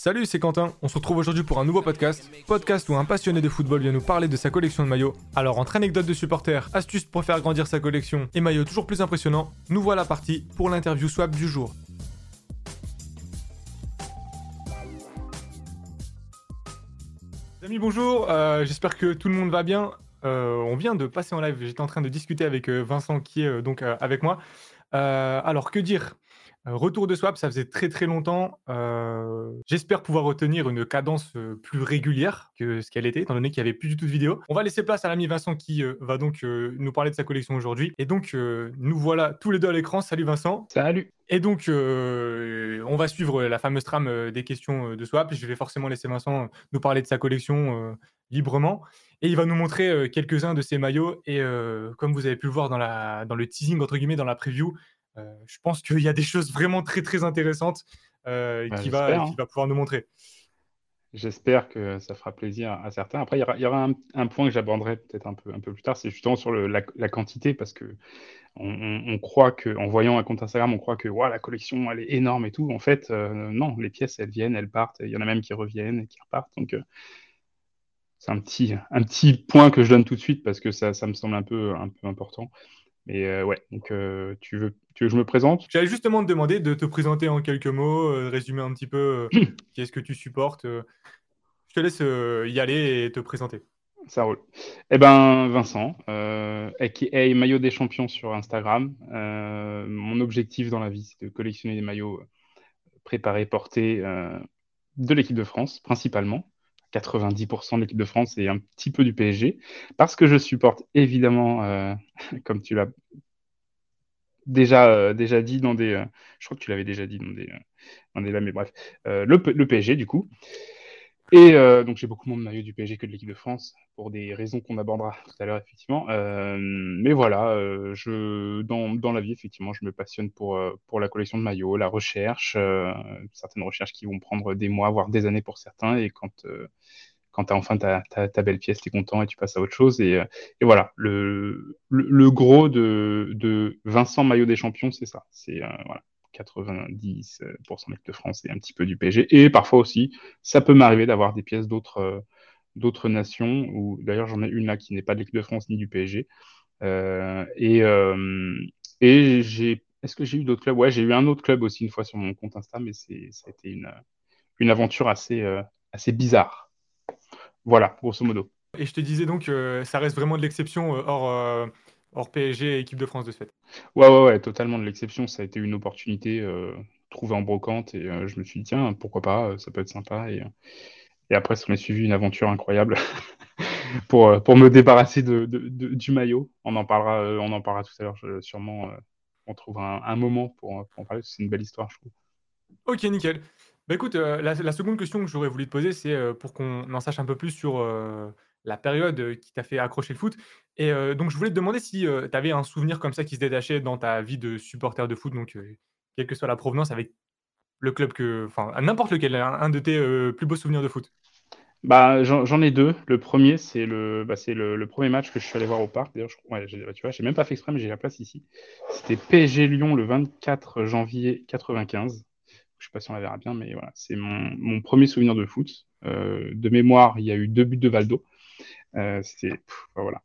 Salut, c'est Quentin. On se retrouve aujourd'hui pour un nouveau podcast. Podcast où un passionné de football vient nous parler de sa collection de maillots. Alors, entre anecdotes de supporters, astuces pour faire grandir sa collection et maillots toujours plus impressionnants, nous voilà partis pour l'interview swap du jour. Amis, bonjour. euh, J'espère que tout le monde va bien. Euh, on vient de passer en live. J'étais en train de discuter avec euh, Vincent qui est donc avec moi. Alors, que dire? Retour de swap, ça faisait très très longtemps. Euh, J'espère pouvoir retenir une cadence euh, plus régulière que ce qu'elle était, étant donné qu'il n'y avait plus du tout de vidéo. On va laisser place à l'ami Vincent qui euh, va donc euh, nous parler de sa collection aujourd'hui. Et donc, euh, nous voilà tous les deux à l'écran. Salut Vincent. Salut. Et donc, euh, on va suivre la fameuse trame euh, des questions euh, de swap. Je vais forcément laisser Vincent euh, nous parler de sa collection euh, librement. Et il va nous montrer euh, quelques-uns de ses maillots. Et euh, comme vous avez pu le voir dans, la, dans le teasing, entre guillemets, dans la preview, euh, je pense qu'il y a des choses vraiment très, très intéressantes euh, Bah, qu'il va, hein. va pouvoir nous montrer. J'espère que ça fera plaisir à certains. Après, il y aura, il y aura un, un point que j'aborderai peut-être un peu, un peu plus tard, c'est justement sur le- la, la quantité, parce que on, on- on croit que, en voyant un compte Instagram, on croit que la collection, elle est énorme et tout. En fait, euh, non, les pièces, elles viennent, elles partent. Il y en a même qui reviennent et qui repartent. Donc, euh, c'est un petit, un petit point que je donne tout de suite parce que ça, ça me semble un peu, un peu important. Mais euh, ouais, donc euh, tu veux, tu veux que je me présente? J'allais justement te demander de te présenter en quelques mots, euh, résumer un petit peu euh, qui est-ce que tu supportes. je te laisse y aller et te présenter. Ça roule. Eh ben, Vincent, aka Maillot des Champions sur Instagram. Mon objectif dans la vie, c'est de collectionner des maillots préparés, portés de l'équipe de France, principalement. 90% de l'équipe de France et un petit peu du PSG. Parce que je supporte évidemment, euh, comme tu l'as déjà, euh, dit dans des. euh, je crois que tu l'avais déjà dit dans des, dans des mais bref. Le, le PSG, du coup. Et euh, donc j'ai beaucoup moins de maillots du PSG que de l'équipe de France pour des raisons qu'on abordera tout à l'heure effectivement. Euh, mais voilà, euh, je dans, dans la vie effectivement, je me passionne pour euh, pour la collection de maillots, la recherche, euh, certaines recherches qui vont prendre des mois voire des années pour certains et quand euh, quand tu as enfin ta, ta, ta belle pièce, tu es content et tu passes à autre chose. Et, et voilà, le, le, le gros de, de Vincent Maillot des Champions, c'est ça. C'est voilà, 90% de l'équipe de France et un petit peu du PSG. Et parfois aussi, ça peut m'arriver d'avoir des pièces d'autres euh, d'autres nations, ou d'ailleurs j'en ai une là qui n'est pas de l'équipe de France ni du PSG. Euh, et euh, et j'ai. Est-ce que j'ai eu d'autres clubs? Ouais, j'ai eu un autre club aussi une fois sur mon compte Insta, mais c'est, ça a été une, une aventure assez, assez bizarre. Voilà, grosso modo. Et je te disais donc, ça reste vraiment de l'exception hors, hors PSG et équipe de France de ce fait. Ouais, ouais, ouais, totalement de l'exception. Ça a été une opportunité euh, trouvée en brocante et euh, je me suis dit, tiens, pourquoi pas, euh, ça peut être sympa. Et, et après, ça m'a suivi une aventure incroyable pour, pour me débarrasser de, de- de- du maillot. On en parlera, on en parlera tout à l'heure, sûrement. on trouvera un, un moment pour, pour en parler, c'est une belle histoire, je trouve. Ok, nickel. Bah écoute, la, la seconde question que j'aurais voulu te poser, c'est pour qu'on en sache un peu plus sur la période euh, qui t'a fait accrocher le foot. Et euh, donc, je voulais te demander si tu avais un souvenir comme ça qui se détachait dans ta vie de supporter de foot, donc euh, quelle que soit la provenance, avec le club que. Enfin, n'importe lequel, un, de tes euh, plus beaux souvenirs de foot? Bah, j'en ai deux. Le premier, c'est le, bah, c'est le, premier match que je suis allé voir au parc. D'ailleurs, je, ouais, bah, tu vois, j'ai même pas fait exprès, mais j'ai la place ici. C'était PSG Lyon le 24 janvier 95. Je sais pas si on la verra bien, mais voilà, c'est mon, mon premier souvenir de foot. Euh, de mémoire, il y a eu deux buts de Valdo. Euh, c'était, voilà.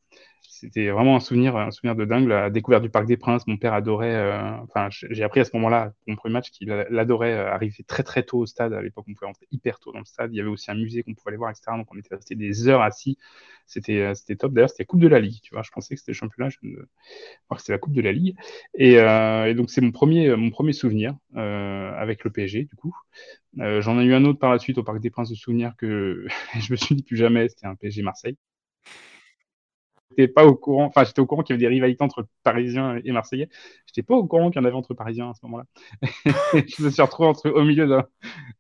C'était vraiment un souvenir, un souvenir de dingue. La découverte du Parc des Princes, mon père adorait. euh, enfin, j'ai appris à ce moment-là, mon premier match, qu'il adorait euh, arriver très très tôt au stade. À l'époque, on pouvait rentrer hyper tôt dans le stade. Il y avait aussi un musée qu'on pouvait aller voir, etc. Donc, on était resté des heures assis. C'était, c'était top. D'ailleurs, c'était Coupe de la Ligue. Tu vois, je pensais que c'était le championnat. Je crois que c'était la Coupe de la Ligue. Et, donc, c'est mon premier, mon premier souvenir avec le PSG, du coup. J'en ai eu un autre par la suite au Parc des Princes de souvenir que je me suis dit plus jamais. C'était un PSG Marseille j'étais pas au courant, enfin j'étais au courant qu'il y avait des rivalités entre Parisiens et Marseillais. J'étais pas au courant qu'il y en avait entre Parisiens à ce moment-là. je me suis retrouvé entre, au milieu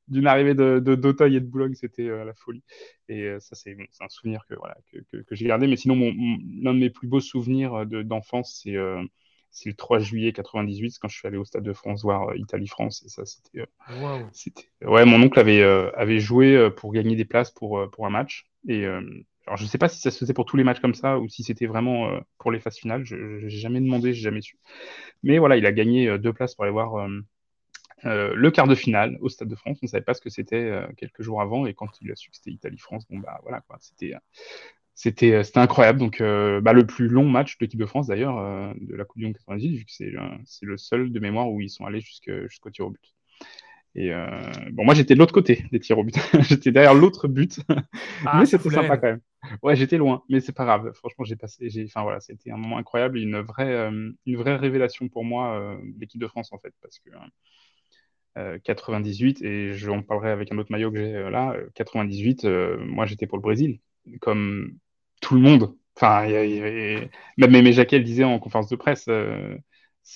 d'une arrivée de, d'Auteuil et de Boulogne, c'était euh, la folie. Et euh, ça c'est un souvenir que voilà que, que, que j'ai gardé. Mais sinon mon, mon, l'un de mes plus beaux souvenirs de, d'enfance c'est euh, c'est le 3 juillet 98 quand je suis allé au Stade de France voir euh, Italie-France et ça c'était euh, Wow. ouais mon oncle avait euh, avait joué euh, pour gagner des places pour euh, pour un match et euh, alors, je ne sais pas si ça se faisait pour tous les matchs comme ça ou si c'était vraiment euh, pour les phases finales. Je n'ai jamais demandé, j'ai jamais su. Mais voilà, il a gagné euh, deux places pour aller voir euh, le quart de finale au Stade de France. On ne savait pas ce que c'était quelques jours avant. Et quand il a su que c'était Italie-France, bon, bah voilà, quoi. C'était. C'était, incroyable. Donc, bah, le plus long match de l'équipe de France, d'ailleurs, de la Coupe du Monde 98, vu que c'est, le seul de mémoire où ils sont allés jusqu'au tir au but. Et euh, bon, moi j'étais de l'autre côté des tirs au but. j'étais derrière l'autre but. Ah, mais c'était sympa quand même. Ouais, j'étais loin, mais c'est pas grave. Franchement, j'ai passé. J'ai, enfin voilà, c'était un moment incroyable, une vraie, euh, une vraie révélation pour moi euh, l'équipe de France en fait, parce que 98 et j'en parlerai avec un autre maillot que j'ai là. 98, moi j'étais pour le Brésil, comme tout le monde. Enfin, même Aimé Jacquet le disait en conférence de presse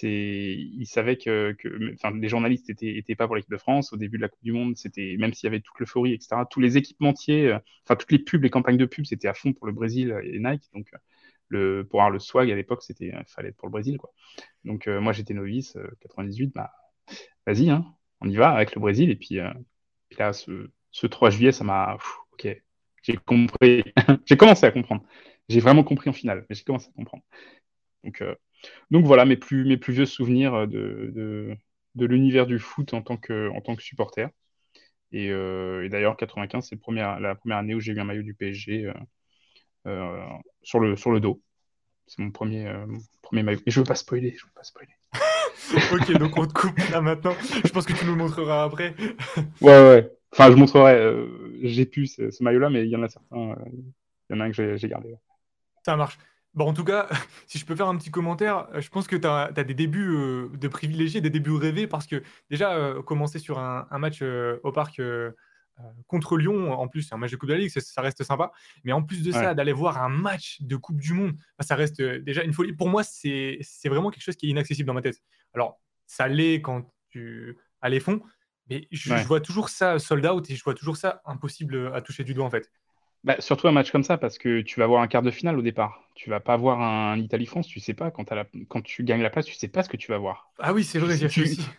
ils savaient que, que enfin, les journalistes étaient, étaient pas pour l'équipe de France au début de la Coupe du Monde. C'était même s'il y avait toute l'euphorie, etc. Tous les équipementiers, euh, enfin toutes les pubs, les campagnes de pub, c'était à fond pour le Brésil et Nike. Donc le, pour avoir le swag à l'époque, c'était, il fallait être pour le Brésil, quoi. Donc euh, moi j'étais novice, 98, euh, bah vas-y, hein, on y va avec le Brésil. Et puis, puis là, ce, ce, 3 juillet, ça m'a, ok, j'ai compris, j'ai commencé à comprendre. J'ai vraiment compris en finale, mais j'ai commencé à comprendre. Donc donc voilà mes plus, mes plus vieux souvenirs euh, de, de, l'univers du foot en tant que, en tant que supporter. Et, euh, d'ailleurs, 95, c'est la première année où j'ai eu un maillot du PSG euh, sur, le, sur le dos. C'est mon premier, premier maillot. Et je veux pas spoiler, je veux pas spoiler. ok, donc on te coupe là maintenant. Je pense que tu nous le montreras après. ouais, ouais. Enfin, je montrerai. j'ai pu ce, maillot-là, mais il y en a certains. Il y en a un que j'ai gardé. Ça marche. Bon, en tout cas, si je peux faire un petit commentaire, euh, je pense que tu as, des débuts euh, de privilégiés, des débuts rêvés, parce que déjà, euh, commencer sur un, match au parc contre Lyon, en plus, c'est un match de Coupe de la Ligue, ça, reste sympa. Mais en plus de ça, d'aller voir un match de Coupe du Monde, bah, ça reste déjà une folie. Pour moi, c'est vraiment quelque chose qui est inaccessible dans ma tête. Alors, ça l'est quand tu as les fonds, mais je, je vois toujours ça sold out et je vois toujours ça impossible à toucher du doigt, en fait. Bah, surtout un match comme ça, parce que tu vas voir un quart de finale au départ. Tu vas pas voir un Italie-France, tu sais pas, quand, quand tu gagnes la place, tu sais pas ce que tu vas voir. Ah oui, c'est vrai, tu,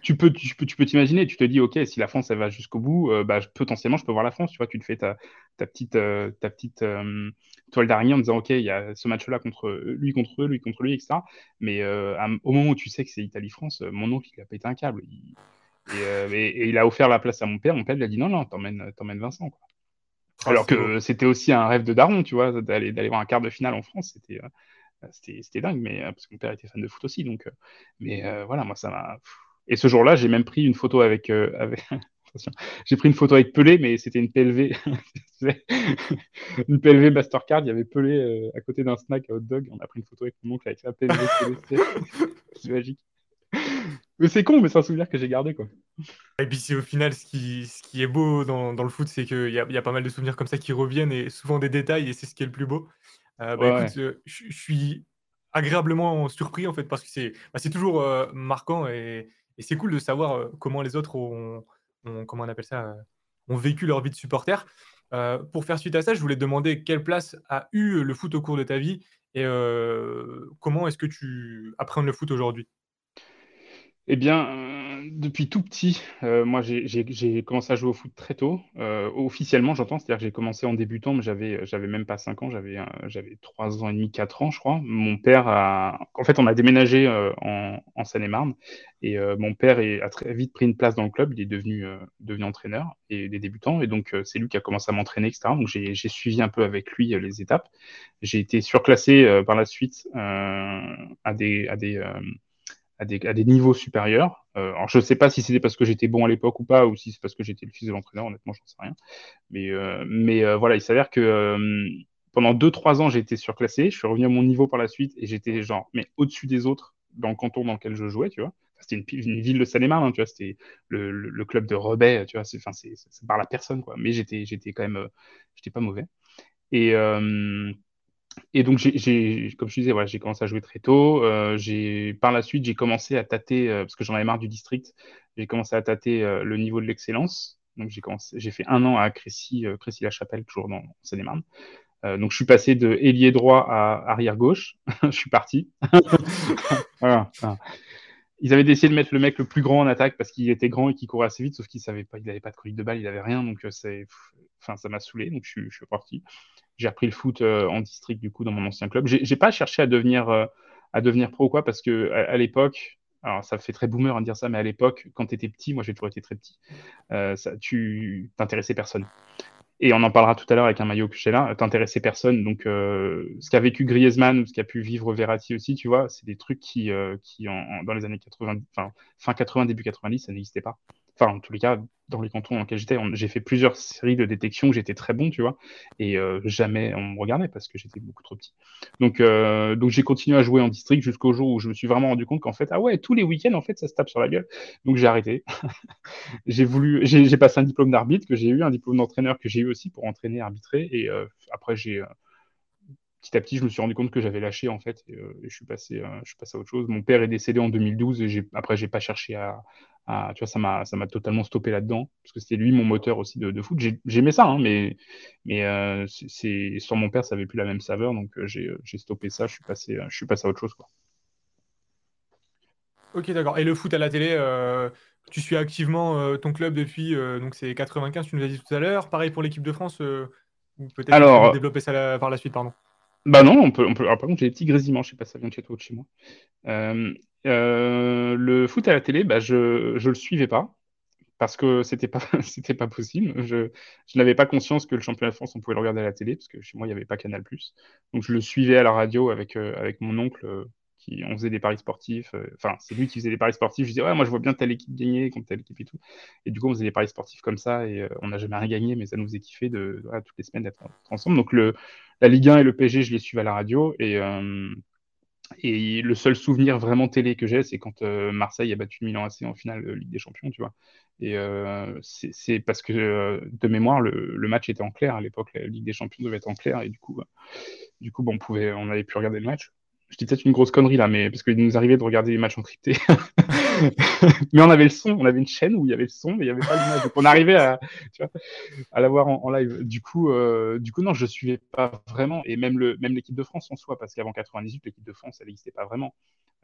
tu, peux tu peux tu peux t'imaginer, tu te dis, ok, si la France elle va jusqu'au bout, euh, bah, potentiellement je peux voir la France, tu vois, tu te fais ta, ta petite, euh, ta petite euh, toile d'araignée en disant, ok, il y a ce match-là contre lui contre eux, lui contre lui, etc. Mais au moment où tu sais que c'est Italie-France, mon oncle il a pété un câble. et, il a offert la place à mon père, mon père lui a dit, non, non, t'emmènes Vincent. Quoi. Alors que c'était aussi un rêve de daron, tu vois, d'aller d'aller voir un quart de finale en France, c'était euh, c'était dingue, mais euh, parce que mon père était fan de foot aussi, donc. Euh, mais voilà, moi ça m'a. Et ce jour-là, j'ai même pris une photo avec. avec... j'ai pris une photo avec Pelé, mais c'était une PLV, une PLV Mastercard. Il y avait Pelé à côté d'un snack à hot dog. On a pris une photo avec mon oncle avec sa PLV. c'est magique. Mais c'est con, mais c'est un souvenir que j'ai gardé, quoi. Et puis c'est au final ce qui, ce qui est beau dans, dans le foot, c'est qu'il y a, y a pas mal de souvenirs comme ça qui reviennent et souvent des détails, et c'est ce qui est le plus beau. Euh, bah, écoute, euh, je suis agréablement surpris en fait parce que c'est bah, toujours euh, marquant et, et c'est cool de savoir comment les autres ont, comment on appelle ça, ont vécu leur vie de supporter. pour faire suite à ça, je voulais te demander quelle place a eu le foot au cours de ta vie et comment est-ce que tu appréhendes le foot aujourd'hui? Eh bien, euh, depuis tout petit, euh, moi j'ai commencé à jouer au foot très tôt. Euh, officiellement, j'entends, c'est-à-dire que j'ai commencé en débutant, mais j'avais même pas 5 ans, j'avais j'avais 3 ans et demi, 4 ans, je crois. Mon père a. En fait, on a déménagé en, en Seine-et-Marne et mon père a très vite pris une place dans le club. Il est devenu, devenu entraîneur et des débutants, et donc c'est lui qui a commencé à m'entraîner, etc. Donc j'ai suivi un peu avec lui les étapes. J'ai été surclassé par la suite à des. À des à des, à des niveaux supérieurs. Euh, alors, je ne sais pas si c'était parce que j'étais bon à l'époque ou pas, ou si c'est parce que j'étais le fils de l'entraîneur, honnêtement, j'en sais rien. Mais, euh, mais euh, voilà, il s'avère que euh, pendant 2-3 ans, j'ai été surclassé. Je suis revenu à mon niveau par la suite et j'étais genre, mais au-dessus des autres dans le canton dans lequel je jouais, tu vois. C'était une, ville de Seine-et-Marne, hein, tu vois. C'était le, le, club de Rebais, tu vois. Enfin, ça parle à personne, quoi. Mais j'étais, quand même, j'étais pas mauvais. Et, et donc, j'ai, comme je disais, voilà, j'ai commencé à jouer très tôt. Euh, par la suite, j'ai commencé à tâter, euh, parce que j'en avais marre du district, j'ai commencé à tâter euh, le niveau de l'excellence. Donc, j'ai, commencé, j'ai fait un an à Crécy, Crécy-la-Chapelle, toujours dans Seine-et-Marne. donc, je suis passé de ailier droit à arrière gauche. je suis parti. voilà, Ils avaient décidé de mettre le mec le plus grand en attaque parce qu'il était grand et qu'il courait assez vite, sauf qu'il savait pas, il n'avait pas de chronique de balle, il avait rien, donc enfin, ça m'a saoulé, donc je, je suis parti j'ai repris le foot euh, en district du coup dans mon ancien club. J'ai pas cherché à devenir euh, à devenir pro quoi parce que à, l'époque alors ça fait très boomer de dire ça, mais à l'époque, quand tu étais petit, moi j'ai toujours été très petit, ça, tu t'intéressais personne et on en parlera tout à l'heure avec un maillot que j'ai là, t'intéressais personne. Donc, euh, ce qu'a vécu Griezmann ou ce qu'a pu vivre Verratti aussi, tu vois, c'est des trucs qui, euh, qui en, dans les années 80, enfin, fin 80, début 90, ça n'existait pas enfin en tous les cas dans les cantons dans lesquels j'étais, j'ai fait plusieurs séries de détection où j'étais très bon, tu vois, et euh, jamais on me regardait parce que j'étais beaucoup trop petit. Donc, euh, donc j'ai continué à jouer en district jusqu'au jour où je me suis vraiment rendu compte qu'en fait, ah ouais, tous les week-ends, en fait, ça se tape sur la gueule. Donc j'ai arrêté. j'ai voulu, j'ai passé un diplôme d'arbitre que j'ai eu, un diplôme d'entraîneur que j'ai eu aussi pour entraîner, arbitrer, et euh, après j'ai petit à petit, je me suis rendu compte que j'avais lâché en fait, et, je suis passé, je suis passé à autre chose. Mon père est décédé en 2012 et après, j'ai pas cherché à, tu vois, ça m'a, ça m'a totalement stoppé là-dedans, parce que c'était lui mon moteur aussi de, foot. j'aimais ça, hein, mais, mais euh, c'est, sur mon père, ça n'avait plus la même saveur, donc euh, j'ai, stoppé ça, je suis, passé, je suis passé à autre chose. Quoi. Ok, d'accord. Et le foot à la télé, euh, tu suis activement ton club depuis, donc c'est 95, tu nous as dit tout à l'heure. Pareil pour l'équipe de France, peut-être Alors, développer ça par la suite, pardon. Bah non, on peut. Alors, par contre, j'ai des petits grésillements, je sais pas si ça vient de chez toi ou de chez moi. Euh, le foot à la télé, bah, je ne le suivais pas parce que c'était pas c'était pas possible. Je, je n'avais pas conscience que le championnat de France on pouvait le regarder à la télé parce que chez moi il n'y avait pas Canal+. Donc je le suivais à la radio avec euh, avec mon oncle euh, qui on faisait des paris sportifs. Enfin c'est lui qui faisait des paris sportifs. Je disais ouais moi je vois bien telle équipe gagner contre telle équipe et tout. Et du coup on faisait des paris sportifs comme ça et on n'a jamais rien gagné mais ça nous faisait kiffer de toutes les semaines d'être ensemble. Donc le la Ligue 1 et le PSG je les suivais à la radio et et le seul souvenir vraiment télé que j'ai, c'est quand euh, Marseille a battu Milan AC en finale de Ligue des Champions, tu vois. Et euh, c'est parce que euh, de mémoire, le, match était en clair à l'époque. La Ligue des Champions devait être en clair et du coup, du coup, on pouvait, on avait pu regarder le match je dis peut-être une grosse connerie là, mais parce qu'il nous arrivait de regarder les matchs encryptés. mais on avait le son, on avait une chaîne où il y avait le son, mais il n'y avait pas l'image. Donc on arrivait à, à l'avoir en, live. Du coup, euh, du coup, non, je ne suivais pas vraiment. Et même le, même l'équipe de France en soi, parce qu'avant 98, l'équipe de France, elle n'existait pas vraiment.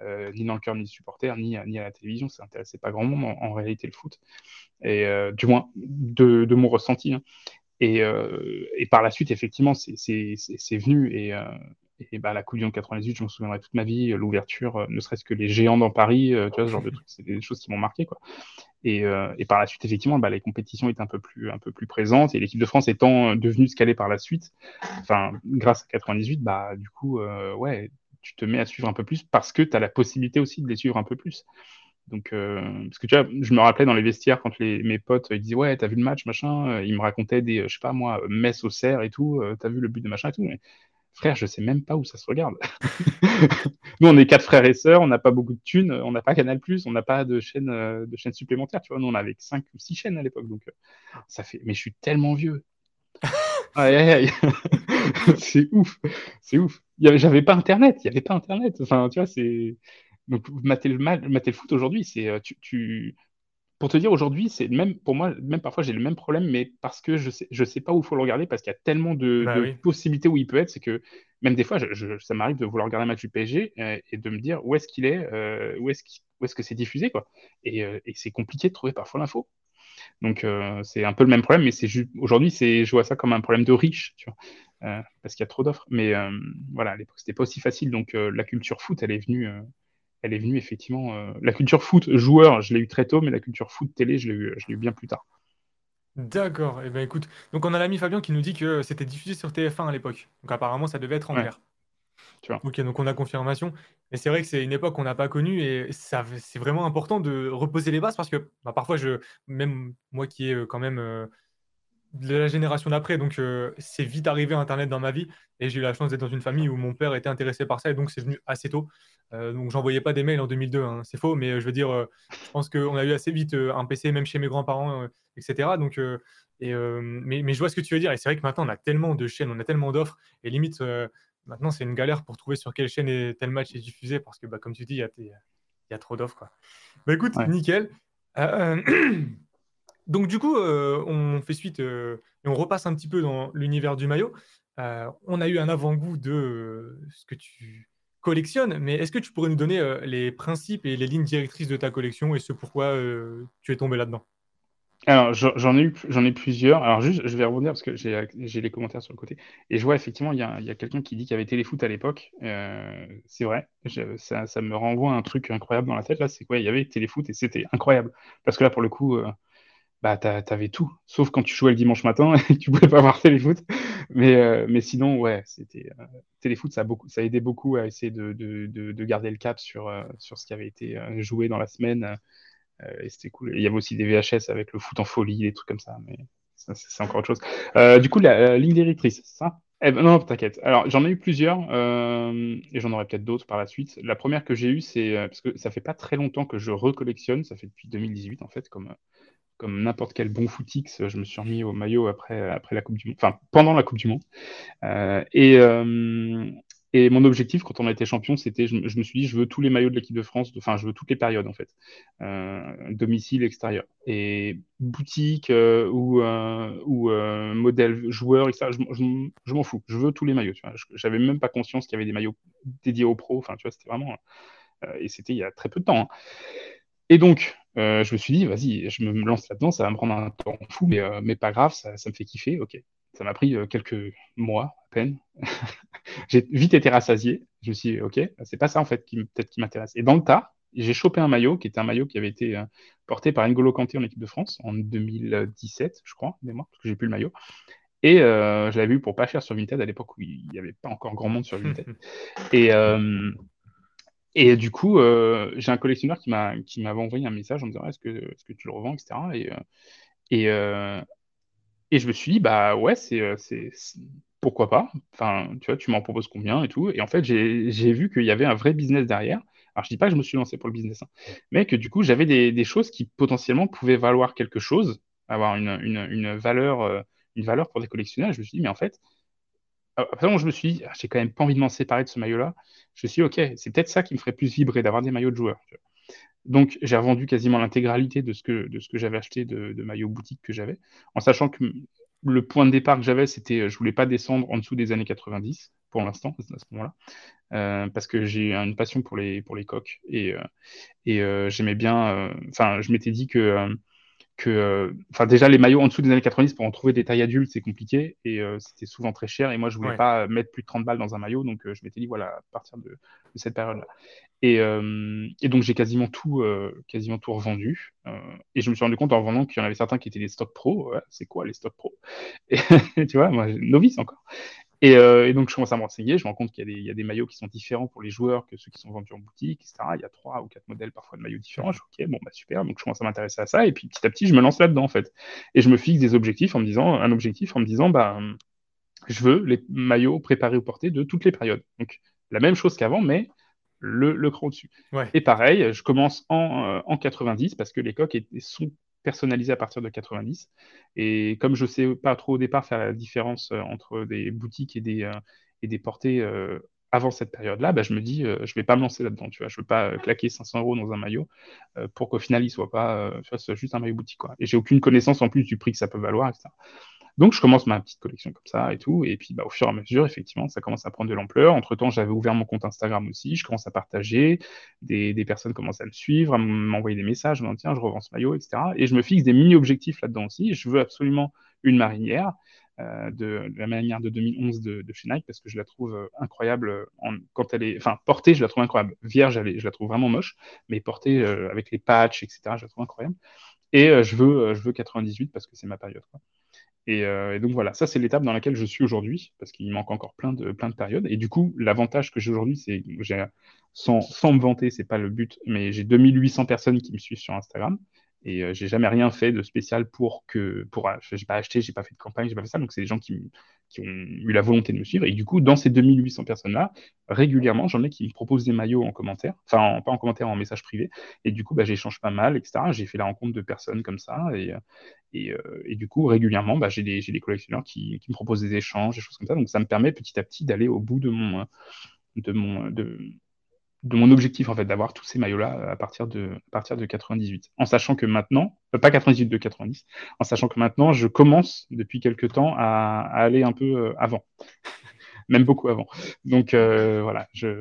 Euh, ni dans le cœur ni supporters, ni, ni à la télévision. Ça n'intéressait pas grand monde en, réalité le foot. Et euh, du moins, de, de mon ressenti. Hein. Et, et, par la suite, effectivement, c'est venu. Et, et bah, la Coupe du Monde 98, je m'en souviendrai toute ma vie, l'ouverture, euh, ne serait-ce que les géants dans Paris, euh, tu vois, ce genre de trucs, c'est des choses qui m'ont marqué, quoi. Et, euh, et, par la suite, effectivement, bah, les compétitions étaient un peu plus, un peu plus présentes et l'équipe de France étant devenue ce qu'elle est par la suite, enfin, grâce à 98, bah, du coup, ouais, tu te mets à suivre un peu plus parce que tu as la possibilité aussi de les suivre un peu plus. Donc, parce que tu vois, je me rappelais dans les vestiaires quand les, mes potes ils disaient ouais, t'as vu le match, machin, ils me racontaient des, je sais pas moi, Metz au cerf et tout, t'as vu le but de machin et tout. Frère, je sais même pas où ça se regarde. nous, on est quatre frères et sœurs, on n'a pas beaucoup de thunes, on n'a pas Canal+, on n'a pas de chaîne, euh, de chaîne supplémentaire. Tu vois, nous, on avait cinq ou six chaînes à l'époque, donc euh, ça fait. Mais je suis tellement vieux. aïe, aïe, aïe. c'est ouf, c'est ouf. J'avais pas Internet, il y avait pas Internet. Enfin, tu vois, c'est. Donc, mater le, mal, mater le foot aujourd'hui, c'est euh, tu, tu, pour te dire, aujourd'hui, c'est même pour moi, même parfois j'ai le même problème, mais parce que je sais, je sais pas où il faut le regarder, parce qu'il y a tellement de, bah possibilités où il peut être, c'est que même des fois, ça m'arrive de vouloir regarder un match du PSG euh, et de me dire où est-ce qu'il est, euh, où est-ce est que c'est diffusé, quoi. Euh, et, c'est compliqué de trouver parfois l'info. Donc c'est un peu le même problème, mais c'est aujourd'hui, c'est, je vois ça comme un problème de riche, tu vois, parce qu'il y a trop d'offres. Mais voilà, à l'époque, c'était pas aussi facile. Donc la culture foot, elle est venue elle est venue effectivement. Euh, la culture foot joueur, je l'ai eu très tôt, mais la culture foot télé, je l'ai eu, je l'ai eu bien plus tard. D'accord. Et eh ben écoute, donc on a l'ami Fabien qui nous dit que c'était diffusé sur TF1 à l'époque. Donc apparemment, ça devait être en clair. Tu vois. Ok, donc on a confirmation. Mais c'est vrai que c'est une époque qu'on n'a pas connue et ça, c'est vraiment important de reposer les bases parce que bah, parfois, je, même moi qui ai euh, quand même euh, de la génération d'après. Donc, euh, c'est vite arrivé Internet dans ma vie. Et j'ai eu la chance d'être dans une famille où mon père était intéressé par ça. Et donc, c'est venu assez tôt. Euh, donc, j'envoyais pas des mails en 2002. Hein. C'est faux. Mais euh, je veux dire, euh, je pense qu'on a eu assez vite un PC, même chez mes grands-parents, etc. Donc, et, mais, mais, je vois ce que tu veux dire. Et c'est vrai que maintenant, on a tellement de chaînes, on a tellement d'offres. Et limite, maintenant, c'est une galère pour trouver sur quelle chaîne est, tel match est diffusé. Parce que, bah, comme tu dis, il y, a trop d'offres. Bah, écoute, nickel. Donc du coup, euh, on fait suite euh, et on repasse un petit peu dans l'univers du maillot. Euh, on a eu un avant-goût de ce que tu collectionnes, mais est-ce que tu pourrais nous donner les principes et les lignes directrices de ta collection et ce pourquoi tu es tombé là-dedans? Alors, j'en ai eu, plusieurs. Alors, juste, je vais rebondir parce que j'ai les commentaires sur le côté. Et je vois effectivement, il y a, quelqu'un qui dit qu'il y avait Téléfoot à l'époque. C'est vrai, ça, me renvoie un truc incroyable dans la tête. Là, c'est quoi? Il y avait Téléfoot et c'était incroyable. Parce que là, pour le coup, bah, t'avais tout. Sauf quand tu jouais le dimanche matin et tu pouvais pas voir Téléfoot. Mais, euh, mais sinon, ouais, c'était Téléfoot, ça a, beaucoup, ça aidé beaucoup à essayer de, de, de, garder le cap sur, sur ce qui avait été joué dans la semaine. Euh, et c'était cool. Il y avait aussi des VHS avec le foot en folie, des trucs comme ça, mais c'est encore autre chose. Euh, du coup, la, ligne directrice, ça? Eh ben, non, t'inquiète. Alors, j'en ai eu plusieurs, euh, et j'en aurai peut-être d'autres par la suite. La première que j'ai eue, c'est parce que ça fait pas très longtemps que je recollectionne, ça fait depuis 2018 en fait, comme, n'importe quel bon footix, je me suis remis au maillot après, après la Coupe du Monde, enfin pendant la Coupe du Monde. et, et mon objectif, quand on a été champion, c'était, je, me suis dit, je veux tous les maillots de l'équipe de France, enfin, je veux toutes les périodes, en fait, euh, domicile, extérieur. Et boutique euh, ou, euh, modèle joueur, etc., je, m'en fous. Je veux tous les maillots. J'avais même pas conscience qu'il y avait des maillots dédiés aux pros. Enfin, tu vois, c'était vraiment. et c'était il y a très peu de temps. Hein. Et donc, je me suis dit, vas-y, je me lance là-dedans, ça va me prendre un temps fou, mais, mais pas grave, ça, ça me fait kiffer, ok. Ça m'a pris quelques mois à peine. j'ai vite été rassasié. Je me suis dit, OK, c'est pas ça en fait qui peut-être qui m'intéresse. Et dans le tas, j'ai chopé un maillot qui était un maillot qui avait été euh, porté par N'Golo Kanté en équipe de France en 2017, je crois, mémoire, parce que j'ai plus le maillot. Et euh, je l'avais vu pour pas cher sur Vinted à l'époque où il n'y avait pas encore grand monde sur Vinted. et, euh, et du coup, j'ai un collectionneur qui m'a qui m'avait envoyé un message en me disant est-ce que, est-ce que tu le revends, etc. Et, et, et je me suis dit bah ouais, c'est pourquoi pas Enfin, tu vois, tu m'en proposes combien et tout. Et en fait, j'ai vu qu'il y avait un vrai business derrière. Alors, je dis pas que je me suis lancé pour le business, hein, mais que du coup, j'avais des, choses qui potentiellement pouvaient valoir quelque chose, avoir une, valeur, euh, une valeur pour des collectionneurs. Je me suis dit, mais en fait, après, je me suis dit, ah, j'ai quand même pas envie de m'en séparer de ce maillot-là. Je me suis dit, ok, c'est peut-être ça qui me ferait plus vibrer d'avoir des maillots de joueurs. Donc, j'ai revendu quasiment l'intégralité de ce que, j'avais acheté de, maillots boutiques que j'avais, en sachant que le point de départ que j'avais, c'était euh, je voulais pas descendre en dessous des années 90 pour l'instant à ce moment-là, euh, parce que j'ai une passion pour les coques et euh, et j'aimais bien. Enfin, je m'étais dit que que, enfin déjà les maillots en dessous des années 90 pour en trouver des tailles adultes c'est compliqué et c'était souvent très cher et moi je voulais pas mettre plus de 30 balles dans un maillot donc je m'étais dit voilà à partir de, cette période là et, et donc j'ai quasiment tout quasiment tout revendu et je me suis rendu compte en revendant qu'il y en avait certains qui étaient des stocks pro. C'est quoi les stocks pro? Et, tu vois moi novice encore euh, et, donc, je commence à me renseigner. Je me rends compte qu'il y, a des maillots qui sont différents pour les joueurs que ceux qui sont vendus en boutique, etc. Il y a trois ou quatre modèles parfois de maillots différents. Je dis, OK, bon, bah super. Donc, je commence à m'intéresser à ça. Et puis, petit à petit, je me lance là-dedans, en fait. Et je me fixe des objectifs en me disant, un objectif en me disant, bah, je veux les maillots préparés ou portés de toutes les périodes. Donc, la même chose qu'avant, mais le, le cran au-dessus. Et pareil, je commence en, euh, en 90 parce que les coques sont personnalisé à partir de 90. Et comme je sais pas trop au départ faire la différence euh, entre des boutiques et des, euh, et des portées euh, avant cette période-là, bah, je me dis, je vais pas me lancer là-dedans. Tu vois, je veux pas claquer 500 euros dans un maillot pour qu'au final, il soit pas, soit juste un maillot boutique. Quoi. Et j'ai aucune connaissance en plus du prix que ça peut valoir, etc. Donc, je commence ma petite collection comme ça et tout. Et puis, bah, au fur et à mesure, effectivement, ça commence à prendre de l'ampleur. Entre-temps, j'avais ouvert mon compte Instagram aussi. Je commence à partager. Des, des personnes commencent à me suivre, à m'envoyer des messages. Je me dis, tiens, je revends ce maillot, etc. Et je me fixe des mini-objectifs là-dedans aussi. Je veux absolument une marinière. Euh, de, la manière de 2011 de, de, chez Nike parce que je la trouve euh, incroyable en, quand elle est, enfin portée, je la trouve incroyable. Vierge, elle je la trouve vraiment moche, mais portée euh, avec les patchs, etc., je la trouve incroyable. Et je veux, je veux 98 parce que c'est ma période. Quoi. Euh, et, donc voilà, ça c'est l'étape dans laquelle je suis aujourd'hui, parce qu'il manque encore plein de, plein de périodes. Et du coup, l'avantage que j'ai aujourd'hui, c'est j'ai, sans, sans me vanter, c'est pas le but, mais j'ai 2800 personnes qui me suivent sur Instagram. Et euh, j'ai jamais rien fait de spécial pour que, pour, euh, j'ai pas acheté, j'ai pas fait de campagne, j'ai pas fait ça. Donc c'est des gens qui, qui, ont eu la volonté de me suivre. Et du coup, dans ces 2800 personnes-là, régulièrement, j'en ai qui me proposent des maillots en commentaire, enfin pas en commentaire, en message privé. Et du coup, bah, j'échange pas mal, etc. J'ai fait la rencontre de personnes comme ça. Et, et, euh, et du coup, régulièrement, bah, j'ai des, des, collectionneurs qui, qui, me proposent des échanges, des choses comme ça. Donc ça me permet petit à petit d'aller au bout de mon, de mon, de, de mon objectif en fait d'avoir tous ces maillots là à partir de à partir de 98 en sachant que maintenant euh, pas 98 de 90 en sachant que maintenant je commence depuis quelques temps à, aller un peu euh, avant même beaucoup avant donc euh, voilà j'ai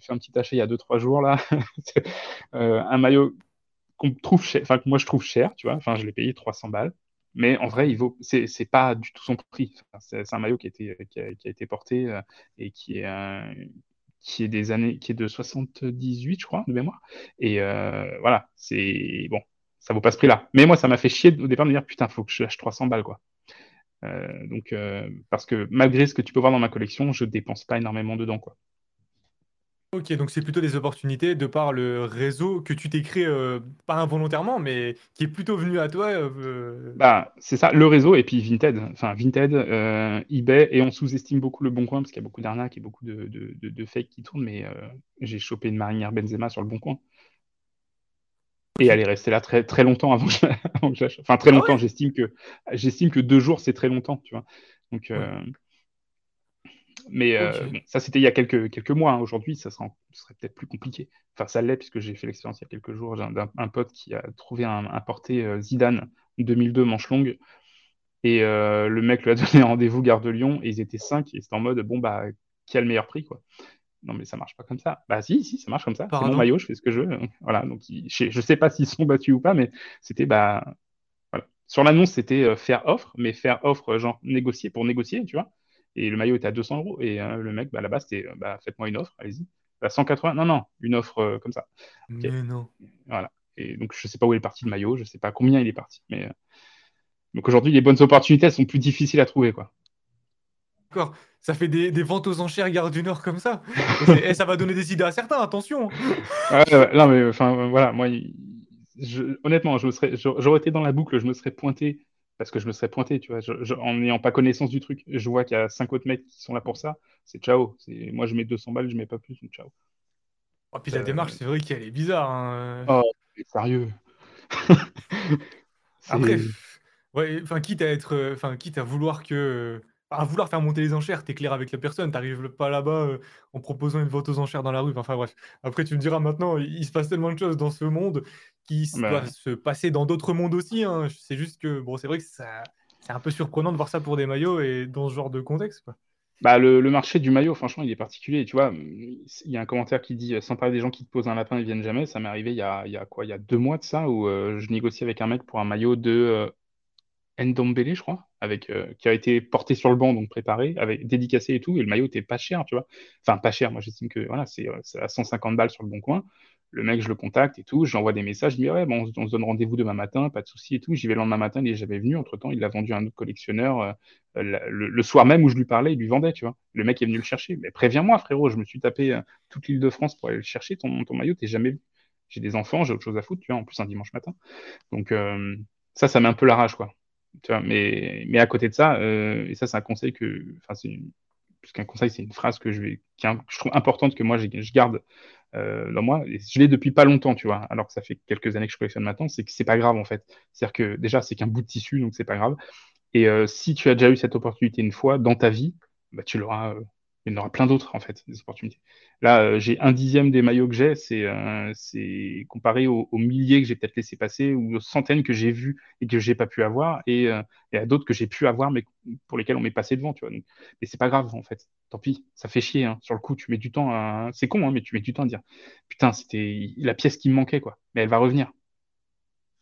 fait un petit achat il y a deux trois jours là un maillot qu'on trouve cher, enfin que moi je trouve cher, tu vois. Enfin, je l'ai payé 300 balles. Mais en vrai, il vaut, c'est, pas du tout son prix. c'est, un maillot qui a été, qui a, été porté euh, et qui est, qui est des années, qui est de 78, je crois, de mémoire. Et euh, voilà, c'est bon, ça vaut pas ce prix-là. Mais moi, ça m'a fait chier au départ de me dire putain, faut que je lâche 300 balles, quoi. Euh, donc, euh, parce que malgré ce que tu peux voir dans ma collection, je dépense pas énormément dedans, quoi. Ok, donc c'est plutôt des opportunités de par le réseau que tu t'es créé, euh, pas involontairement, mais qui est plutôt venu à toi. Bah, c'est ça, le réseau et puis Vinted. Enfin, Vinted, eBay, et on sous-estime beaucoup le Bon Coin parce qu'il y a beaucoup d'arnaques et beaucoup de, de, fakes qui tournent, mais j'ai chopé une marinière Benzema sur le Bon Coin. Et elle est restée là très, très longtemps avant que je, Enfin, très ah longtemps, j'estime que, deux jours, c'est très longtemps, tu vois. Donc, euh, Mais euh, ça, c'était il y a quelques, quelques mois. Hein. Aujourd'hui, ça serait, serait peut-être plus compliqué. Enfin, ça l'est, puisque j'ai fait l'expérience il y a quelques jours. J'ai un, pote qui a trouvé un, un porté euh, Zidane 2002 manche longue. Et le mec lui a donné rendez-vous gare de Lyon. Et ils étaient cinq. Et c'était en mode, bon, bah, qui a le meilleur prix, quoi non mais ça marche pas comme ça. Bah si, si, ça marche comme ça. C'est mon maillot, je fais ce que je veux. Voilà, donc je, je sais pas s'ils sont battus ou pas, mais c'était bah voilà. Sur l'annonce, c'était euh, faire offre, mais faire offre genre négocier pour négocier, tu vois. Et le maillot était à 200 euros et euh, le mec, bah là-bas, c'était euh, bah faites-moi une offre, allez-y. Bah, 180, non non, une offre comme ça. Mais non. Voilà. Et donc je sais pas où est parti le maillot, je sais pas combien il est parti, mais donc aujourd'hui les bonnes opportunités elles sont plus difficiles à trouver quoi. D'accord ça fait des, ventes aux enchères Gare du Nord comme ça. Et, ça va donner des idées à certains, attention. non, mais enfin, voilà, moi, honnêtement, je serais, j'aurais été dans la boucle, je me serais pointé, parce que je me serais pointé, tu vois, en n'ayant pas connaissance du truc. Je vois qu'il y a cinq autres mecs qui sont là pour ça, c'est ciao. Moi, je mets 200 balles, je mets pas plus, ciao. Oh, puis la euh, démarche, c'est vrai qu'elle est bizarre. Hein. Oh, sérieux. Après, ouais, enfin, quitte à être, enfin, quitte à vouloir que à vouloir faire monter les enchères, t'es clair avec la personne, t'arrives pas là-bas euh, en proposant une vente aux enchères dans la rue. Enfin bref. Après, tu me diras maintenant, il, se passe tellement de choses dans ce monde qui bah doivent se passer dans d'autres mondes aussi. Hein. C'est juste que bon, c'est vrai que ça, c'est un peu surprenant de voir ça pour des maillots et dans ce genre de contexte. Quoi. Bah, le, marché du maillot, franchement, il est particulier. Tu vois, il y a un commentaire qui dit, sans parler des gens qui te posent un lapin, ils viennent jamais. Ça m'est arrivé il y a, il y a quoi, il y a deux mois de ça, où euh, je négociais avec un mec pour un maillot de euh, Ndombele, je crois, avec, euh, qui a été porté sur le banc, donc préparé, avec dédicacé et tout, et le maillot était pas cher, tu vois. Enfin, pas cher, moi j'estime que voilà, c'est euh, à 150 balles sur le bon coin. Le mec, je le contacte et tout, j'envoie des messages, je dis ouais, bon, on, se donne rendez-vous demain matin, pas de souci et tout. J'y vais le lendemain matin, il est jamais venu. Entre temps, il l'a vendu à un autre collectionneur euh, le, soir même où je lui parlais, il lui vendait, tu vois. Le mec est venu le chercher. Mais préviens-moi, frérot, je me suis tapé toute l'île de France pour aller le chercher, ton, maillot, t'es jamais vu. J'ai des enfants, j'ai autre chose à foutre, tu vois, en plus un dimanche matin. Donc, ça, ça met un peu la rage, quoi mais, mais à côté de ça, euh, et ça, c'est un conseil que, enfin, c'est qu'un conseil, c'est une phrase que je, vais, qui je trouve importante que moi, je, garde euh, dans moi. Et je l'ai depuis pas longtemps, tu vois, alors que ça fait quelques années que je collectionne maintenant, c'est que c'est pas grave en fait. C'est-à-dire que déjà, c'est qu'un bout de tissu, donc c'est pas grave. Et euh, si tu as déjà eu cette opportunité une fois dans ta vie, bah, tu l'auras il y en aura plein d'autres en fait, des opportunités. Là, euh, j'ai un dixième des maillots que j'ai, c'est euh, comparé aux, milliers que j'ai peut-être laissé passer ou aux centaines que j'ai vus et que j'ai pas pu avoir et, euh, et à d'autres que j'ai pu avoir mais pour lesquels on m'est passé devant, tu vois. Donc, mais c'est pas grave en fait. Tant pis, ça fait chier. Hein. Sur le coup, tu mets du temps. À... C'est con, hein, mais tu mets du temps à dire putain, c'était la pièce qui me manquait quoi. Mais elle va revenir.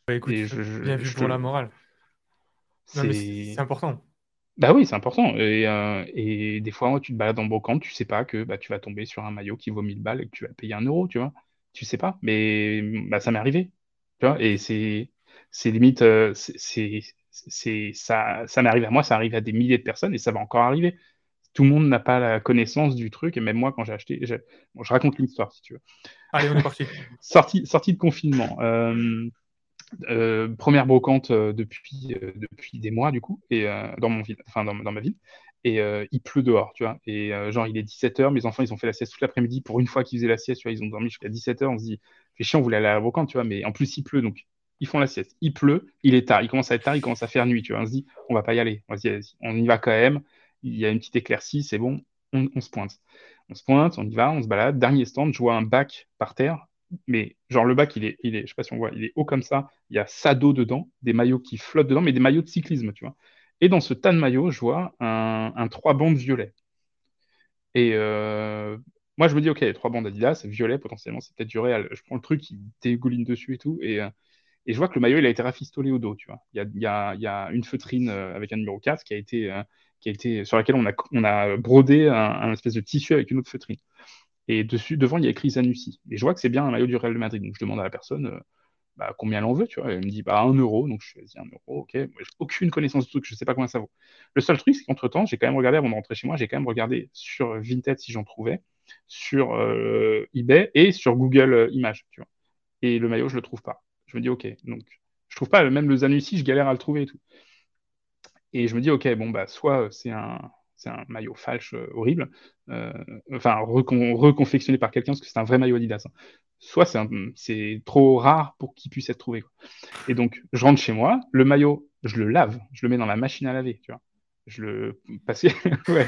Bah, écoute, bien vu pour la morale. C'est important. Bah oui, c'est important. Et, euh, et, des fois, tu te balades en brocante, tu sais pas que bah, tu vas tomber sur un maillot qui vaut 1000 balles et que tu vas payer un euro, tu vois. Tu sais pas, mais bah, ça m'est arrivé. Tu vois, et c'est limite, euh, c'est ça, ça m'est arrivé à moi, ça arrive à des milliers de personnes et ça va encore arriver. Tout le monde n'a pas la connaissance du truc, et même moi, quand j'ai acheté, je raconte une histoire si tu veux. Allez, on est parti. sortie, sortie de confinement. Euh, euh, première brocante euh, depuis, euh, depuis des mois, du coup, et dans, mon ville, enfin, dans, ma ville. Et il pleut dehors, tu vois. Et genre, il est 17h, mes enfants, ils ont fait la sieste toute l'après-midi. Pour une fois qu'ils faisaient la sieste, tu vois, ils ont dormi jusqu'à 17h. On se dit, fait chiant, on voulait aller à la brocante, tu vois, mais en plus, il pleut, donc ils font la sieste. Il pleut, il est tard, il commence à être tard, il commence à faire nuit, tu vois. On se dit, on va pas y aller. On, on y va quand même. Il y a une petite éclaircie, c'est bon, on, on se pointe. On se pointe, on y va, on se balade. Dernier stand, je vois un bac par terre mais genre le bac, il est, sais pas si on voit, il est haut comme ça. Il y a Sado dedans, des maillots qui flottent dedans, mais des maillots de cyclisme, tu vois. Et dans ce tas de maillots, je vois un, un trois bandes violet. Et euh, moi, je me dis, OK, trois bandes Adidas, violet, potentiellement, c'est peut-être du réel. Je prends le truc, il dégouline dessus et tout. Et, euh, et je vois que le maillot, il a été rafistolé au dos, tu vois. Il y a, une feutrine euh, avec un numéro 4 qui a été, qui a été, sur laquelle on a brodé un, espèce de tissu avec une autre feutrine. Et dessus, devant, il y a écrit Zanussi. Et je vois que c'est bien un maillot du Real de Madrid. Donc, je demande à la personne bah, combien elle en veut, tu vois. Elle me dit, bah, 1 euro. Donc, je dis 1 euro, ok. J'ai aucune connaissance du truc, je sais pas combien ça vaut. Le seul truc, c'est qu'entre-temps, j'ai quand même regardé, avant de rentrer chez moi, j'ai quand même regardé sur Vinted si j'en trouvais sur euh, eBay et sur Google euh, Images, tu vois. Et le maillot, je le trouve pas. Je me dis, ok, donc je trouve pas, même le Zanussi, je galère à le trouver et tout. Et je me dis, ok, bon, bah, soit c'est un, c'est un maillot falche euh, horrible, enfin reconfectionné par quelqu'un parce que c'est un vrai maillot Adidas. Hein. Soit c'est, trop rare pour qu'il puisse être trouvé. Et donc je rentre chez moi, le maillot, je le lave, je le mets dans la machine à laver, tu vois je le passais, ouais,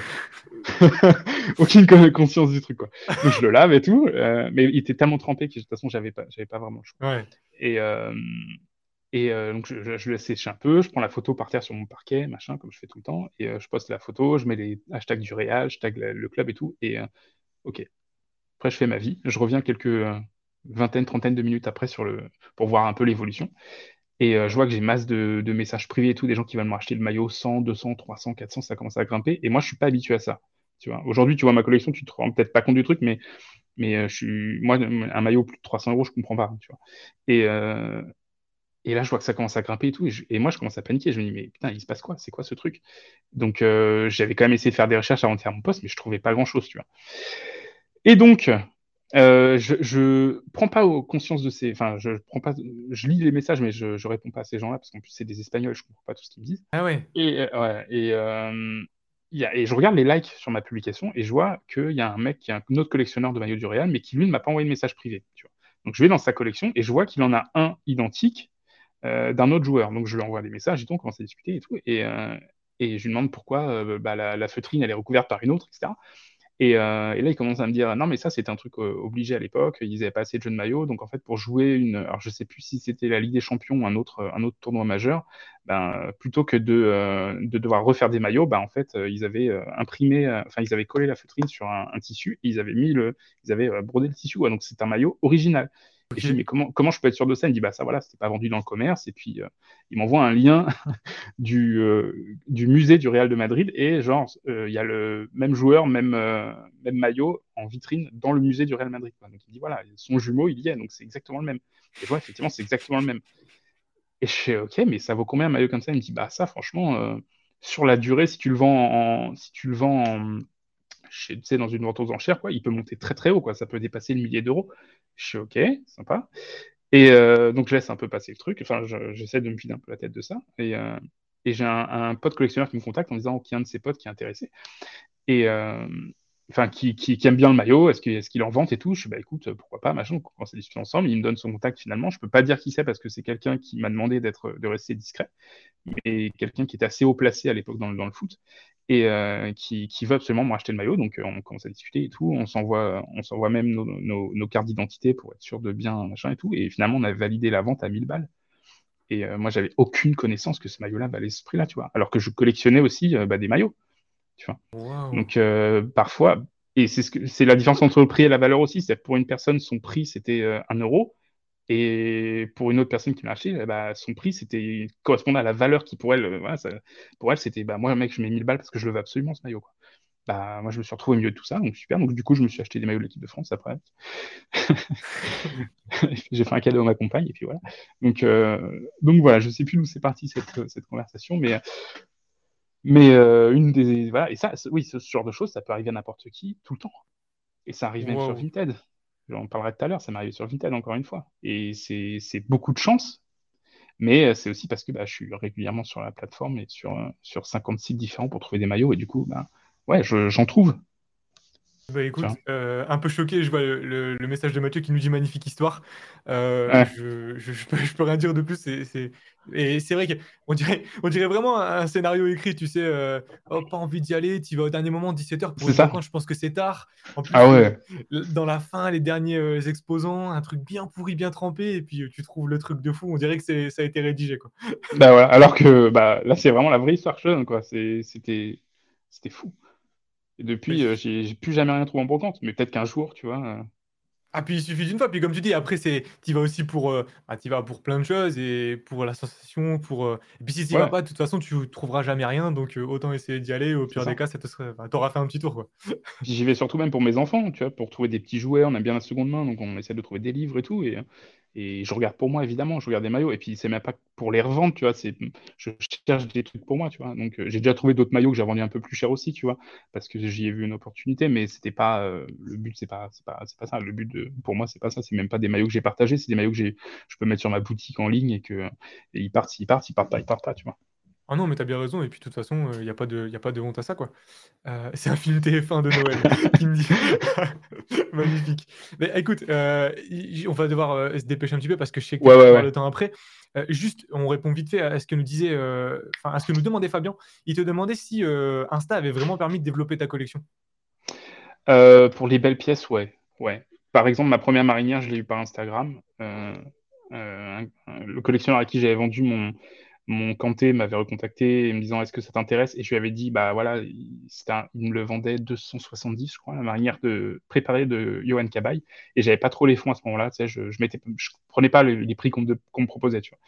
aucune conscience du truc quoi. Donc, je le lave et tout, euh, mais il était tellement trempé que de toute façon j'avais pas, j'avais pas vraiment le choix. Ouais. Et euh, et euh, donc je, je, le sécher un peu, je prends la photo par terre sur mon parquet, machin, comme je fais tout le temps, et je poste la photo, je mets les hashtags du Real, hashtag le club et tout, et ok. Après je fais ma vie, je reviens quelques vingtaine, trentaine de minutes après sur le pour voir un peu l'évolution. Et euh, je vois que j'ai masse de, messages privés et tout, des gens qui veulent me racheter le maillot 100, 200, 300, 400, ça commence à grimper. Et moi, je suis pas habitué à ça. Aujourd'hui, tu vois ma collection, tu te rends peut-être pas compte du truc, mais, mais euh, je suis, moi, un maillot plus de 300 euros, je comprends pas. Tu vois. Et, euh, et là, je vois que ça commence à grimper et tout. Et, moi, je commence à paniquer. Je me dis, mais putain, il se passe quoi? C'est quoi ce truc? Donc, j'avais quand même essayé de faire des recherches avant de faire mon poste, mais je trouvais pas grand-chose, tu vois. Et donc, euh, je, je prends pas conscience de ces, enfin, je prends pas, je lis les messages, mais je, je réponds pas à ces gens-là parce qu'en plus c'est des Espagnols, je comprends pas tout ce qu'ils me disent. Ah ouais. Et euh, ouais, et, euh, y a, et je regarde les likes sur ma publication et je vois qu'il y a un mec qui est un autre collectionneur de maillots du Real, mais qui lui ne m'a pas envoyé de message privé. Tu vois. Donc je vais dans sa collection et je vois qu'il en a un identique euh, d'un autre joueur. Donc je lui envoie des messages et tout, on commence à discuter et tout, et, et je lui demande pourquoi bah, la, feutrine elle est recouverte par une autre, etc. Euh, et, là, il commence à me dire non, mais ça, c'était un truc euh, obligé à l'époque. Ils n'avaient pas assez de jeux de maillot. Donc, en fait, pour jouer une. Alors, je sais plus si c'était la Ligue des Champions ou un autre, un autre tournoi majeur, ben, plutôt que de, euh, de devoir refaire des maillots, ben, en fait, ils avaient imprimé, enfin, ils avaient collé la feutrine sur un, tissu et ils avaient mis. Ils avaient brodé le tissu. Donc, c'est un maillot original. Dis, mais comment, comment je peux être sûr de ça? Il me dit, bah ça voilà, c'était pas vendu dans le commerce. Et puis, euh, il m'envoie un lien du, euh, du musée du Real de Madrid. Et genre, euh, il y a le même joueur, même, même maillot en vitrine dans le musée du Real Madrid. Donc, il dit, voilà, son jumeau, il y est. Donc, c'est exactement le même. Et je vois, effectivement, c'est exactement le même. Et je fais, OK, mais ça vaut combien un maillot comme ça? Il me dit, bah ça, franchement, sur la durée, si tu le vends en, si tu le vends en, tu sais, dans une vente aux enchères, quoi, il peut monter très très haut, quoi. Ça peut dépasser le millier d'euros. Je suis OK, sympa. Et euh, donc, je laisse un peu passer le truc. Enfin, j'essaie de me filer un peu la tête de ça. Et, euh, j'ai un, pote collectionneur qui me contacte en disant qu'il y a un de ses potes qui est intéressé. Et, euh, qui, aime bien le maillot, est-ce qu'il en vente et tout? Je dis, bah écoute, pourquoi pas, machin, on commence à discuter ensemble, il me donne son contact finalement, je peux pas dire qui c'est parce que c'est quelqu'un qui m'a demandé de rester discret, mais quelqu'un qui était assez haut placé à l'époque dans, le foot, et euh, qui, qui, veut absolument me racheter le maillot, donc euh, on commence à discuter et tout, on s'envoie, on s'envoie même nos, nos, nos cartes d'identité pour être sûr de bien, machin et tout, et finalement on a validé la vente à 1000 balles. Et euh, moi, j'avais aucune connaissance que ce maillot-là valait ce prix-là, tu vois. Alors que je collectionnais aussi bah, des maillots. Tu vois. Donc parfois, et c'est ce que c'est la différence entre le prix et la valeur aussi, c'est pour une personne son prix c'était euh, un euro et pour une autre personne qui l'a acheté, eh bah, son prix c'était correspondait à la valeur qui pour elle, euh, voilà, ça, pour elle c'était bah moi mec je mets 1000 balles parce que je le veux absolument ce maillot quoi. Bah, moi je me suis retrouvé au milieu de tout ça donc super donc du coup je me suis acheté des maillots de l'équipe de France après j'ai fait un cadeau à ma compagne et puis voilà donc donc voilà je sais plus d'où c'est parti cette, cette conversation mais mais euh, une des. Voilà, et ça, oui, ce genre de choses, ça peut arriver à n'importe qui, tout le temps. Et ça arrive même sur Vinted. J'en parlerai tout à l'heure, ça m'est arrivé sur Vinted encore une fois. Et c'est beaucoup de chance, mais euh, c'est aussi parce que bah, je suis régulièrement sur la plateforme et sur, euh, sur 50 sites différents pour trouver des maillots. Et du coup, bah, j'en trouve. Bah écoute, euh, un peu choqué, je vois le, message de Mathieu qui nous dit magnifique histoire. Euh, je, je, peux, rien dire de plus. C'est, Et c'est vrai qu'on dirait, on dirait vraiment un scénario écrit, tu sais. Euh, oh, pas envie d'y aller, tu vas au dernier moment, 17h pour une je pense que c'est tard. En plus, ah ouais. dans la fin, les derniers exposants, un truc bien pourri, bien trempé, et puis tu trouves le truc de fou. On dirait que ça a été rédigé. Quoi. Bah voilà, alors que bah, là, c'est vraiment la vraie histoire quoi. c'était fou. Et depuis, euh, j'ai plus jamais rien trouvé en brocante. Mais peut-être qu'un jour, tu vois. Euh. Ah, puis il suffit d'une fois. Puis comme tu dis, après, c'est, tu vas aussi pour, euh, bah, vas pour plein de choses et pour la sensation, pour. Et puis si tu vas pas, de toute façon, tu trouveras jamais rien. Donc autant essayer d'y aller. Au pire des cas, ça te serait, t'auras fait un petit tour, quoi. J'y vais surtout même pour mes enfants, tu vois, pour trouver des petits jouets. On aime bien la seconde main, donc on essaie de trouver des livres et tout. Et et je regarde pour moi, évidemment, je regarde des maillots. Et puis, c'est même pas pour les revendre, tu vois. C'est, je cherche des trucs pour moi, tu vois. Donc, euh, j'ai déjà trouvé d'autres maillots que j'ai vendus un peu plus cher aussi, tu vois, parce que j'y ai vu une opportunité. Mais c'était pas euh, le but, c'est pas, c'est pas, c'est pas ça. Le but pour moi, c'est pas ça. C'est même pas des maillots que j'ai partagés. C'est des maillots que j'ai, je peux mettre sur ma boutique en ligne et que ils partent, ils partent, ils partent pas, ils partent pas, tu vois. Ah non, mais t'as bien raison. Et puis, de toute façon, il n'y a, pas de- y a pas de honte à ça, quoi. Euh, c'est un film TF1 de Noël qui me dit. Magnifique. Mais écoute, euh, on va devoir euh, se dépêcher un petit peu parce que je sais que Ouais, tu ouais, le temps après. juste, on répond vite fait à ce que nous disait, enfin, à ce que nous demandait Fabien. Il te demandait si Insta avait vraiment permis de développer ta collection. pour les belles pièces, ouais. Ouais. Par exemple, ma première marinière, je l'ai eue par Instagram. le collectionneur à qui j'avais vendu mon, mon Kanté m'avait recontacté me disant est-ce que ça t'intéresse? Et je lui avais dit bah voilà il, me le vendait 270 je crois la marinière de préparée de Johan Cabaye. Et j'avais pas trop les fonds à ce moment-là tu sais je je, prenais pas les, prix qu'on me, proposait tu vois.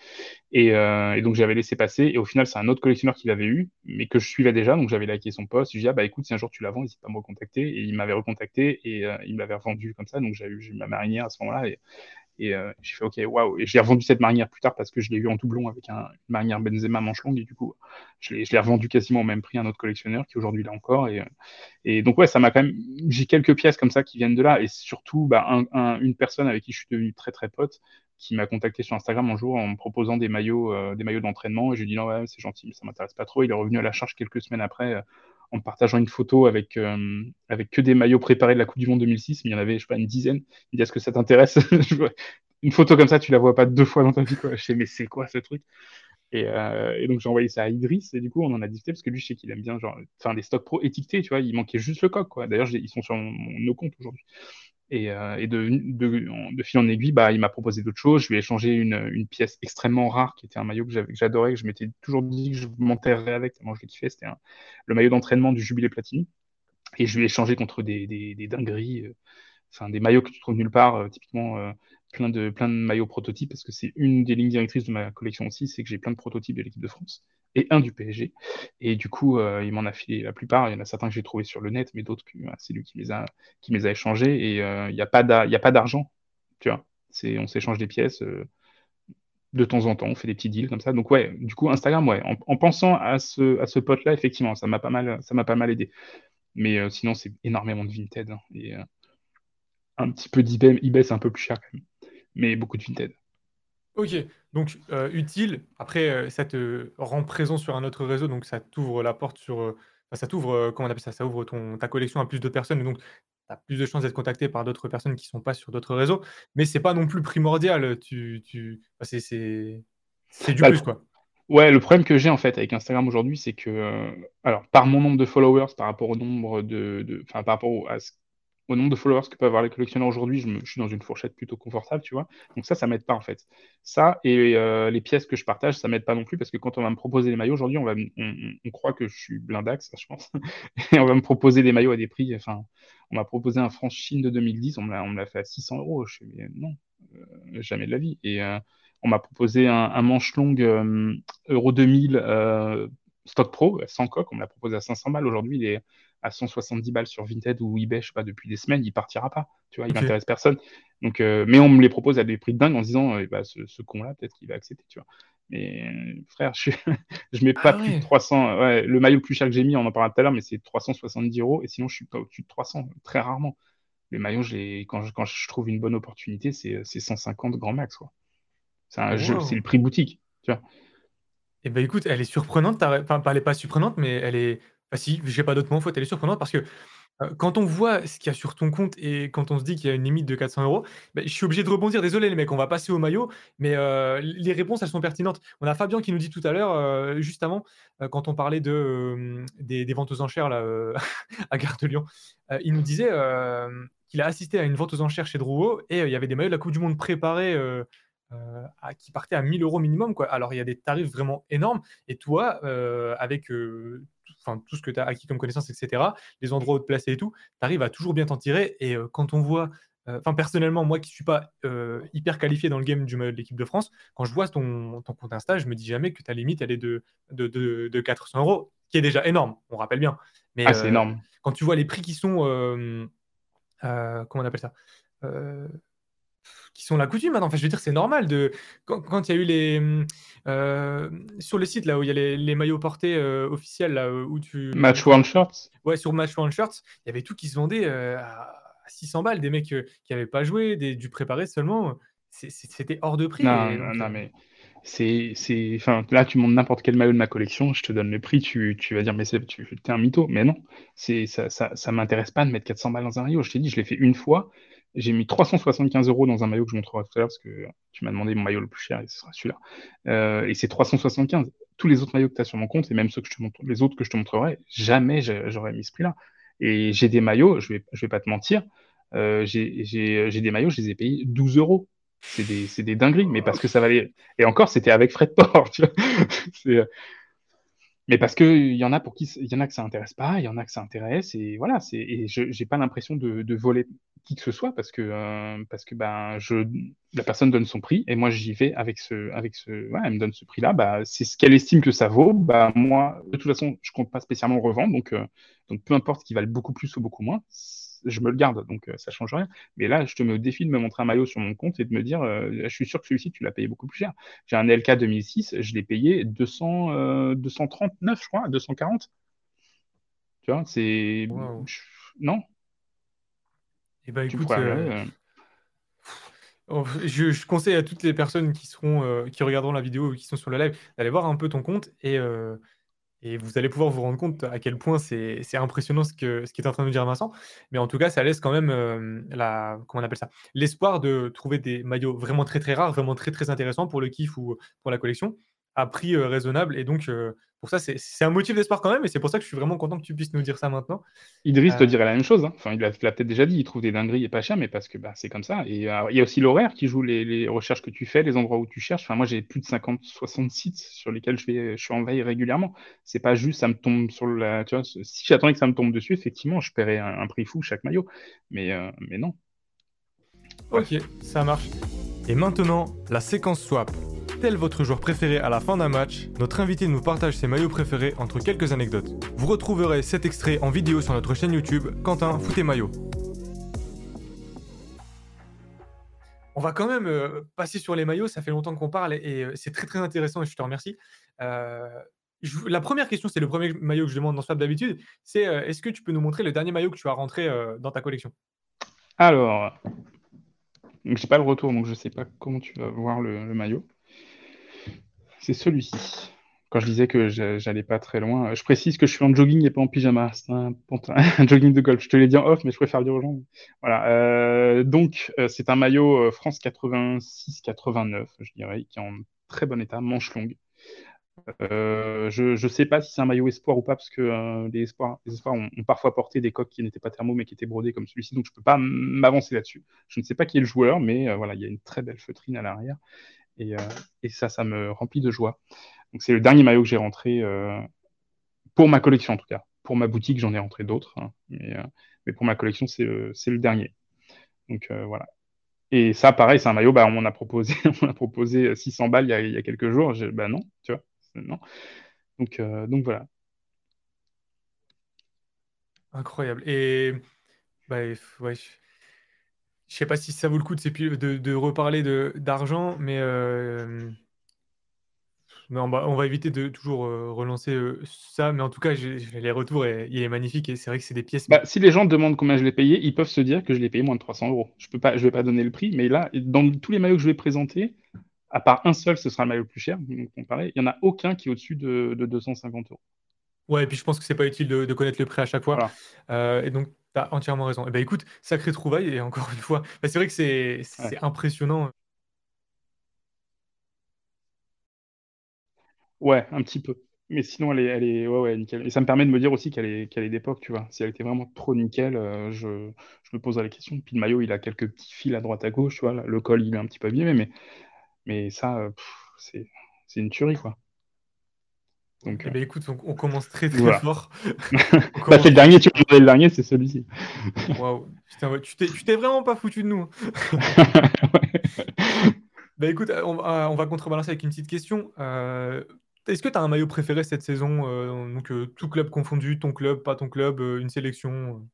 Et, euh, et donc j'avais laissé passer. Et au final c'est un autre collectionneur qui l'avait eu mais que je suivais déjà. Donc j'avais liké son poste je lui dit ah bah écoute si un jour tu la vends n'hésite pas à me recontacter. Et il m'avait recontacté et euh, il m'avait revendu comme ça. Donc j'ai eu ma marinière à ce moment-là et euh, j'ai fait, OK, waouh. Et j'ai revendu cette marinière plus tard parce que je l'ai eu en doublon avec un, une marinière Benzema manche longue. Et du coup, je l'ai revendu quasiment au même prix à un autre collectionneur qui aujourd'hui l'a encore. Et, euh, et donc, ouais, ça m'a quand même. J'ai quelques pièces comme ça qui viennent de là. Et surtout, bah, un, une personne avec qui je suis devenu très, très pote qui m'a contacté sur Instagram un jour en me proposant des maillots, euh, des maillots d'entraînement. Et je lui ai dit, non, ouais, c'est gentil, mais ça m'intéresse pas trop. Il est revenu à la charge quelques semaines après en partageant une photo avec, euh, avec que des maillots préparés de la Coupe du Monde 2006, mais il y en avait, je sais pas, une dizaine. Il dit, est-ce que ça t'intéresse Une photo comme ça, tu la vois pas deux fois dans ta vie. Quoi. Je sais, mais c'est quoi ce truc? Et, euh, et, donc j'ai envoyé ça à Idriss et du coup on en a discuté parce que lui je sais qu'il aime bien genre enfin des stocks pro étiquetés tu vois il manquait juste le coq quoi d'ailleurs ils sont sur nos comptes aujourd'hui et, euh, et de, de, de, fil en aiguille, bah, il m'a proposé d'autres choses. Je lui ai échangé une, une, pièce extrêmement rare qui était un maillot que j'adorais, que je m'étais toujours dit que je m'enterrerais avec, tellement je l'ai kiffé. C'était le maillot d'entraînement du Jubilé Platini. Et je lui ai échangé contre des, des, des dingueries, euh, enfin des maillots que tu trouves nulle part, euh, typiquement euh, plein, de, plein de maillots prototypes, parce que c'est une des lignes directrices de ma collection aussi, c'est que j'ai plein de prototypes de l'équipe de France et un du PSG. Et du coup, euh, il m'en a filé la plupart. Il y en a certains que j'ai trouvés sur le net, mais d'autres, que c'est lui qui les a, qui les a échangés. Et euh, il n'y a pas d'argent, tu vois. On s'échange des pièces euh, de temps en temps, on fait des petits deals comme ça. Donc ouais, du coup, Instagram, ouais, en, pensant à ce, à ce pote-là, effectivement, ça m'a pas mal, ça m'a pas mal aidé. Mais sinon, c'est énormément de Vinted. Hein, et un petit peu d'eBay, eBay, c'est un peu plus cher quand même. Mais beaucoup de Vinted. Ok, donc euh, utile. Après, euh, ça te rend présent sur un autre réseau, donc ça t'ouvre la porte sur. Euh, ça t'ouvre, comment on appelle ça? Ça ouvre ton, ta collection à plus de personnes, donc tu as plus de chances d'être contacté par d'autres personnes qui ne sont pas sur d'autres réseaux. Mais c'est pas non plus primordial. Tu, tu... c'est, c'est, du bah, plus, quoi. Ouais, le problème que j'ai en fait avec Instagram aujourd'hui, c'est que, alors, par mon nombre de followers, par rapport au nombre de, enfin, par rapport à ce au nombre de followers que peuvent avoir les collectionneurs aujourd'hui, je, suis dans une fourchette plutôt confortable, tu vois. Donc ça, ça m'aide pas en fait. Ça et euh, les pièces que je partage, ça m'aide pas non plus parce que quand on va me proposer les maillots aujourd'hui, on, va, on, croit que je suis blindax, je pense, et on va me proposer des maillots à des prix. Enfin, on m'a proposé un France-Chine de 2010, on me l'a fait à 600 euros. Je fais non, euh, jamais de la vie. Et euh, on m'a proposé un, manche longue Euro 2000 stock pro sans coque, on me l'a proposé à 500 balles. Aujourd'hui, il est à 170 balles sur Vinted ou eBay, je sais pas, depuis des semaines, il partira pas. Tu vois, il n'intéresse personne. Donc, euh, mais on me les propose à des prix de dingue en se disant, euh, bah, ce, con-là, peut-être qu'il va accepter, tu vois. Mais euh, frère, je, je mets pas ah plus de 300. Ouais, le maillot le plus cher que j'ai mis, on en parlera tout à l'heure, mais c'est 370 euros. Et sinon, je suis pas au-dessus de 300, très rarement. Les maillots, quand, je, quand je trouve une bonne opportunité, c'est 150 grand max. C'est le prix boutique. Tu vois. Eh ben écoute, elle est surprenante. Enfin, elle n'est pas surprenante, mais elle est bah si, j'ai pas d'autre mot, faut est surprenante parce que, quand on voit ce qu'il y a sur ton compte et quand on se dit qu'il y a une limite de 400 euros, bah, je suis obligé de rebondir. Désolé les mecs, on va passer au maillot, mais les réponses, elles sont pertinentes. On a Fabien qui nous dit tout à l'heure, juste avant, quand on parlait de, des ventes aux enchères là, à Gare de Lyon, il nous disait, qu'il a assisté à une vente aux enchères chez Drouot et il y avait des maillots de la coupe du monde préparés, qui partaient à 1000 euros minimum, quoi. Alors il y a des tarifs vraiment énormes et toi, avec, enfin tout ce que tu as acquis comme connaissance, etc., les endroits où te placer et tout, tu arrives à toujours bien t'en tirer. Et quand on voit Enfin, personnellement, moi qui suis pas hyper qualifié dans le game du de l'équipe de France, quand je vois ton, ton, compte Insta, je me dis jamais que ta limite elle est de, de, de, 400 euros, qui est déjà énorme, on rappelle bien. Mais ah, c'est énorme. Quand tu vois les prix qui sont. comment on appelle ça? Qui sont la coutume maintenant. Enfin, je veux dire, c'est normal de quand, il y a eu les sur le site là où il y a les, maillots portés officiels là où tu Match One Shirts. Ouais, sur Match One Shirts, il y avait tout qui se vendait à 600 balles, des mecs euh, qui n'avaient pas joué, des, du préparé seulement. C'était hors de prix. Non, non, euh, mais c'est, enfin, là, tu montes n'importe quel maillot de ma collection, je te donne le prix, tu, tu vas dire, mais c'est, tu es un mytho. Mais non, c'est, ça, ça, ça m'intéresse pas de mettre 400 balles dans un maillot. Je t'ai dit, je l'ai fait une fois. J'ai mis 375 euros dans un maillot que je montrerai tout à l'heure parce que tu m'as demandé mon maillot le plus cher et ce sera celui-là. Euh, et c'est 375. Tous les autres maillots que tu as sur mon compte et même ceux que je te montre, les autres que je te montrerai, jamais j'aurais mis ce prix-là. Et j'ai des maillots, je vais, vais pas te mentir, euh, j'ai des maillots, je les ai payés 12 euros. C'est des, des, dingueries, mais parce que ça valait. Et encore, c'était avec frais de port. Tu vois euh, mais parce qu'il y en a pour qui il y en a que ça intéresse pas, il y en a que ça intéresse, et voilà. Et je n'ai pas l'impression de, de, voler qui que ce soit parce que, euh, parce que ben, je, la personne donne son prix et moi j'y vais avec ce. Avec ce ouais, elle me donne ce prix-là, bah, c'est ce qu'elle estime que ça vaut. Bah, moi, de toute façon, je compte pas spécialement le revendre, donc, donc peu importe qu'il vale beaucoup plus ou beaucoup moins, je me le garde, donc euh, ça change rien. Mais là, je te mets au défi de me montrer un maillot sur mon compte et de me dire, euh, je suis sûr que celui-ci, tu l'as payé beaucoup plus cher. J'ai un LK 2006, je l'ai payé 200, 239, euh, je crois, 240. Tu vois, c'est. Non Eh ben, écoute. Oh, je, conseille à toutes les personnes qui seront, qui regarderont la vidéo ou qui sont sur le live d'aller voir un peu ton compte et et vous allez pouvoir vous rendre compte à quel point c'est impressionnant ce que ce qu'est en train de dire Vincent. Mais en tout cas, ça laisse quand même, euh, la comment on appelle ça? L'espoir de trouver des maillots vraiment très, très rares, vraiment très, très intéressants pour le kiff ou pour la collection à prix euh, raisonnable. Et donc, euh, pour ça, c'est un motif d'espoir quand même. Et c'est pour ça que je suis vraiment content que tu puisses nous dire ça maintenant. Idriss te dirait la même chose. Hein. Enfin, il l'a peut-être déjà dit. Il trouve des dingueries et pas cher, mais parce que bah, c'est comme ça. Et il y a aussi l'horaire qui joue les, recherches que tu fais, les endroits où tu cherches. Enfin, moi, j'ai plus de 50, 60 sites sur lesquels je, vais, je suis en veille régulièrement. C'est pas juste, ça me tombe sur la. Tu vois, si j'attendais que ça me tombe dessus, effectivement, je paierais un, prix fou chaque maillot. Mais, mais non. Ok, ça marche. Et maintenant, la séquence swap. Tel votre joueur préféré à la fin d'un match, notre invité nous partage ses maillots préférés entre quelques anecdotes. Vous retrouverez cet extrait en vidéo sur notre chaîne YouTube Quentin Foot Maillot. On va quand même euh, passer sur les maillots, ça fait longtemps qu'on parle et, euh, c'est très très intéressant et je te remercie. Euh, la première question, c'est le premier maillot que je demande dans Swap d'habitude, c'est est-ce que tu peux nous montrer le dernier maillot que tu as rentré dans ta collection? Alors, j'ai pas le retour, donc je sais pas comment tu vas voir le, maillot. C'est celui-ci. Quand je disais que j'allais pas très loin, je précise que je suis en jogging et pas en pyjama. C'est un, jogging de golf. Je te l'ai dit en off, mais je préfère dire aux gens. Voilà. Euh, donc, euh, c'est un maillot euh, France 86-89, je dirais, qui est en très bon état, manche longue. Je ne sais pas si c'est un maillot espoir ou pas, parce que les espoirs, ont, parfois porté des coques qui n'étaient pas thermo, mais qui étaient brodées comme celui-ci, donc je ne peux pas m'avancer là-dessus. Je ne sais pas qui est le joueur, mais voilà, il y a une très belle feutrine à l'arrière, et, et, ça, ça me remplit de joie. Donc c'est le dernier maillot que j'ai rentré, pour ma collection en tout cas. Pour ma boutique, j'en ai rentré d'autres, hein, mais, mais, pour ma collection, c'est le, dernier. Donc voilà. Et ça, pareil, c'est un maillot, bah, on a proposé, on a proposé 600 balles il y a, quelques jours. Bah non, tu vois. Non. Donc, euh, donc voilà. Incroyable. Et bah, ouais, je ne sais pas si ça vaut le coup de, reparler d'argent, mais euh, on, va, éviter de toujours euh, relancer ça. Mais en tout cas, les retours, et, il est magnifique et c'est vrai que c'est des pièces. Bah, si les gens demandent combien je l'ai payé, ils peuvent se dire que je l'ai payé moins de 300 euros. Je ne vais pas donner le prix, mais là, dans tous les maillots que je vais présenter, à part un seul, ce sera le maillot le plus cher, il n'y en a aucun qui est au-dessus de, 250 euros. Ouais, et puis je pense que c'est pas utile de, connaître le prix à chaque fois. Euh, et donc, tu as entièrement raison. Et eh ben écoute, sacré trouvaille, et encore une fois, bah, c'est vrai que c'est impressionnant. Ouais, un petit peu. Mais sinon, elle est, elle est ouais, ouais, nickel. Et ça me permet de me dire aussi qu'elle est, qu'elle est d'époque, tu vois. Si elle était vraiment trop nickel, euh, je, je me poserais la question. Puis le maillot, il a quelques petits fils à droite à gauche, tu vois. Le col, il est un petit peu abîmé, mais mais ça, euh, c'est une tuerie, quoi. Donc, eh ben, écoute, on, commence très très fort. bah, c'est le dernier, tu le dernier, c'est celui-ci. Waouh, tu t'es vraiment pas foutu de nous. Bah écoute, on, on, va contrebalancer avec une petite question. Euh, est-ce que tu as un maillot préféré cette saison euh, Donc, euh, tout club confondu, ton club, pas ton club, une sélection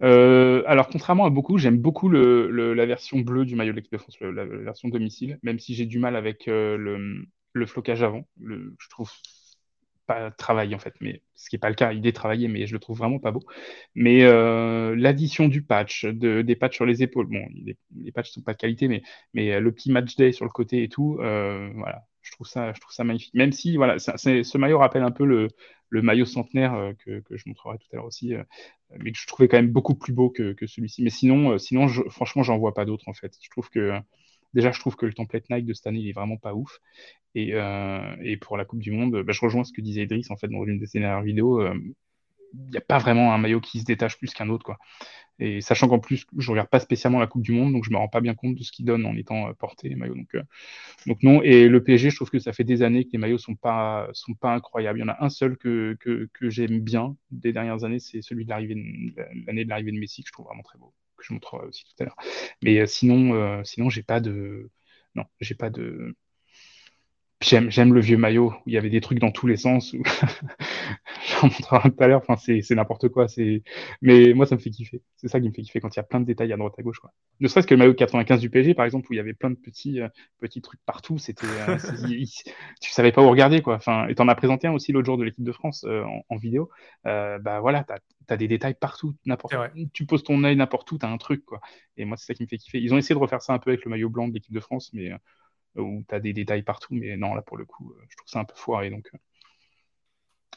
alors, contrairement à beaucoup, j'aime beaucoup le, la version bleue du maillot de l'équipe de France, la, version domicile, même si j'ai du mal avec le, le flocage avant. Je trouve pas travailler en fait, mais ce qui n'est pas le cas, il est travaillé, mais je le trouve vraiment pas beau. Mais euh, l'addition du patch, de, des patchs sur les épaules, bon, les, les patchs sont pas de qualité, mais, euh, le petit match day sur le côté et tout, euh, voilà, je trouve ça, magnifique. Même si, voilà, ce maillot rappelle un peu le, maillot centenaire que, je montrerai tout à l'heure aussi, mais que je trouvais quand même beaucoup plus beau que, que celui-ci. Mais sinon, sinon je, franchement, j'en vois pas d'autres en fait. Je trouve que Déjà, je trouve que le template Nike de cette année, il est vraiment pas ouf. Et, euh, pour la Coupe du Monde, bah, je rejoins ce que disait Idriss en fait dans une de ses dernières vidéos. Euh, il n'y a pas vraiment un maillot qui se détache plus qu'un autre. Quoi. Et sachant qu'en plus, je regarde pas spécialement la Coupe du Monde, donc je me rends pas bien compte de ce qu'il donne en étant euh, porté les maillots. Donc, non. Et le PSG, je trouve que ça fait des années que les maillots sont pas sont pas incroyables. Il y en a un seul que, que, que j'aime bien des dernières années, c'est celui de l'arrivée l'année de l'arrivée de Messi que je trouve vraiment très beau que je montrerai aussi tout à l'heure. Mais euh, sinon, euh, sinon j'ai pas de. Non, j'ai pas de. J'aime, le vieux maillot où il y avait des trucs dans tous les sens. J'en montrerai tout à l'heure. Enfin, c'est, n'importe quoi. C'est... Mais moi, ça me fait kiffer. C'est ça qui me fait kiffer quand il y a plein de détails à droite à gauche. Quoi. Ne serait-ce que le maillot 95 du PSG, par exemple, où il y avait plein de petits, euh, petits trucs partout. C'était, tu savais pas où regarder. Quoi. Enfin, et t'en as présenté un aussi l'autre jour de l'équipe de France en, vidéo. bah voilà, t'as, t'as des détails partout. N'importe Tu poses ton œil n'importe où, t'as un truc. quoi. Et moi, c'est ça qui me fait kiffer. Ils ont essayé de refaire ça un peu avec le maillot blanc de l'équipe de France, mais où tu as des détails partout. Mais non, là, pour le coup, euh, je trouve ça un peu foiré. Donc,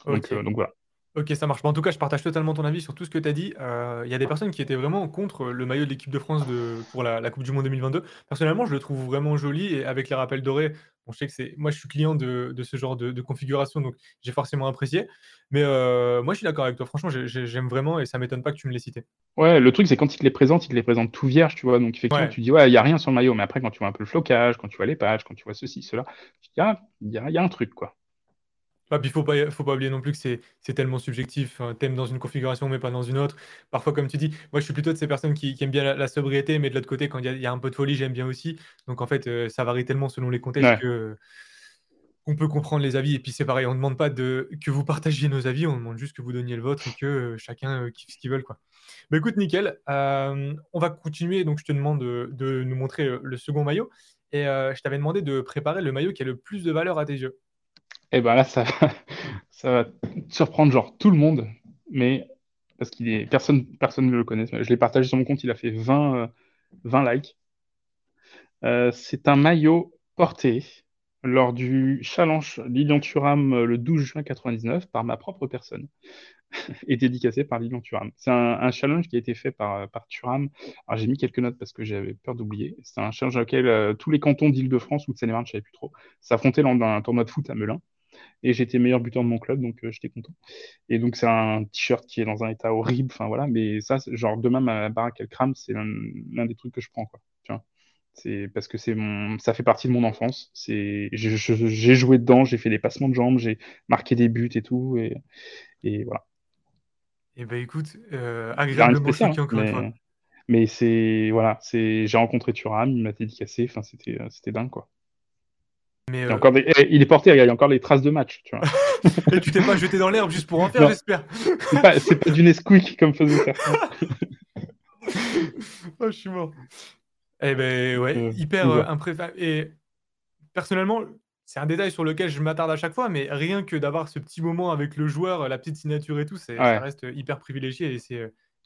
euh, euh, donc, voilà. Ok, ça marche. En tout cas, je partage totalement ton avis sur tout ce que tu as dit. Il y a des personnes qui étaient vraiment contre le maillot de l'équipe de France de, pour la, Coupe du Monde 2022. Personnellement, je le trouve vraiment joli et avec les rappels dorés, je sais que c'est. Moi, je suis client de, ce genre de, configuration, donc j'ai forcément apprécié. Mais moi, je suis d'accord avec toi. Franchement, j'aime vraiment et ça m'étonne pas que tu me l'aies cité. Ouais, le truc, c'est quand il te les présente, il te les présente tout vierge, tu vois. Donc, effectivement, tu dis, ouais, il n'y a rien sur le maillot. Mais après, quand tu vois un peu le flocage, quand tu vois les pages, quand tu vois ceci, cela, tu dis, ah, il y a un truc, quoi. Ah, puis il faut pas, faut pas oublier non plus que c'est tellement subjectif. T'aimes dans une configuration, mais pas dans une autre. Parfois, comme tu dis, moi je suis plutôt de ces personnes qui, aiment bien la, sobriété, mais de l'autre côté, quand il y, a un peu de folie, j'aime bien aussi. Donc en fait, euh, ça varie tellement selon les contextes que qu'on peut comprendre les avis. Et puis c'est pareil, on ne demande pas de, que vous partagiez nos avis, on demande juste que vous donniez le vôtre et que euh, chacun euh, kiffe ce qu'il veut. Quoi. Bah, écoute, nickel. on va continuer. Donc je te demande de, nous montrer le second maillot. Et je t'avais demandé de préparer le maillot qui a le plus de valeur à tes yeux. Et eh ben là, ça, va surprendre genre tout le monde, mais parce qu'il est personne, personne ne le connaît. Je l'ai partagé sur mon compte, il a fait 20, 20 euh, likes. Euh, c'est un maillot porté lors du challenge Lilian Thuram euh, le 12 juin 99 par ma propre personne et dédicacé par Lilian Thuram. C'est un, challenge qui a été fait par, par Thuram. Alors j'ai mis quelques notes parce que j'avais peur d'oublier. C'est un challenge auquel tous les cantons d'Île-de-France ou de Seine-et-Marne, je savais plus trop, s'affrontaient lors d'un tournoi de foot à Melun et j'étais meilleur buteur de mon club, donc euh, j'étais content. Et donc c'est un t-shirt qui est dans un état horrible, enfin voilà, mais ça, genre demain ma baraque elle crame, c'est l'un des trucs que je prends, quoi. Tu vois c'est parce que c'est mon, ça fait partie de mon enfance. C'est, j'ai joué dedans, j'ai fait des passements de jambes, j'ai marqué des buts et tout, et, et voilà. Et eh ben écoute, euh, agréablement spécial, encore mais, une fois. Mais c'est voilà, c'est j'ai rencontré Thuram, il m'a dédicacé, enfin c'était c'était dingue quoi. Mais euh, encore eh, il est porté, il y a encore les traces de match. Tu vois. Et tu t'es pas jeté dans l'herbe juste pour en faire, j'espère. C'est pas, pas, du Nesquik comme faisait certains. oh, je suis mort. Eh ben ouais, euh, hyper euh, Et personnellement, c'est un détail sur lequel je m'attarde à chaque fois, mais rien que d'avoir ce petit moment avec le joueur, la petite signature et tout, ça reste hyper privilégié et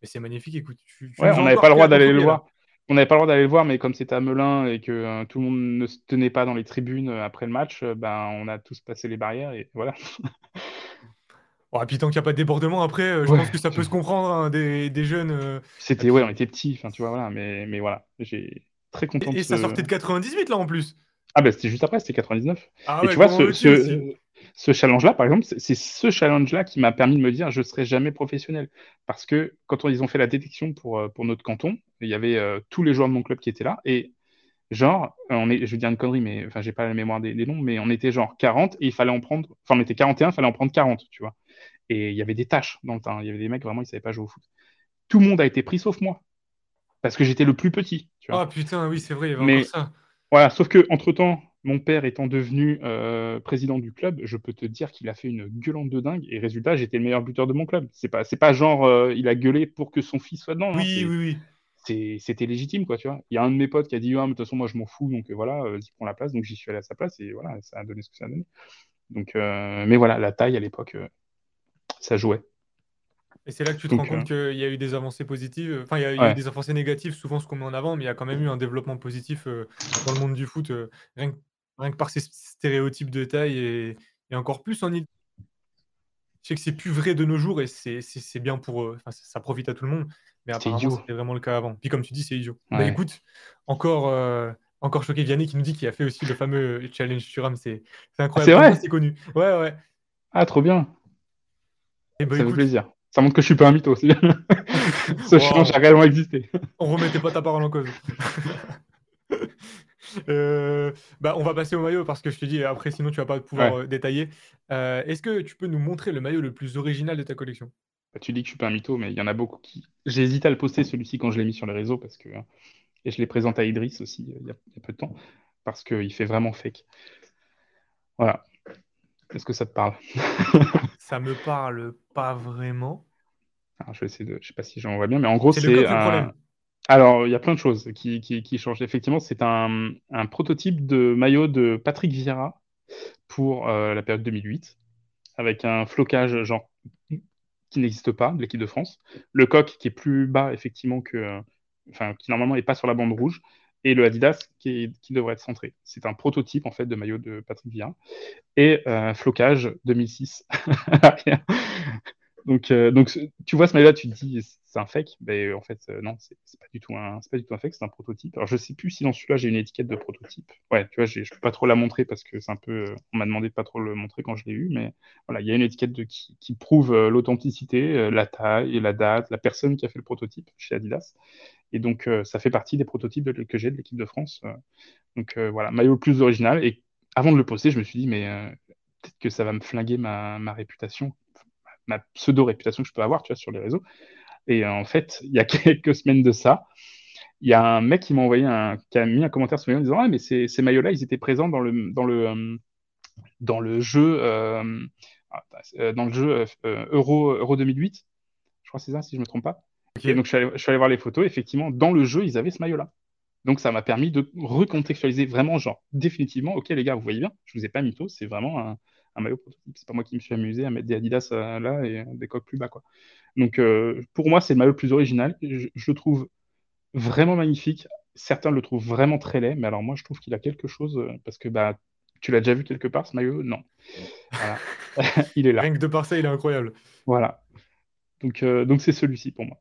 c'est magnifique. Écoute, ouais, on n'avait pas le droit d'aller le voir on n'avait pas le droit d'aller le voir, mais comme c'était à Melun et que euh, tout le monde ne se tenait pas dans les tribunes euh, après le match, euh, ben, on a tous passé les barrières et voilà. et puis tant qu'il n'y a pas de débordement, après, je pense que ça peut se comprendre hein, des, des, jeunes. C'était, ouais, on était petits, tu vois, voilà, mais, mais voilà, j'ai très content. Et, ça sortait de 98 là en plus. Ah ben c'était juste après, c'était 99. Ah, et tu vois, ce, ce, ce challenge-là, par exemple, c'est ce challenge-là qui m'a permis de me dire je ne serai jamais professionnel. Parce que quand ils ont fait la détection pour, pour notre canton, il y avait euh, tous les joueurs de mon club qui étaient là. Et Genre, on est, je vais dire une connerie, mais enfin, j'ai pas la mémoire des, noms, mais on était genre 40 et il fallait en prendre, enfin, on était 41, il fallait en prendre 40, tu vois. Et il y avait des tâches dans le temps. Il y avait des mecs vraiment, ils savaient pas jouer au foot. Tout le monde a été pris sauf moi. Parce que j'étais le plus petit. Tu vois. Ah putain, oui, c'est vrai, il y avait mais, encore ça. Voilà, sauf que entre temps, mon père étant devenu euh, président du club, je peux te dire qu'il a fait une gueulante de dingue. Et résultat, j'étais le meilleur buteur de mon club. C'est pas, c'est pas genre euh, il a gueulé pour que son fils soit dedans. Oui, oui, oui c'était légitime, quoi, tu vois. Il y a un de mes potes qui a dit, ah, de toute façon, moi, je m'en fous, donc euh, voilà, vas-y, prends la place. Donc, j'y suis allé à sa place et voilà, ça a donné ce que ça a donné. Donc, euh, mais voilà, la taille à l'époque, euh, ça jouait. Et c'est là que tu te rends compte qu'il y a eu des avancées positives. Enfin, il y a, eu des avancées négatives, souvent ce qu'on met en avant, mais il y a quand même eu un développement positif dans le monde du foot, rien que, par ces stéréotypes de taille et, encore plus en île. Je sais que c'est plus vrai de nos jours et c'est bien pour eux. Enfin, ça profite à tout le monde. Mais apparemment, c'était vraiment le cas avant. Puis comme tu dis, c'est idiot. Bah écoute, encore, euh, encore choqué Vianney qui nous dit qu'il a fait aussi le fameux challenge Thuram. C'est incroyable. C'est vrai C'est connu. Ouais, ouais. Ah, trop bien. Et bah, ça fait plaisir. Ça montre que je suis pas un mytho aussi. Ce challenge a réellement existé. On remettait pas ta parole en cause. Euh, bah, on va passer au maillot parce que je te dis après sinon tu vas pas pouvoir euh, détailler. Est-ce que tu peux nous montrer le maillot le plus original de ta collection? Bah, tu dis que je suis pas un mytho, mais il y en a beaucoup qui. J'ai hésité à le poster celui-ci quand je l'ai mis sur les réseaux parce que et je l'ai présenté à Idriss aussi euh, il y, a, peu de temps parce qu'il fait vraiment fake. Voilà. Est-ce que ça te parle? Ça me parle pas vraiment. Alors, je vais essayer de. Je sais pas si j'en vois bien, mais en gros c'est. Un... Alors il y a plein de choses qui, changent. Effectivement, c'est un, prototype de maillot de Patrick Vieira pour euh, la période 2008 avec un flocage genre qui n'existe pas de l'équipe de France, le coq qui est plus bas effectivement que, euh, enfin qui normalement n'est pas sur la bande rouge, et le Adidas qui, qui devrait être centré. C'est un prototype en fait de maillot de Patrick Vieira et euh, flocage 2006. donc, euh, tu vois ce maillot-là, tu te dis c'est un fake, mais en fait non, c'est pas du tout un, pas du tout un fake, c'est un prototype. Alors je sais plus si dans celui-là j'ai une étiquette de prototype. Ouais, tu vois, je peux pas trop la montrer parce que c'est un peu, on m'a demandé de pas trop le montrer quand je l'ai eu, mais voilà, il y a une étiquette qui, prouve l'authenticité, la taille, la date, la personne qui a fait le prototype chez Adidas. Et donc, euh, ça fait partie des prototypes que j'ai de l'équipe de France. Euh. donc euh, voilà, maillot plus original. Et avant de le poster, je me suis dit, mais peut-être que ça va me flinguer ma, réputation, ma pseudo-réputation que je peux avoir, tu vois, sur les réseaux. Et en fait, il y a quelques semaines de ça, il y a un mec qui m'a envoyé un, qui a mis un commentaire sur en disant, ah, mais ces, ces maillots-là, ils étaient présents dans le, dans le, dans le jeu, dans le jeu Euro, Euro 2008. Je crois que c'est ça, si je ne me trompe pas. Et donc, je suis, allé, voir les photos. Effectivement, dans le jeu, ils avaient ce maillot-là. Donc, ça m'a permis de recontextualiser vraiment, genre, définitivement, ok, les gars, vous voyez bien, je vous ai pas mytho, c'est vraiment un, un maillot prototype. C'est pas moi qui me suis amusé à mettre des Adidas euh, là et des coques plus bas, quoi. Donc, euh, pour moi, c'est le maillot le plus original. Je, le trouve vraiment magnifique. Certains le trouvent vraiment très laid, mais alors moi, je trouve qu'il a quelque chose euh, parce que bah, tu l'as déjà vu quelque part, ce maillot? Non. Voilà. il est là. Rien que de par ça, il est incroyable. Voilà. Donc, donc c'est celui-ci pour moi.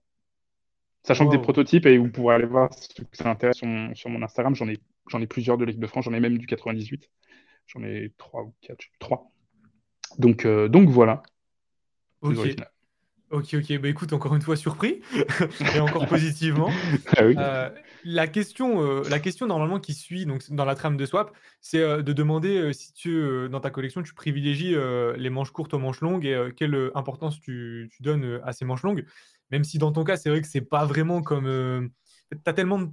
Sachant que des prototypes, et vous pourrez aller voir si ça intéresse sur mon, sur mon Instagram, j'en ai, j'en ai plusieurs de l'équipe de France, j'en ai même du 98. J'en ai trois ou quatre, trois. Donc, euh, donc voilà. Ok. Ok, ok. Bah écoute, encore une fois surpris et encore positivement. Ah euh, la question, euh, la question normalement qui suit donc dans la trame de swap, c'est de demander si tu dans ta collection tu privilégies les manches courtes aux manches longues et quelle importance tu, tu donnes à ces manches longues. Même si dans ton cas, c'est vrai que c'est pas vraiment comme. Tu as tellement de.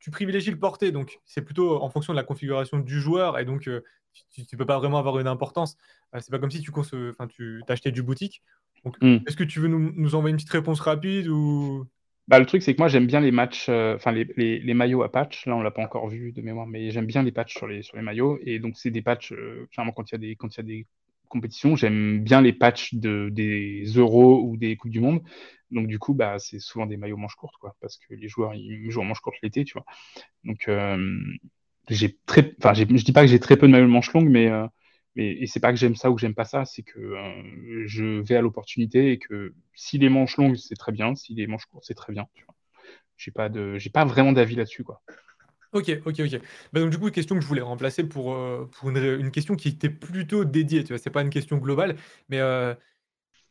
tu privilégies le porté, donc c'est plutôt en fonction de la configuration du joueur, et donc tu ne peux pas vraiment avoir une importance. Euh, c'est pas comme si tu, enfin, tu t'achetais du boutique. Donc, hmm. est-ce que tu veux nous, nous, envoyer une petite réponse rapide ou? Bah, le truc, c'est que moi, j'aime bien les matchs, enfin, les, les, les, maillots à patch. Là, on l'a pas encore vu de mémoire, mais j'aime bien les patchs sur les, sur les maillots. Et donc, c'est des patchs, généralement, quand il y a des, quand il y a des compétitions, j'aime bien les patchs de, des euros ou des Coupes du Monde. Donc du coup, bah, c'est souvent des maillots manches courtes, quoi, parce que les joueurs ils jouent en manches courtes l'été, tu vois. Donc euh, j'ai très, enfin, je dis pas que j'ai très peu de maillots de manches longues, mais euh, mais et c'est pas que j'aime ça ou que j'aime pas ça, c'est que euh, je vais à l'opportunité et que si les manches longues c'est très bien, si les manches courtes c'est très bien. J'ai pas de, j'ai pas vraiment d'avis là-dessus, quoi. Ok, ok, ok. Bah donc du coup, question que je voulais remplacer pour, pour une, question qui était plutôt dédiée, tu vois, c'est pas une question globale, mais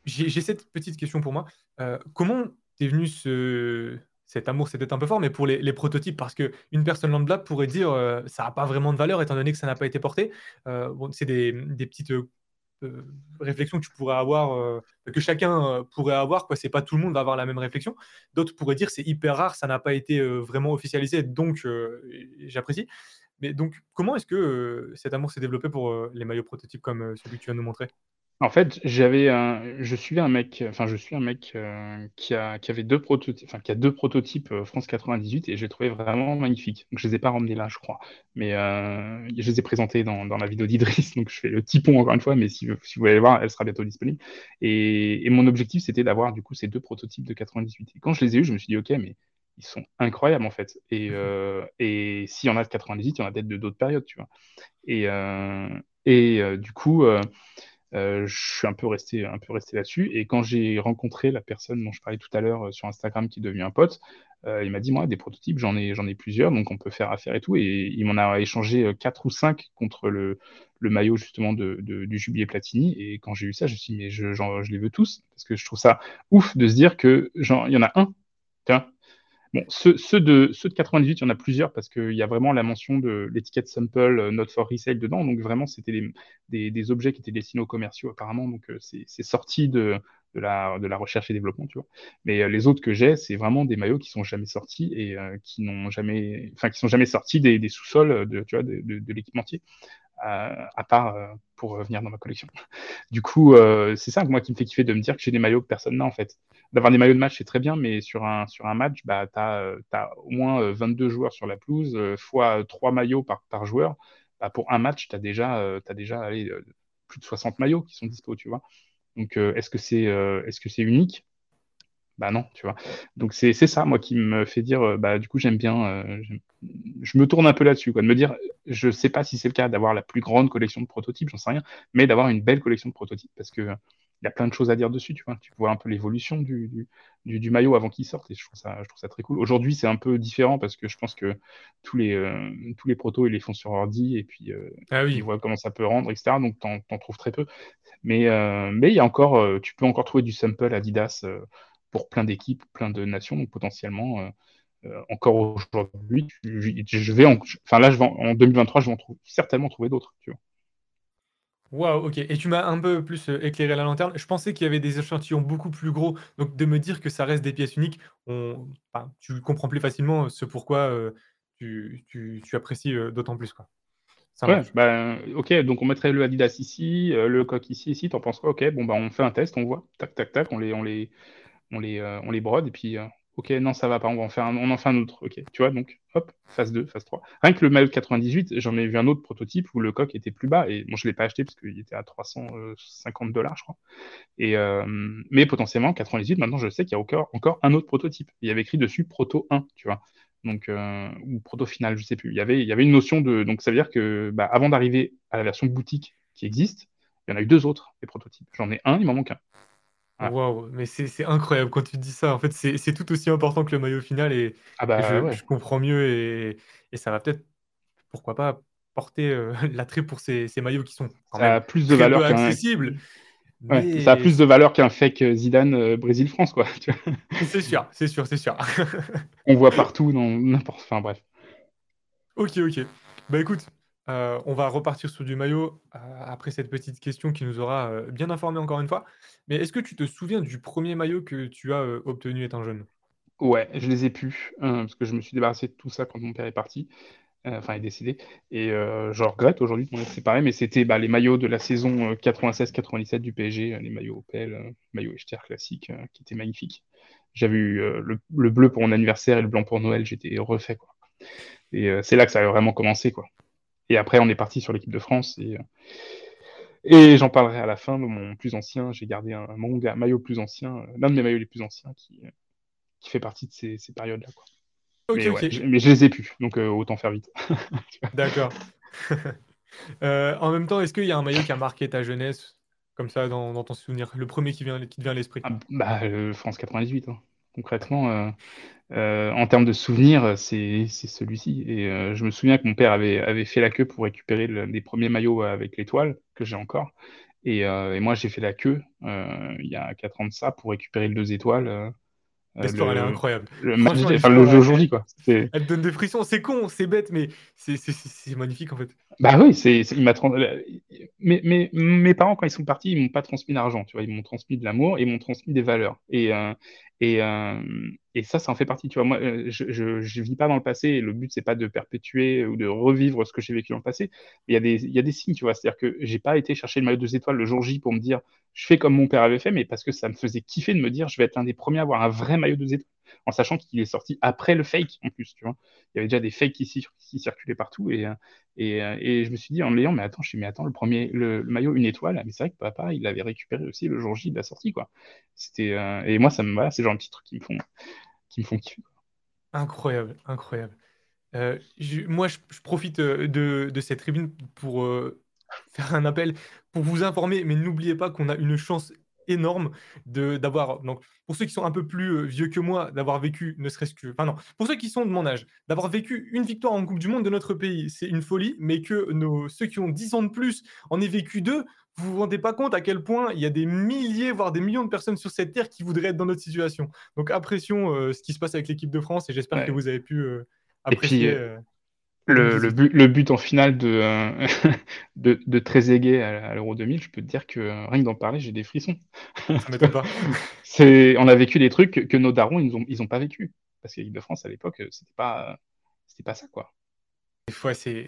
j'ai cette petite question pour moi. Euh, comment t'es venu ce, cet amour, c'était un peu fort, mais pour les, prototypes, parce qu'une personne lambda pourrait dire euh, ça n'a pas vraiment de valeur étant donné que ça n'a pas été porté. Euh, c'est des, petites euh, réflexions que tu pourrais avoir, que chacun pourrait avoir. Quoi, c'est pas tout le monde va avoir la même réflexion. D'autres pourraient dire c'est hyper rare, ça n'a pas été vraiment officialisé, donc j'apprécie. Mais donc, comment est-ce que cet amour s'est développé pour les maillots prototypes comme celui que tu viens de nous montrer? En fait, j'avais un, je suivais un mec, enfin, je suis un mec euh, qui a, qui avait deux prototypes, enfin, qui a deux prototypes euh, France 98 et j'ai trouvé vraiment magnifique. Donc, je les ai pas ramenés là, je crois, mais euh, je les ai présentés dans, dans la vidéo d'Idriss. Donc, je fais le typon encore une fois, mais si, si vous voulez voir, elle sera bientôt disponible. Et, et mon objectif, c'était d'avoir du coup ces deux prototypes de 98. Et quand je les ai eus, je me suis dit, ok, mais ils sont incroyables en fait. Et, et s'il y en a de 98, il y en a peut-être de d'autres périodes, tu vois. Et, et du coup. Euh, je suis un peu resté, un peu resté là-dessus. Et quand j'ai rencontré la personne dont je parlais tout à l'heure euh, sur Instagram qui est devenu un pote, euh, il m'a dit moi des prototypes j'en ai j'en ai plusieurs donc on peut faire affaire et tout et il m'en a échangé quatre ou cinq contre le, le maillot justement de, du jubilé Platini et quand j'ai eu ça je me suis dit mais je, je les veux tous parce que je trouve ça ouf de se dire que il y en a un tiens Bon, ceux, de, ceux de 98, il y en a plusieurs parce qu'il y a vraiment la mention de l'étiquette sample euh, not for resale dedans. Donc vraiment, c'était des, objets qui étaient destinés aux commerciaux apparemment. Donc euh, c'est sorti de, la, recherche et développement, tu vois. Mais euh, les autres que j'ai, c'est vraiment des maillots qui sont jamais sortis et qui n'ont jamais, enfin qui sont jamais sortis des, sous-sols de, l'équipementier. À part pour venir dans ma collection. Du coup, c'est ça moi qui me fait kiffer de me dire que j'ai des maillots que personne n'a en fait d'avoir des maillots de match, c'est très bien, mais sur un, sur un match, bah, tu as, euh, au moins 22 euh, joueurs sur la pelouse, euh, fois 3 maillots par, par joueur. Bah, pour un match, tu as déjà, as déjà plus de 60 maillots qui sont dispo, tu vois. Donc, est-ce que c'est est-ce que c'est unique? Bah non, tu vois. Donc, c'est ça, moi, qui me fait dire, bah, du coup, j'aime bien, je me tourne un peu là-dessus, quoi, de me dire, je sais pas si c'est le cas d'avoir la plus grande collection de prototypes, j'en sais rien, mais d'avoir une belle collection de prototypes, parce que il y a plein de choses à dire dessus, tu vois. Tu vois un peu l'évolution du, du, maillot avant qu'il sorte et je trouve ça, je trouve ça très cool. Aujourd'hui, c'est un peu différent parce que je pense que tous les, euh, tous les protos, ils les font sur ordi et puis euh, ah ils voient comment ça peut rendre, etc. Donc, tu en trouves très peu. Mais, euh, mais il y a encore, tu peux encore trouver du sample Adidas pour plein d'équipes, plein de nations. Donc, potentiellement, encore aujourd'hui, je vais enfin là, je vais en, 2023, je vais en certainement trouver d'autres, tu vois. Waouh, OK et tu m'as un peu plus, euh, éclairé la lanterne. Je pensais qu'il y avait des échantillons beaucoup plus gros, donc de me dire que ça reste des pièces uniques, on tu comprends plus facilement, ce pourquoi, euh, tu tu apprécies, euh, d'autant plus, quoi. Ça Ouais, ben, OK, donc on mettrait le Adidas ici, le coq ici, ici, t'en penses quoi? OK, bon, bah, on fait un test, on voit. Tac, tac, tac, on les on les on les, on les brode et puis, Ok, non, ça va pas, on, va en fait un autre. Ok, tu vois, donc hop, phase 2, phase 3. Rien que le maillot de 98, j'en ai vu un autre prototype où le coq était plus bas et bon, je l'ai pas acheté parce qu'il était à 350 dollars, je crois. Et, euh, mais potentiellement, 98, maintenant je sais qu'il y a encore, un autre prototype. Il y avait écrit dessus Proto 1, tu vois. Donc, euh, ou Proto Final, je sais plus. Il y avait, il y avait une notion de. Donc ça veut dire que bah, avant d'arriver à la version boutique qui existe, il y en a eu deux autres, des prototypes. J'en ai un, il m'en manque un. Waouh, mais c'est incroyable quand tu dis ça. En fait, c'est tout aussi important que le maillot final et, ah bah, je, comprends mieux et, ça va peut-être, pourquoi pas, porter euh, l'attrait pour ces, maillots qui sont quand ça a plus de valeur qu'un ça a plus de valeur qu'un fake Zidane euh, Brésil-France, quoi. c'est sûr, c'est sûr, c'est sûr. On voit partout dans n'importe. Enfin bref. Ok, ok. Bah écoute, euh, on va repartir sur du maillot euh, après cette petite question qui nous aura euh, bien informé encore une fois. Mais est-ce que tu te souviens du premier maillot que tu as obtenu étant jeune? Ouais, je les ai pu, parce que je me suis débarrassé de tout ça quand mon père est parti, enfin est décédé. Et je regrette aujourd'hui de m'en séparé, mais c'était bah, les maillots de la saison 96-97 du PSG, les maillots Opel, maillots Echter classiques, qui étaient magnifiques. J'avais eu le, bleu pour mon anniversaire et le blanc pour Noël, j'étais refait. Quoi. Et c'est là que ça a vraiment commencé. quoi. Et après, on est parti sur l'équipe de France. Et, euh, et j'en parlerai à la fin mon plus ancien. J'ai gardé un, mon maillot plus ancien, euh, l'un de mes maillots les plus anciens qui, euh, qui fait partie de ces, ces périodes-là. mais, je, mais, je les ai plus, donc autant faire vite. D'accord. en même temps, est-ce qu'il y a un maillot qui a marqué ta jeunesse, comme ça, dans, dans ton souvenir? Le premier qui vient, qui vient à l'esprit ah, bah, France 98. Hein. Concrètement, euh, en termes de souvenirs, c'est celui-ci. Et euh, je me souviens que mon père avait, avait fait la queue pour récupérer les premiers maillots avec l'étoile, que j'ai encore. Et, euh, et moi, j'ai fait la queue il y a 4 ans de ça pour récupérer le deux étoiles L'histoire, elle est incroyable. Le, enfin, le jeu aujourd'hui, quoi. Elle donne des frissons. C'est con, c'est bête, mais c'est magnifique, en fait. Bah oui, c'est, il m'a mais, mais, mes parents, quand ils sont partis, ils m'ont pas transmis l'argent, tu vois. Ils m'ont transmis de l'amour et ils m'ont transmis des valeurs. Et, euh, et, euh, et ça, ça en fait partie. Tu vois, moi, euh, je, je, vis pas dans le passé. Et le but, c'est pas de perpétuer ou de revivre ce que j'ai vécu dans le passé. Il y a des, il y a des signes, tu vois. C'est-à-dire que j'ai pas été chercher le maillot deux étoiles le jour J pour me dire, je fais comme mon père avait fait, mais parce que ça me faisait kiffer de me dire, je vais être l'un des premiers à avoir un vrai maillot deux étoiles, en sachant qu'il est sorti après le fake en plus, tu vois. Il y avait déjà des fakes qui, qui circulaient partout et, euh, et, et, je me suis dit en l'ayant, mais attends, je suis, mais attends, le premier, le, maillot une étoile, mais c'est vrai que papa, il l'avait récupéré aussi le jour J de la sortie, quoi. C'était, et moi, ça me, c'est genre un petit truc qui me font, qui me font kiffer. Incroyable, incroyable. Euh, moi, je, profite euh, de, de, cette tribune pour euh, faire un appel, pour vous informer, mais n'oubliez pas qu'on a une chance énorme de d'avoir donc pour ceux qui sont un peu plus vieux que moi d'avoir vécu ne serait-ce que enfin non pour ceux qui sont de mon âge d'avoir vécu une victoire en Coupe du Monde de notre pays c'est une folie mais que nos ceux qui ont 10 ans de plus en aient vécu deux vous vous rendez pas compte à quel point il y a des milliers, voire des millions de personnes sur cette terre qui voudraient être dans notre situation. Donc apprécions euh, ce qui se passe avec l'équipe de France et j'espère que vous avez pu euh, apprécier. Euh, le, but, le, but, en finale de, de, de Trezeguet à, l'Euro 2000, je peux te dire que rien que d'en parler, j'ai des frissons. Ça m'étonne pas. on a vécu des trucs que nos darons, ils n'ont ils ont pas vécu. Parce que l'équipe de France, à l'époque, c'était pas, c'était pas ça, quoi. Des fois, c'est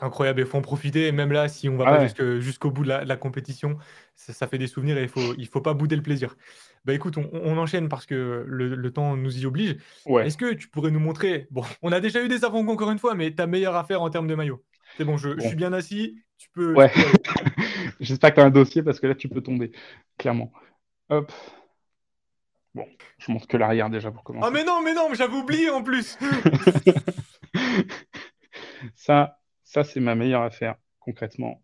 incroyable, il faut en profiter. même là, si on va pas jusqu'au bout de la, compétition, ça, fait des souvenirs et il faut, il faut pas bouder le plaisir. Bah écoute, on, enchaîne parce que le, temps nous y oblige. Est-ce que tu pourrais nous montrer, bon, on a déjà eu des avant encore une fois, mais ta meilleure affaire en termes de maillot? C'est bon, je, suis bien assis, tu peux. Ouais. J'espère que tu as un dossier parce que là, tu peux tomber, clairement. Hop. Bon, je montre que l'arrière déjà pour commencer. Ah mais non, mais non, j'avais oublié en plus Ça, ça c'est ma meilleure affaire, concrètement.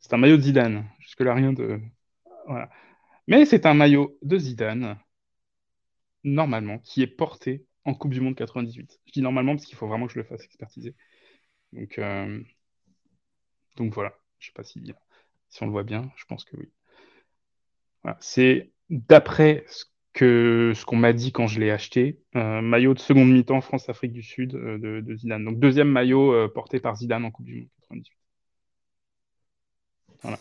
C'est un maillot de Zidane. Jusque-là, rien de. Mais c'est un maillot de Zidane, normalement, qui est porté en Coupe du Monde 98. Je dis normalement parce qu'il faut vraiment que je le fasse expertiser. Donc, euh, Donc voilà. Je sais pas si, si on le voit bien. Je pense que oui. C'est d'après ce que ce qu'on m'a dit quand je l'ai acheté. maillot de seconde mi-temps France-Afrique du Sud euh, de, Zidane. Donc deuxième maillot euh, porté par Zidane en Coupe du Monde 98. Voilà.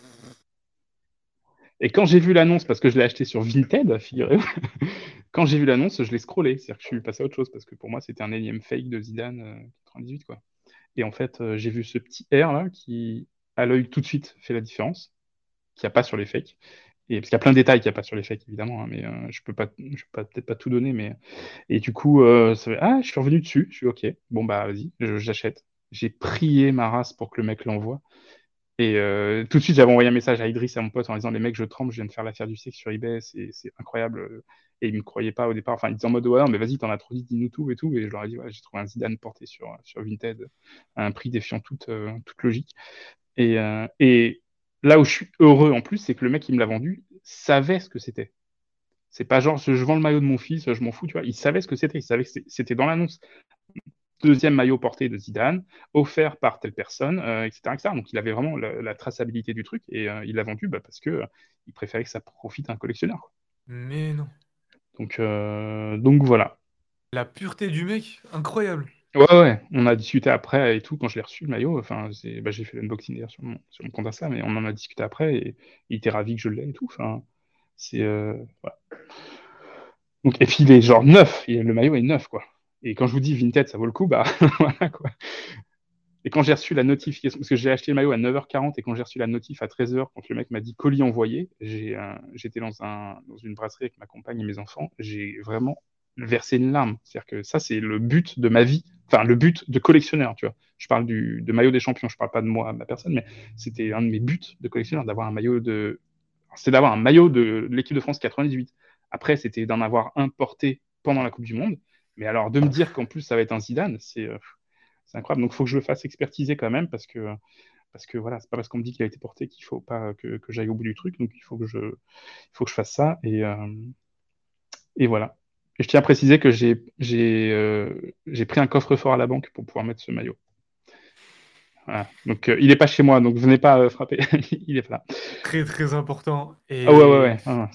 Et quand j'ai vu l'annonce, parce que je l'ai acheté sur Vinted, figurez-vous, quand j'ai vu l'annonce, je l'ai scrollé. C'est-à-dire que je suis passé à autre chose, parce que pour moi, c'était un énième fake de Zidane 98. Euh, quoi. Et en fait, j'ai vu ce petit R là qui, à l'œil tout de suite, fait la différence, qu'il n'y a pas sur les fakes parce qu'il y a plein de détails qu'il n'y a pas sur les fakes, évidemment, hein, mais euh, je peux pas, je peux peut-être pas tout donner, mais et du coup, euh, ah, je suis revenu dessus, je suis ok, bon bah vas-y, j'achète. J'ai prié ma race pour que le mec l'envoie. Et euh, tout de suite, j'avais envoyé un message à Idriss, à mon pote, en disant Les mecs, je tremble, je viens de faire l'affaire du sexe sur eBay, c'est incroyable. Et ils ne me croyaient pas au départ. Enfin, ils disaient en mode Ouais, mais vas-y, t'en as trop dit, dis-nous tout et tout. Et je leur ai dit ouais, J'ai trouvé un Zidane porté sur, sur Vinted à un prix défiant toute, toute logique. Et là où je suis heureux en plus, c'est que le mec qui me l'a vendu savait ce que c'était. C'est pas genre, je vends le maillot de mon fils, je m'en fous, tu vois. Il savait ce que c'était, il savait que c'était dans l'annonce. Deuxième maillot porté de Zidane, offert par telle personne, etc., euh, etc., Donc il avait vraiment la, traçabilité du truc et euh, il l'a vendu bah, parce que euh, il préférait que ça profite à un collectionneur. Mais non. Donc, donc voilà. La pureté du mec, incroyable. Ouais, ouais, on a discuté après et tout, quand je l'ai reçu le maillot, enfin, bah, j'ai fait l'unboxing d'ailleurs sur mon, sur mon compte Insta, mais on en a discuté après et il était ravi que je l'ai et tout, enfin, c'est, euh, voilà. Donc, et puis il est genre neuf, le maillot est neuf, quoi. Et quand je vous dis Vinted, ça vaut le coup, bah, voilà, quoi. Et quand j'ai reçu la notification, parce que j'ai acheté le maillot à 9h40 et quand j'ai reçu la notif à 13h, quand le mec m'a dit colis envoyé, j'ai, euh, j'étais dans, un, dans une brasserie avec ma compagne et mes enfants, j'ai vraiment verser une larme. C'est-à-dire que ça, c'est le but de ma vie, enfin le but de collectionneur, tu vois. Je parle du, de maillot des champions, je parle pas de moi, ma personne, mais c'était un de mes buts de collectionneur, d'avoir un maillot de... C'est d'avoir un maillot de l'équipe de France 98. Après, c'était d'en avoir un porté pendant la Coupe du Monde. Mais alors, de me dire qu'en plus, ça va être un Zidane, c'est euh, incroyable. Donc, il faut que je le fasse expertiser quand même, parce que parce que voilà, c'est pas parce qu'on me dit qu'il a été porté qu'il faut pas que, que j'aille au bout du truc. Donc il faut que je, il faut que je fasse ça et euh, et voilà je tiens à préciser que j'ai euh, pris un coffre-fort à la banque pour pouvoir mettre ce maillot. Donc, euh, il n'est pas chez moi, donc venez pas euh, frapper. il est là. Très, très important. Et... Ah ouais, ouais, ouais. Ah,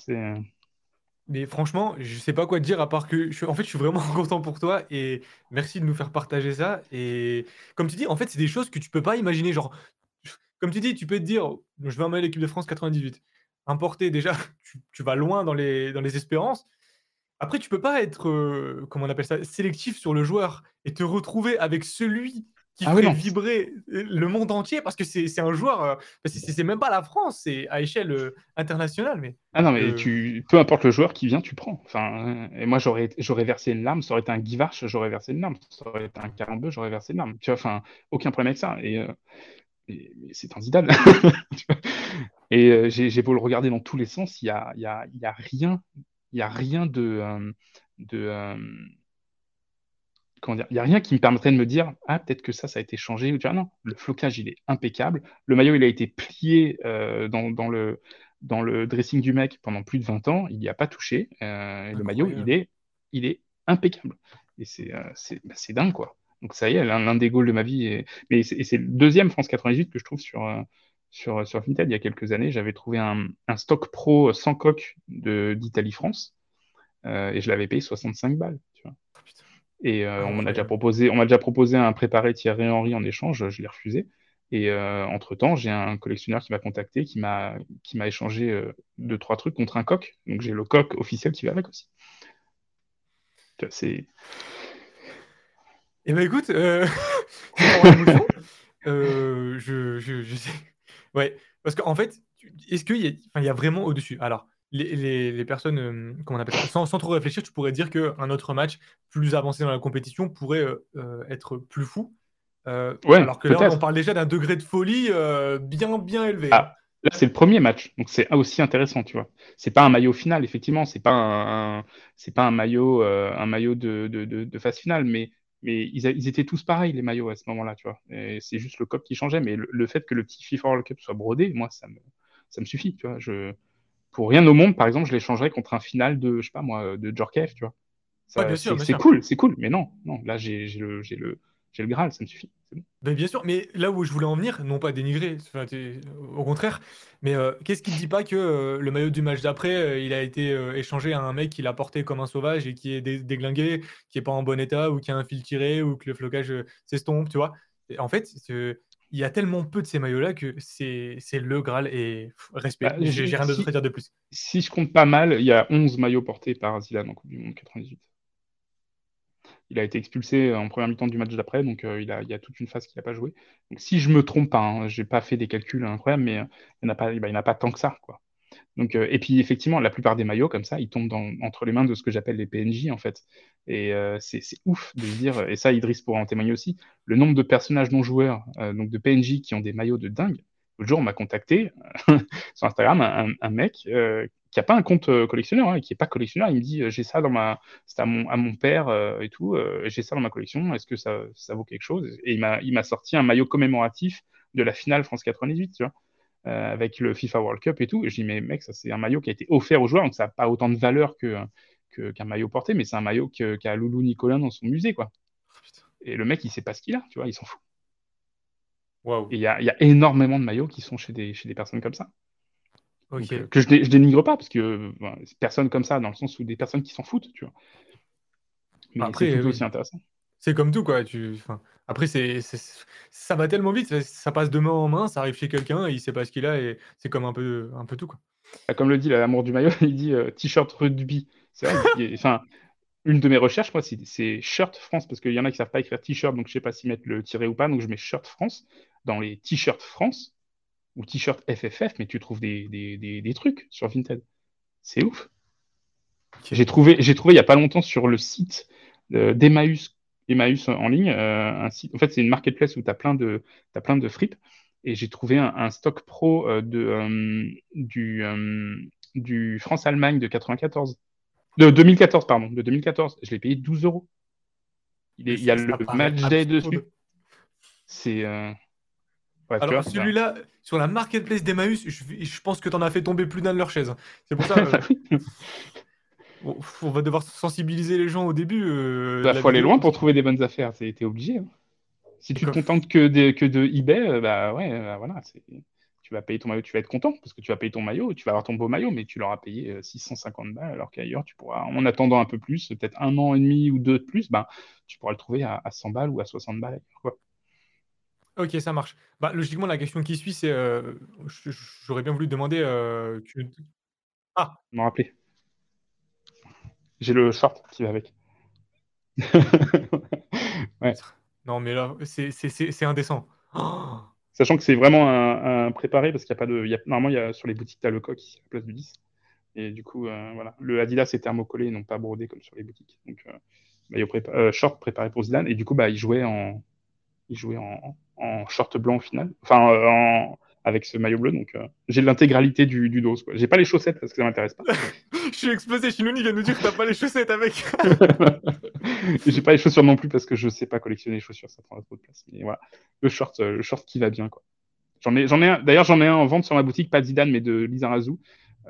Mais franchement, je sais pas quoi te dire à part que je en fait, je suis vraiment content pour toi et merci de nous faire partager ça et comme tu dis, en fait, c'est des choses que tu peux pas imaginer, genre, comme tu dis, tu peux te dire: «Je vais emmener l'équipe de France 98». Importer déjà, tu tu vas loin dans les dans les espérances. Après, tu peux pas être, comment on appelle ça? Sélectif sur le joueur et te retrouver avec celui qui Ah oui, non. vibrer, le monde entier parce que c'est un joueur, heu, bah, c'est même pas la France, c'est à échelle, internationale mais Ah non, mais tu, peu importe le joueur qui vient, tu prends. Enfin, euh, et moi, j'aurais, versé une larme. Ça aurait été un Guy Varche, j'aurais versé une larme. Ça aurait été un Carambeu, j'aurais versé une larme. Tu vois, enfin, aucun problème avec ça. Et, euh, et- c'est un Zidane. Tu vois? Et euh, j'ai, beau le regarder dans tous les sens, il y a, y a, y a rien, il y a rien de, euh, de, euh, comment dire, il y a rien qui me permettrait de me dire, ah, peut-être que ça, ça a été changé. Ou tu vois, non, le flocage, il est impeccable. Le maillot, il a été plié euh, dans, dans le, dans le dressing du mec pendant plus de 20 ans. Il n'y a pas touché. Le maillot, il est, il est impeccable. Et c'est bah, c'est dingue, quoi. Donc ça y est, l'un des goals de ma vie. est- Mais c'est et c'est le deuxième France 98 que je trouve sur, sur, sur Vinted il y a quelques années. J'avais trouvé un, un stock pro sans coque d'Italie-France euh, et je l'avais payé 65 balles. Tu vois. Putain, Et euh, on m'en a déjà proposé, on m'a déjà proposé un préparé Thierry Henry en échange, je l'ai refusé. Et euh, entre-temps, j'ai un collectionneur qui m'a contacté, qui m'a qui m'a échangé euh, deux, trois trucs contre un coq. Donc j'ai le coq officiel qui va avec aussi. C'est Et bah, écoute, d'émotion. Heu, je je je sais ouais, parce qu'en fait, est-ce qu'il y a y vraiment au-dessus? Alors, les les les personnes, hem, comment on appelle ça? Sans sans trop réfléchir, tu pourrais dire qu'un autre match plus avancé dans la compétition pourrait, heu heu, être plus fou. Ouais, alors que là, on parle déjà d'un degré de folie, bien, bien élevé. Ah, là, c'est le premier match, donc c'est aussi intéressant, tu vois. C'est pas un maillot final, effectivement, c'est pas un, un- c'est pas un maillot, euh, un maillot de, de, de, de phase finale, mais, mais ils, a- ils étaient tous pareils, les maillots à ce moment-là, tu vois. C'est juste le coq qui changeait, mais le, le fait que le petit FIFA World Cup soit brodé, moi, ça me, ça me suffit, tu vois. Je, pour rien au monde, par exemple, je l'échangerais contre un final de, je sais pas moi, de Djorkaeff, tu vois. Ouais, c'est cool, c'est cool, mais non, non, là, j'ai j'ai le, j'ai le, j'ai le Graal, ça me suffit. bon. Beh, bien sûr, mais là où je voulais en venir, non pas dénigrer, enfin, au contraire, mais heu, qu'est-ce qui te dit pas que, heu, le maillot du match d'après, heu, il a été, échangé à un mec qui l'a porté comme un sauvage et qui est dé déglingué, qui est pas en bon état ou qui a un fil tiré ou que le flocage, s'estompe, tu vois? Et en fait, il y a tellement peu de ces maillots-là que c'est le Graal et pff, respect. Bah, J'ai rien d'autre à si, dire de plus. si je compte pas mal, il y a 11 maillots portés par Zidane en Coupe du Monde 98. Il a été expulsé en première mi-temps du match d'après, donc euh, il y a toute une phase qu'il n'a pas joué. Donc si je me trompe pas, hein, j'ai pas fait des calculs incroyables, mais euh, il n'y en a pas, il n'y en a pas tant que ça. Donc, euh, et puis effectivement, la plupart des maillots comme ça, ils tombent entre les mains de ce que j'appelle les PNJ en fait. Et c'est ouf de dire, et ça Idriss pourra en témoigner aussi, le nombre de personnages non joueurs, donc de PNJ qui ont des maillots de dingue. L'autre jour, on m'a contacté sur Instagram un, un mec qui n'a pas un compte euh, collectionneur, hein, qui n'est pas collectionneur. Il me dit, euh, j'ai ça dans ma, c'est à mon, à mon père euh, et tout, euh, j'ai ça dans ma collection. Est-ce que ça, ça vaut quelque chose? Et il m'a, il m'a sorti un maillot commémoratif de la finale France 98, tu vois euh, avec le FIFA World Cup et tout. Et je dis, mais mec, ça c'est un maillot qui a été offert aux joueurs, donc ça n'a pas autant de valeur que, que, qu'un maillot porté, mais c'est un maillot qu'a Loulou Nicolin dans son musée, quoi. Putain, Et le mec, il sait pas ce qu'il a, tu vois, il s'en fout. Et il y a, y a, énormément de maillots qui sont chez des, chez des personnes comme ça. Donc, euh, que je, dé, je, dénigre pas, parce que euh, ben, personnes comme ça, dans le sens où des personnes qui s'en foutent, tu vois. Mais c'est Après, tout oui. aussi intéressant. C'est comme tout, quoi. Tu, enfin, après, c'est, c'est- ça va tellement vite, ça, ça passe de main en main, ça arrive chez quelqu'un, il sait pas ce qu'il a et c'est comme un peu, un peu tout, quoi. Comme le dit l'amour du maillot, il dit euh, t-shirt rugby. C'est enfin, une de mes recherches, moi, c'est, c'est shirt France, parce qu'il y en a qui savent pas écrire t-shirt, donc je sais pas s'ils mettent le tiret ou pas, donc je mets shirt France. Dans les t-shirts France ou t-shirt FFF, mais tu trouves des, des, des, des trucs sur Vinted. C'est ouf. J'ai trouvé, j'ai trouvé il y a pas longtemps sur le site euh, d'Emmaüs, Emmaüs en ligne, euh, un site. En fait, c'est une marketplace où tu as plein de, plein de fripes. Et j'ai trouvé un, un stock pro euh, de, du, du France-Allemagne de 94. De 2014, pardon, de 2014. Je l'ai payé 12 euros. Il, est, il y a le match day dessus. C'est. euh, ouais, tu Alors, celui-là, sur la marketplace d'Emmaüs, je, je pense que t'en as fait tomber plus d'un de leur chaise. C'est pour ça, euh, bah, on, on va devoir sensibiliser les gens au début euh, de Bah, faut aller loin pour trouver des bonnes affaires. T'es obligé. hein. Si tu te contentes que de, que de eBay, euh, bah ouais, bah, voilà, tu vas payer ton maillot, tu vas être content parce que tu vas payer ton maillot, tu vas avoir ton beau maillot, mais tu l'auras payé 650 balles, alors qu'ailleurs, tu pourras, en attendant un peu plus, peut-être un an et demi ou deux de plus, ben, tu pourras le trouver à, 100 balles ou à 60 balles. Quoi. Ok, ça marche. Bah, logiquement, la question qui suit, c'est, j'aurais bien voulu te demander, que... Ah! M'en rappeler. J'ai le short qui va avec. ouais. Non, mais là, c'est indécent. Sachant que c'est vraiment un, préparé parce qu'il n'y a pas de. Y a, normalement, y a, sur les boutiques, tu as le coq à la place du 10. Et du coup, euh, voilà. Le Adidas est thermocollé, non pas brodé comme sur les boutiques. Donc, euh, euh, short préparé pour Zidane. Et du coup, bah, il jouait en, il jouait en, en short blanc au final. Enfin, en, avec ce maillot bleu. Donc, euh, j'ai l'intégralité du, du dos. J'ai pas les chaussettes parce que ça m'intéresse pas. je suis explosé. Shinouni vient de nous dire que t'as pas les chaussettes avec. j'ai pas les chaussures non plus parce que je sais pas collectionner les chaussures. Ça prend trop de place. Mais voilà, le short, euh, le short qui va bien, quoi. J'en ai, j'en ai D'ailleurs, j'en ai un en vente sur ma boutique, pas de Zidane, mais de Lizarazu,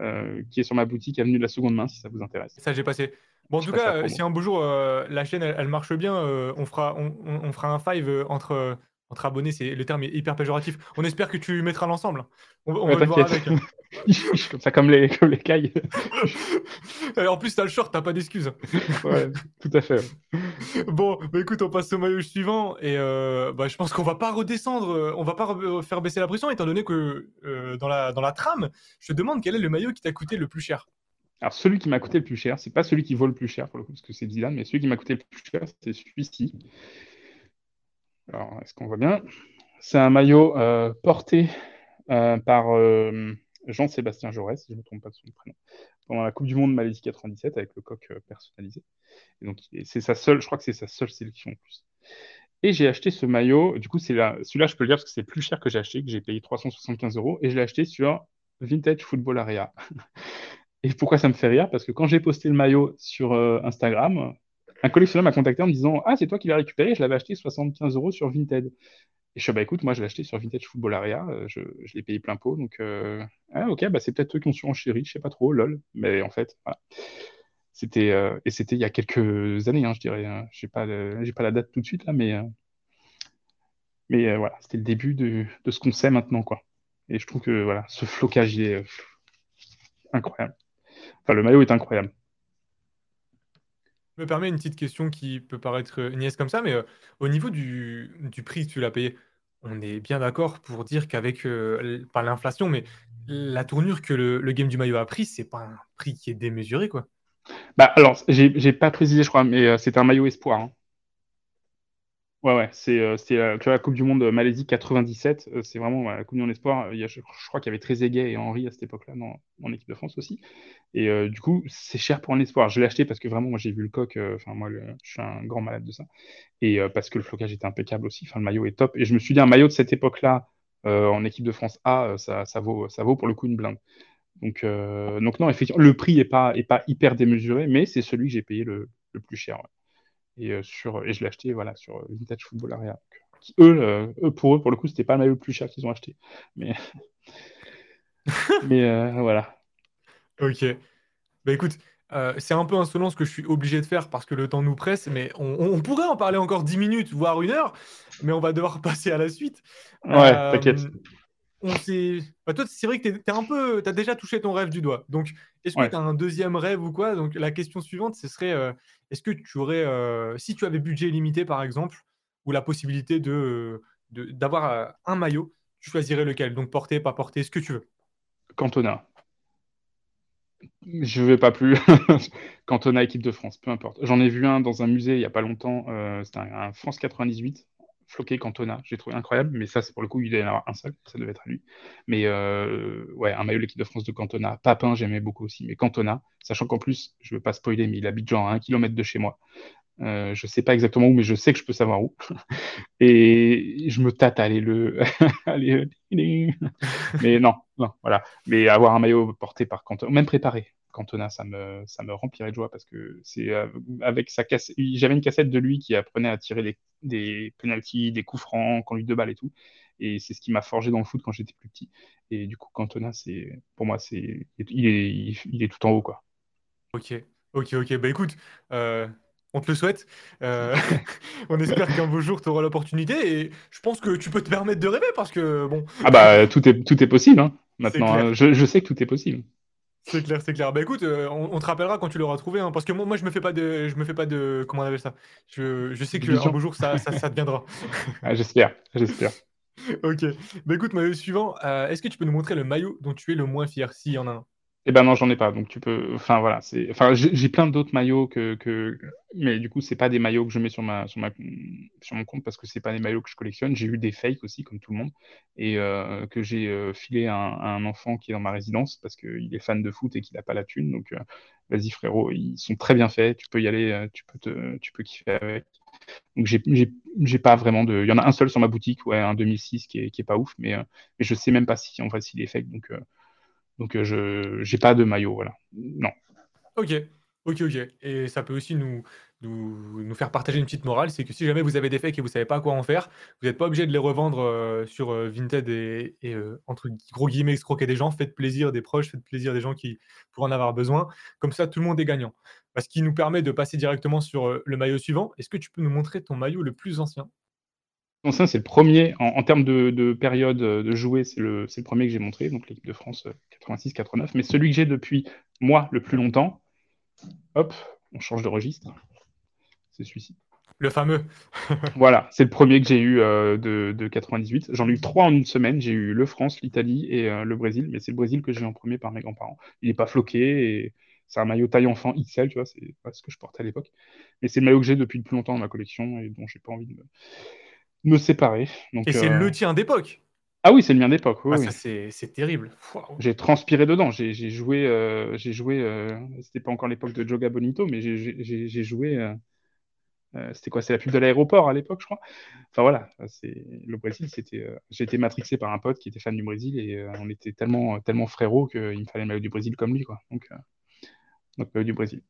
euh, qui est sur ma boutique avenue de la Seconde Main, si ça vous intéresse. Ça, j'ai passé. Bon, en tout cas, si un beau jour la chaîne elle, marche bien, on fera, on, on, fera un five entre entre abonnés, c'est le terme est hyper péjoratif. On espère que tu mettras l'ensemble. On, va le voir avec. Comme ça, comme les, comme les cailles. en plus, t'as le short, t'as pas d'excuses. ouais, tout à fait. Bon, bah écoute, on passe au maillot suivant et euh, bah, je pense qu'on va pas redescendre, euh, on va pas faire baisser la pression étant donné que euh, dans, la, dans la trame, je te demande quel est le maillot qui t'a coûté le plus cher. Alors, celui qui m'a coûté le plus cher, c'est pas celui qui vaut le plus cher pour le coup, parce que c'est Zidane, mais celui qui m'a coûté le plus cher, c'est celui-ci. Alors, est-ce qu'on voit bien? C'est un maillot euh, porté euh, par euh, Jean-Sébastien Jaurès, si je ne me trompe pas de son prénom, pendant la Coupe du Monde Malaisie 97 avec le coq personnalisé. Donc, c'est sa seule, je crois que c'est sa seule sélection en plus. Et j'ai acheté ce maillot, du coup, celui-là, je peux le dire parce que c'est plus cher que j'ai acheté, que j'ai payé 375 euros, et je l'ai acheté sur Vintage Football Area. et pourquoi ça me fait rire? Parce que quand j'ai posté le maillot sur Instagram, un collectionneur m'a contacté en me disant Ah, c'est toi qui l'as récupéré, je l'avais acheté 75 euros sur Vinted. Et je suis bah écoute, moi je l'ai acheté sur Vintage Football Area, euh, je, l'ai payé plein pot, donc euh, ah, ok, bah c'est peut-être eux qui ont surenchéri, je sais pas trop, lol. Mais en fait, voilà. C'était euh, et c'était il y a quelques années, hein, je dirais. Hein. J'ai pas pas la date tout de suite là, mais mais voilà, c'était le début de, de ce qu'on sait maintenant, quoi. Et je trouve que voilà, ce flocage est incroyable. Enfin, le maillot est incroyable me permets une petite question qui peut paraître euh, niaise comme ça, mais euh, au niveau du, prix que tu l'as payé, on est bien d'accord pour dire qu'avec, euh, pas l'inflation, mais la tournure que le, game du maillot a pris, c'est pas un prix qui est démesuré, quoi. Bah alors, j'ai pas précisé, je crois, mais c'est un maillot espoir. Hein. Ouais, ouais, c'est euh, euh, la Coupe du Monde Malaisie 97. Euh, c'est vraiment la Coupe du Monde Espoir. Y a, je, crois qu'il y avait Trezeguet et Henri à cette époque-là en équipe de France aussi. Et du coup, c'est cher pour un espoir. Je l'ai acheté parce que vraiment, moi, j'ai vu le coq. Enfin, moi, je suis un grand malade de ça. Et parce que le flocage était impeccable aussi. Enfin, le maillot est top. Et je me suis dit, un maillot de cette époque-là en équipe de France A, ça, ça, vaut, ça vaut pour le coup une blinde. Donc, donc non, effectivement, le prix n'est pas, est pas hyper démesuré, mais c'est celui que j'ai payé le, le plus cher. Et, euh, sur, et je l'ai acheté voilà, sur Vintage Football Area. Qui, eux, eux, pour eux, pour le coup, c'était pas le maillot le plus cher qu'ils ont acheté. Mais, mais euh, voilà. Ok. Bah écoute, euh, c'est un peu insolent ce que je suis obligé de faire parce que le temps nous presse, mais on, pourrait en parler encore 10 minutes, voire une heure, mais on va devoir passer à la suite. Ouais, t'inquiète on. Bah, toi, c'est vrai que tu un peu. as déjà touché ton rêve du doigt. Donc, est-ce que tu as un deuxième rêve ou quoi? Donc, la question suivante, ce serait euh, est-ce que tu aurais. Euh, si tu avais budget limité, par exemple, ou la possibilité de d'avoir euh, un maillot, tu choisirais lequel? Donc, porter, pas porter, ce que tu veux. Cantona. Je vais pas plus. Cantona, équipe de France, peu importe. J'en ai vu un dans un musée il y a pas longtemps. C'était un, un France 98 Floqué Cantona, j'ai trouvé incroyable, mais ça, c'est pour le coup, il y en avoir un seul, ça devait être à lui. Mais euh, ouais, un maillot de l'équipe de France de Cantona. Papin, j'aimais beaucoup aussi, mais Cantona, sachant qu'en plus, je ne veux pas spoiler, mais il habite genre à un kilomètre de chez moi. Euh, je sais pas exactement où, mais je sais que je peux savoir où. Et je me tâte à aller le. mais non, non, voilà. Mais avoir un maillot porté par Cantona, même préparé, Cantona, ça me, ça me remplirait de joie parce que c'est euh, avec sa cassette. J'avais une cassette de lui qui apprenait à tirer des, des penalties, des coups francs, lui deux balles et tout. Et c'est ce qui m'a forgé dans le foot quand j'étais plus petit. Et du coup, Cantona, c'est pour moi, c'est il est, il, est tout en haut, quoi. Ok, ok, ok. Bah écoute, euh, on te le souhaite. Euh, on espère qu'un beau jour, tu auras l'opportunité. Et je pense que tu peux te permettre de rêver parce que, bon. Ah bah, tout est, tout est possible, hein, maintenant. Je, je, sais que tout est possible. C'est clair, c'est clair. Bah écoute, euh, on, te rappellera quand tu l'auras trouvé, hein, parce que moi, moi, je me fais pas de, je me fais pas de, comment on appelle ça? Je, je sais qu'un beau jour, ça, ça, ça deviendra. ah, j'espère, j'espère. ok. Bah écoute, maillot suivant. Euh, est-ce que tu peux nous montrer le maillot dont tu es le moins fier, s'il y en a un eh ben non, j'en ai pas. Donc tu peux. Enfin voilà, c'est. Enfin, j'ai plein d'autres maillots que, que. Mais du coup, c'est pas des maillots que je mets sur ma sur ma sur mon compte parce que c'est pas des maillots que je collectionne. J'ai eu des fakes aussi, comme tout le monde, et euh, que j'ai euh, filé à un, enfant qui est dans ma résidence parce qu'il est fan de foot et qu'il a pas la thune. Donc euh, vas-y frérot, ils sont très bien faits. Tu peux y aller, tu peux tu peux kiffer avec. Donc j'ai pas vraiment de. Il y en a un seul sur ma boutique, ouais, un 2006 qui est, qui est pas ouf, mais, mais je sais même pas si en fait s'il est fake. Donc donc euh, je n'ai pas de maillot, voilà. Non. Ok, ok, ok. Et ça peut aussi nous, nous, faire partager une petite morale, c'est que si jamais vous avez des fakes et vous savez pas quoi en faire, vous n'êtes pas obligé de les revendre euh, sur euh, Vinted et, entre gros guillemets escroquer des gens, faites plaisir des proches, faites plaisir des gens qui pourraient en avoir besoin. Comme ça, tout le monde est gagnant. Ce qui nous permet de passer directement sur le maillot suivant. Est-ce que tu peux nous montrer ton maillot le plus ancien? C'est le premier, en, termes de, période euh, de jouer, c'est le, le, premier que j'ai montré, donc l'équipe de France 86-89. Euh, Mais celui que j'ai depuis moi le plus longtemps, hop, on change de registre, c'est celui-ci. Le fameux. voilà, c'est le premier que j'ai eu euh, de, 98. J'en ai eu trois en une semaine. J'ai eu le France, l'Italie et le Brésil. Mais c'est le Brésil que j'ai en premier par mes grands-parents. Il n'est pas floqué et c'est un maillot taille enfant XL, tu vois, c'est pas ce que je portais à l'époque. Mais c'est le maillot que j'ai depuis le plus longtemps dans ma collection et dont j'ai pas envie de me me séparer. Donc, Et c'est le euh, tien d'époque ah oui, c'est le mien d'époque. ah, ça, c'est terrible. J'ai transpiré dedans. J'ai joué. Euh, j'ai joué. Euh, c'était pas encore l'époque de Joga Bonito, mais j'ai joué. c'était quoi C'est la pub de l'aéroport à l'époque, je crois. Enfin voilà, c'est le Brésil. C'était. j'ai été matrixé par un pote qui était fan du Brésil et on était tellement tellement frérots qu'il me fallait le maillot du Brésil comme lui, quoi. Donc, donc maillot du Brésil.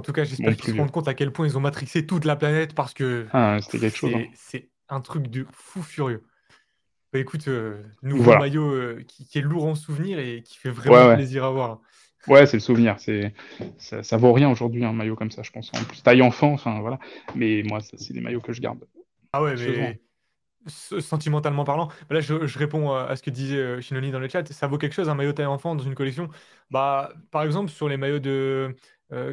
En tout cas, j'espère qu'ils se rendent compte à quel point ils ont matrixé toute la planète parce que. Ah, c'était quelque chose. Hein. Un truc de fou furieux. Bah écoute, euh, nouveau maillot euh, qui, est lourd en souvenir et qui fait vraiment plaisir à voir. Ouais, c'est le souvenir. C'est ça, ça, vaut rien aujourd'hui un maillot comme ça, je pense. En plus, taille enfant, enfin voilà. Mais moi, c'est des maillots que je garde. Ah ouais, mais sentimentalement parlant, bah là je, réponds à ce que disait euh, Shinoni dans le chat. Ça vaut quelque chose un maillot taille enfant dans une collection? Bah, par exemple, sur les maillots de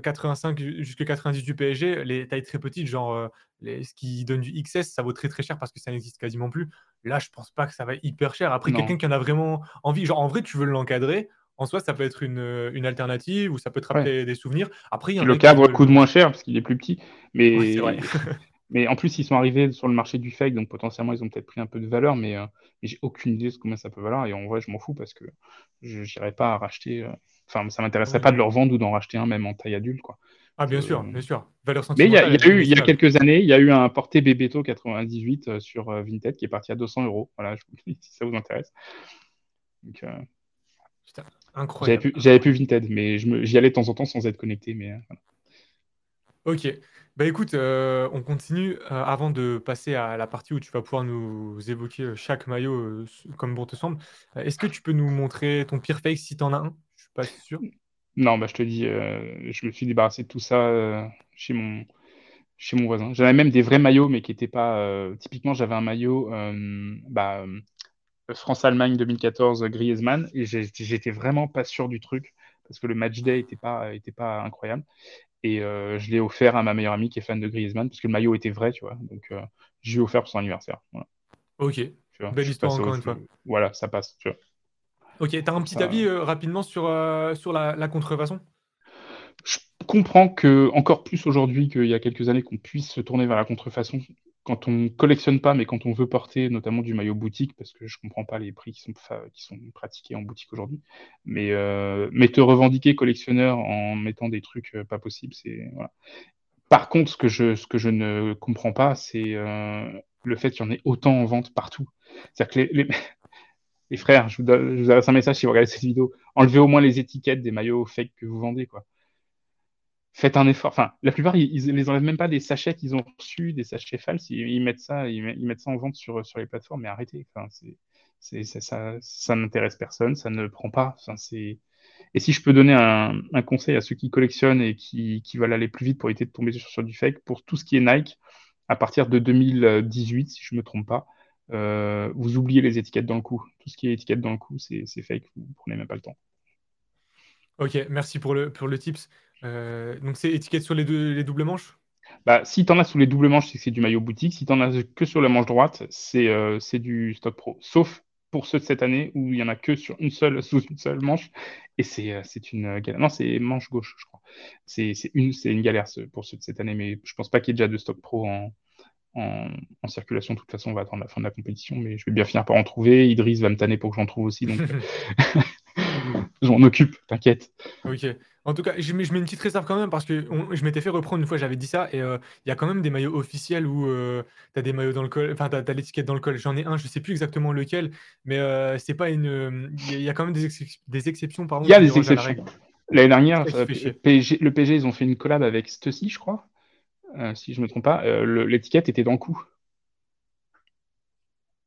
85 jusqu'à 98 du PSG, les tailles très petites, genre ce qui donne du XS, ça vaut très très cher parce que ça n'existe quasiment plus. Là, je pense pas que ça va hyper cher. Après, quelqu'un qui en a vraiment envie, genre en vrai, tu veux l'encadrer. En soi, ça peut être une, une, alternative ou ça peut te rappeler des souvenirs. Après, il y le cadre coûte moins cher parce qu'il est plus petit. Mais... mais en plus, ils sont arrivés sur le marché du fake, donc potentiellement, ils ont peut-être pris un peu de valeur, mais, j'ai aucune idée de combien ça peut valoir. Et en vrai, je m'en fous parce que je n'irai pas à racheter. Enfin, ça m'intéresserait pas de leur vendre ou d'en racheter un, même en taille adulte. Quoi. Ah, bien sûr, bien sûr. Mais il y a, eu, il y a quelques années, il y a eu un porté Bebeto 98 euh, sur euh, Vinted qui est parti à 200 euros. Voilà, je vous dis si ça vous intéresse. Donc, euh, incroyable. J'avais plus, Vinted, mais j'y allais de temps en temps sans être connecté. Mais, Ok. Bah écoute, on continue avant de passer à la partie où tu vas pouvoir nous évoquer chaque maillot comme bon te semble. Est-ce que tu peux nous montrer ton pire fake si tu en as un? Pas sûr. Non, bah, je te dis, euh, je me suis débarrassé de tout ça euh, chez mon, chez mon voisin. J'avais même des vrais maillots, mais qui n'étaient pas. Euh, typiquement, j'avais un maillot bah, France-Allemagne 2014 Griezmann, et j'étais vraiment pas sûr du truc, parce que le match day n'était pas, était pas incroyable. Et je l'ai offert à ma meilleure amie qui est fan de Griezmann, parce que le maillot était vrai, tu vois. Donc, je lui ai offert pour son anniversaire. Ok. Belle histoire, encore une fois. Voilà, ça passe, tu vois. Ok, tu as un petit avis euh, rapidement sur, euh, sur la, contrefaçon? Je comprends que encore plus aujourd'hui qu'il y a quelques années qu'on puisse se tourner vers la contrefaçon quand on collectionne pas, mais quand on veut porter notamment du maillot boutique, parce que je comprends pas les prix qui sont, qui sont pratiqués en boutique aujourd'hui. Mais, euh, mais te revendiquer collectionneur en mettant des trucs pas possibles, c'est voilà. Par contre, ce que je, ce que je ne comprends pas, c'est le fait qu'il y en ait autant en vente partout. C'est-à-dire que les, les frères, je vous, adresse un message si vous regardez cette vidéo. Enlevez au moins les étiquettes des maillots fake que vous vendez, quoi. Faites un effort. Enfin, la plupart, ils, ne les enlèvent même pas des sachets qu'ils ont reçus, des sachets falses. Ils, mettent ça, en vente sur, sur les plateformes. Mais arrêtez. Ça, n'intéresse personne. Ça ne prend pas. Et si je peux donner un, conseil à ceux qui collectionnent et qui, veulent aller plus vite pour éviter de tomber sur, du fake, pour tout ce qui est Nike, à partir de 2018, si je ne me trompe pas, euh, vous oubliez les étiquettes dans le cou. Tout ce qui est étiquette dans le cou, c'est fake, vous ne prenez même pas le temps. Ok, merci pour le, pour le tips. Euh, donc c'est étiquette sur les, deux, les doubles manches? Bah, si tu en as sous les doubles manches, c'est que c'est du maillot boutique. Si tu en as que sur la manche droite, c'est euh, du stock pro. Sauf pour ceux de cette année où il n'y en a que sur une seule, sous une seule manche. Et c'est euh, une galère. Non, c'est manche gauche, je crois. C'est une, une galère pour ceux de cette année, mais je pense pas qu'il y ait déjà de stock pro en, en, circulation. De toute façon, on va attendre la fin de la compétition, mais je vais bien finir par en trouver. Idriss va me tanner pour que j'en trouve aussi. Donc, je m'en occupe, t'inquiète. Ok. En tout cas, je mets, une petite réserve quand même parce que je m'étais fait reprendre une fois, j'avais dit ça, et euh, il y a quand même des maillots officiels où euh, tu as des maillots dans le col, enfin, tu as, l'étiquette dans le col. J'en ai un, je sais plus exactement lequel, mais euh, c'est pas une. Il y, a quand même des, des exceptions, pardon. Il y a des exceptions. L'année dernière, PSG, le PSG, ils ont fait une collab avec Stussy, je crois, si je me trompe pas. l'étiquette était dans le cou.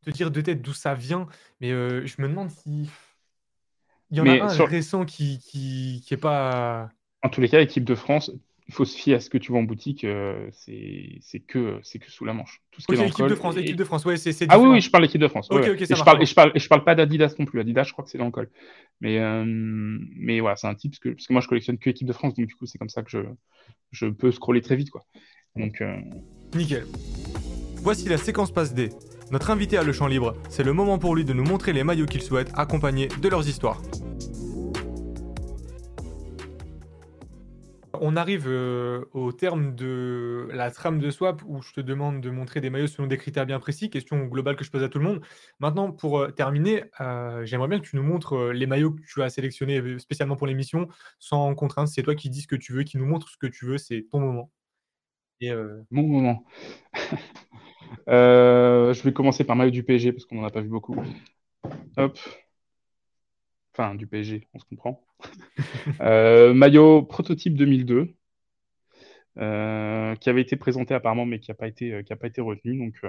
Te dire de tête d'où ça vient, mais je me demande si. Il y en a un récent qui, qui, est pas. En tous les cas, équipe de France, il faut se fier à ce que tu vois en boutique, euh, c'est que, que sous la manche. Tout ce qui est équipe de France, équipe de France, ouais, c'est Ah oui, oui, je parle d'équipe de France. et, je parle, et, je parle, et je parle pas d'Adidas non plus. Adidas, je crois que c'est dans le col. Mais, euh, mais voilà, c'est un type, parce que, parce que moi, je collectionne que équipe de France, donc du coup, c'est comme ça que je, je peux scroller très vite. Quoi. Donc, euh, Nickel. Voici la séquence passe D. Notre invité a le champ libre, c'est le moment pour lui de nous montrer les maillots qu'il souhaite, accompagnés de leurs histoires. On arrive euh, au terme de la trame de swap où je te demande de montrer des maillots selon des critères bien précis, question globale que je pose à tout le monde. Maintenant, pour euh, terminer, euh, j'aimerais bien que tu nous montres les maillots que tu as sélectionnés spécialement pour l'émission, sans contrainte. C'est toi qui dis ce que tu veux, qui nous montre ce que tu veux, c'est ton moment. Et, Mon moment. Je vais commencer par maillot du PSG parce qu'on n'en a pas vu beaucoup. Hop. Enfin, du PSG, on se comprend. Euh, maillot prototype 2002, euh, qui avait été présenté apparemment, mais qui n'a pas, été, pas été retenu. Donc,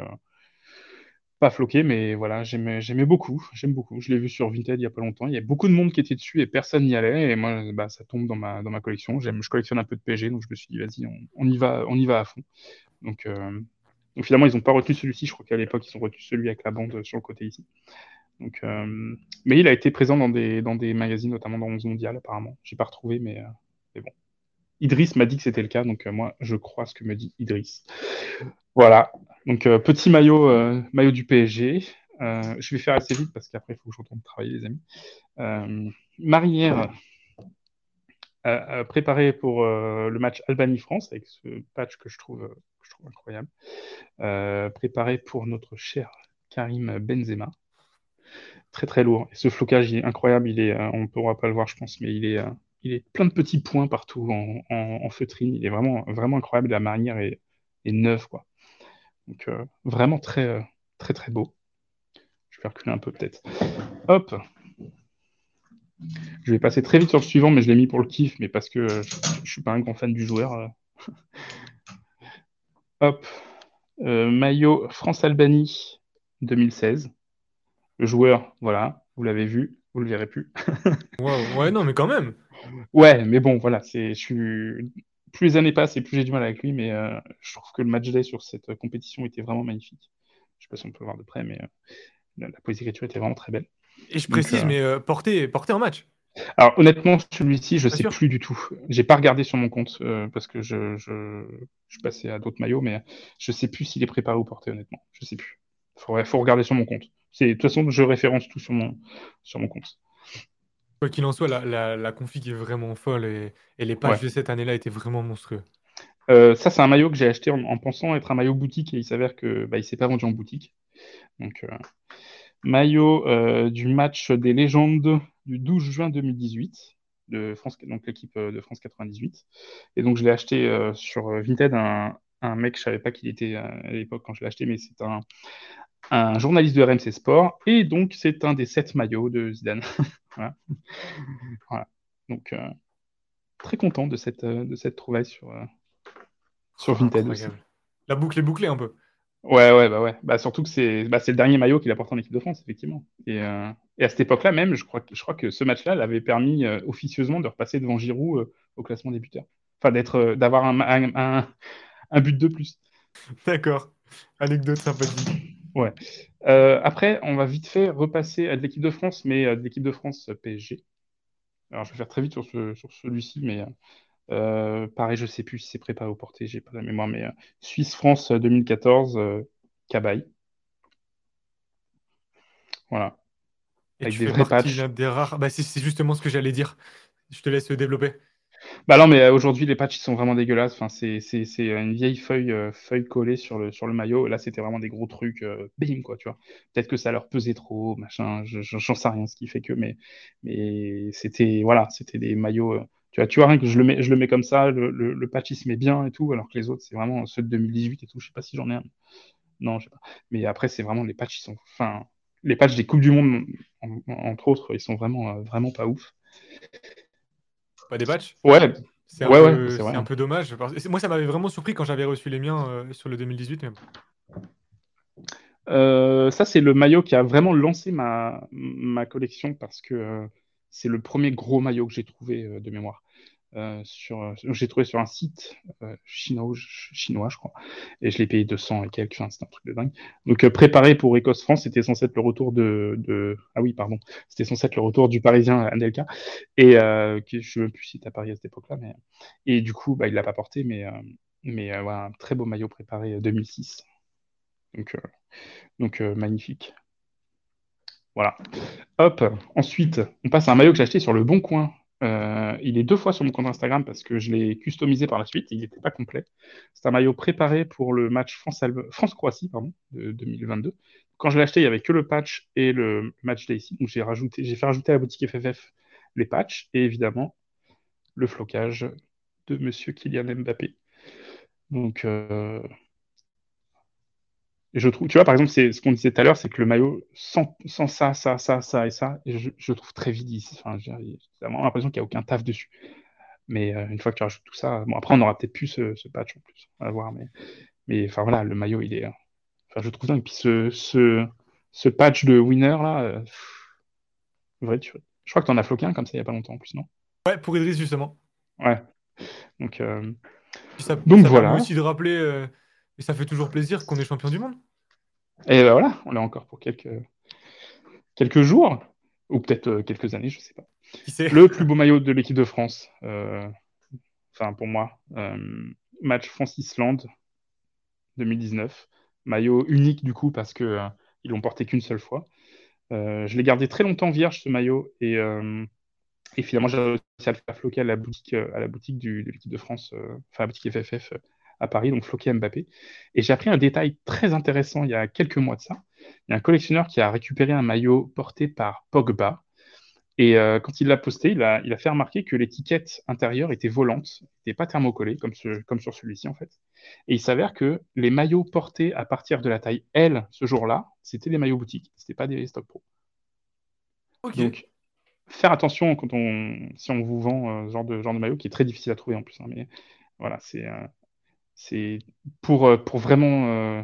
pas floqué, mais voilà, j'aimais beaucoup. J'aime beaucoup. Je l'ai vu sur Vinted il n'y a pas longtemps. Il y a beaucoup de monde qui était dessus et personne n'y allait. Et moi, bah, ça tombe dans ma, dans ma collection. Je collectionne un peu de PSG, donc je me suis dit, vas-y, on, y va, on y va à fond. Donc, donc finalement, ils n'ont pas retenu celui-ci. Je crois qu'à l'époque, ils ont retenu celui avec la bande sur le côté ici. Euh, mais il a été présent dans des, dans des magazines, notamment dans 11 Mondial, apparemment. Je n'ai pas retrouvé, mais, euh, mais, bon. Idriss m'a dit que c'était le cas, donc euh, moi, je crois ce que me dit Idriss. Voilà. Donc, petit maillot, maillot du PSG. je vais faire assez vite parce qu'après, il faut que je retourne travailler, les amis. Marinière préparé pour le match Albanie-France avec ce patch que je trouve incroyable. Euh, préparé pour notre cher Karim Benzema. Très très lourd. Et ce flocage est incroyable. Il est, euh, on ne pourra pas le voir, je pense, mais il est, euh, il est plein de petits points partout en, feutrine. Il est vraiment, vraiment incroyable. La marinière est, neuve, quoi. Donc vraiment très, très très beau. Je vais reculer un peu peut-être. Hop. Je vais passer très vite sur le suivant, mais je l'ai mis pour le kiff, mais parce que je, ne suis pas un grand fan du joueur. Hop. Euh, maillot France-Albanie 2016. Le joueur, voilà, vous l'avez vu, vous le verrez plus. ouais, non, mais quand même. Ouais, mais bon, voilà, c'est, je suis, plus les années passent et plus j'ai du mal avec lui, mais euh, je trouve que le match day sur cette compétition était vraiment magnifique. Je sais pas si on peut le voir de près, mais euh, la, la écriture était vraiment très belle. Et je précise, mais porté, porté en match. Alors honnêtement, celui-ci, je ne sais plus du tout. J'ai pas regardé sur mon compte euh, parce que je, je, je, suis passé à d'autres maillots, mais je sais plus s'il est préparé ou porté, honnêtement. Je sais plus. Il faut regarder sur mon compte. De toute façon, je référence tout sur mon, sur mon compte. Quoi qu'il en soit, la, la, config est vraiment folle et, et les pages de cette année-là étaient vraiment monstrueux. Euh, ça, c'est un maillot que j'ai acheté en, pensant être un maillot boutique et il s'avère que bah, il s'est pas vendu en boutique. Donc, euh, maillot du match des légendes du 12 juin 2018 de France, donc l'équipe euh, de France 98. Et donc je l'ai acheté euh, sur euh, Vinted, un, un mec, je savais pas qu'il était à l'époque quand je l'ai acheté, mais c'est un, un, journaliste de RMC Sport, et donc c'est un des sept maillots de Zidane. voilà. Donc très content de cette, de cette trouvaille sur, sur Vinted aussi. La boucle est bouclée un peu. Ouais, ouais, bah ouais. Bah, surtout que c'est bah, le dernier maillot qu'il a porté en équipe de France, effectivement. Et, Et à cette époque-là même, je crois, je crois que ce match-là l'avait permis officieusement de repasser devant Giroud au classement des buteurs. Enfin, d'avoir un, un, un, but de plus. D'accord. Anecdote sympathique. Ouais. après, on va vite fait repasser à de l'équipe de France, mais de l'équipe de France PSG. Alors, je vais faire très vite sur, ce, sur celui-ci, mais euh, pareil, je sais plus si c'est préparé au porté, j'ai pas la mémoire, mais euh, Suisse-France 2014, euh, Cabaye. Voilà. Et Avec des vrais patchs. Des rares... Bah, c'est justement ce que j'allais dire. Je te laisse développer. Bah non, mais aujourd'hui, les patchs, sont vraiment dégueulasses. Enfin, c'est une vieille feuille, feuille collée sur le, sur le maillot. Là, c'était vraiment des gros trucs. bim, quoi, tu vois. Peut-être que ça leur pesait trop, machin. J'en sais rien, ce qui fait que. Mais, mais c'était voilà, c'était des maillots tu vois, tu vois rien que je le mets, je le mets comme ça, le, le, patch il se met bien et tout, alors que les autres, c'est vraiment ceux de 2018 et tout. Je sais pas si j'en ai un. Non, je sais pas. Mais après, c'est vraiment les patchs, ils sont. Enfin, les patchs des Coupes du Monde, entre autres, ils sont vraiment, euh, vraiment pas ouf. Pas des patchs? Ouais. C'est un, ouais, peu, un peu dommage. Moi, ça m'avait vraiment surpris quand j'avais reçu les miens euh, sur le 2018. Euh, ça, c'est le maillot qui a vraiment lancé ma, ma collection parce que c'est le premier gros maillot que j'ai trouvé euh, de mémoire. Euh, sur, euh, j'ai trouvé sur un site chinois, chinois, je crois, et je l'ai payé 200 et quelques, enfin, c'était un truc de dingue. Donc préparé pour Écosse-France, c'était censé être le retour de, ah oui, pardon, c'était censé être le retour du Parisien Anelka, et je ne sais plus si à Paris à cette époque-là, et du coup, bah, il l'a pas porté, mais mais voilà, un très beau maillot préparé 2006, donc donc magnifique. Voilà. Hop. Ensuite, on passe à un maillot que j'ai acheté sur le Bon Coin. Euh, il est deux fois sur mon compte Instagram parce que je l'ai customisé par la suite. Il n'était pas complet. C'est un maillot préparé pour le match France-Croatie de 2022. Quand je l'ai acheté, il n'y avait que le patch et le match day j'ai fait rajouter à la boutique FFF les patchs et évidemment le flocage de Monsieur Kylian Mbappé. Donc euh, je trouve, tu vois, par exemple, c'est ce qu'on disait tout à l'heure, c'est que le maillot, sans, sans, ça, ça, ça, ça et ça, je, je trouve très vide ici. Enfin, j'ai vraiment l'impression qu'il n'y a aucun taf dessus. Mais euh, une fois que tu rajoutes tout ça, bon, après, on aura peut-être plus ce, ce, patch en plus. On va voir. Mais, mais enfin, voilà, le maillot, il est. Enfin, je trouve dingue. Puis ce, ce, ce patch de winner, là, euh, vrai, tu... je crois que tu en as floqué un comme ça il n'y a pas longtemps en plus, non? Ouais, pour Idriss, justement. Ouais. Donc, euh... ça, Donc ça voilà. aussi de rappeler euh, et ça fait toujours plaisir qu'on est champion du monde. Et ben voilà, on l'a encore pour quelques, quelques jours, ou peut-être euh, quelques années, je ne sais pas. Le plus beau maillot de l'équipe de France, euh, enfin pour moi, euh, match France-Islande 2019. Maillot unique du coup parce qu'ils ils l'ont porté qu'une seule fois. je l'ai gardé très longtemps vierge ce maillot et, et finalement j'ai réussi à le faire floquer à la boutique, à la boutique de l'équipe de France, enfin à la boutique FFF à Paris, donc floqué Mbappé. Et j'ai appris un détail très intéressant il y a quelques mois de ça. Il y a un collectionneur qui a récupéré un maillot porté par Pogba. Et euh, quand il l'a posté, il a, il a, fait remarquer que l'étiquette intérieure était volante, n'était pas thermocollée, comme, comme sur celui-ci en fait. Et il s'avère que les maillots portés à partir de la taille L ce jour-là, c'était des maillots boutiques, c'était pas des stock pro. Donc, faire attention quand on, si on vous vend euh, ce genre de, genre de maillot qui est très difficile à trouver en plus. Hein, mais voilà, c'est euh, c'est pour, euh, pour vraiment euh,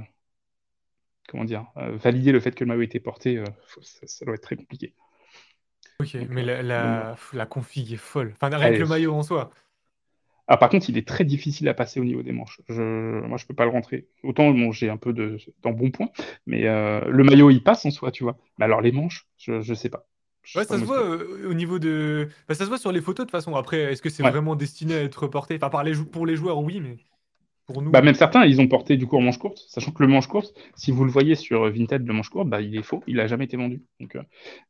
comment dire, euh, valider le fait que le maillot était porté, ça, doit être très compliqué. Ok, mais la, la, config est folle. Enfin, rien que le maillot en soi. Ah, par contre, il est très difficile à passer au niveau des manches. Je, moi, je peux pas le rentrer. Autant, bon, j'ai un peu de, dans bon point, mais le maillot, il passe en soi, tu vois. Mais alors, les manches, je, je sais pas. ouais, ça se voit au niveau de. Bah, ça se voit sur les photos de toute façon. Après, est-ce que c'est vraiment destiné à être porté? Enfin, par les pour les joueurs, oui, mais. Bah, même certains, ils ont porté du coup en manche courte, sachant que le manche courte, si vous le voyez sur Vinted, le manche courte, bah, il est faux, il n'a jamais été vendu. Donc, euh,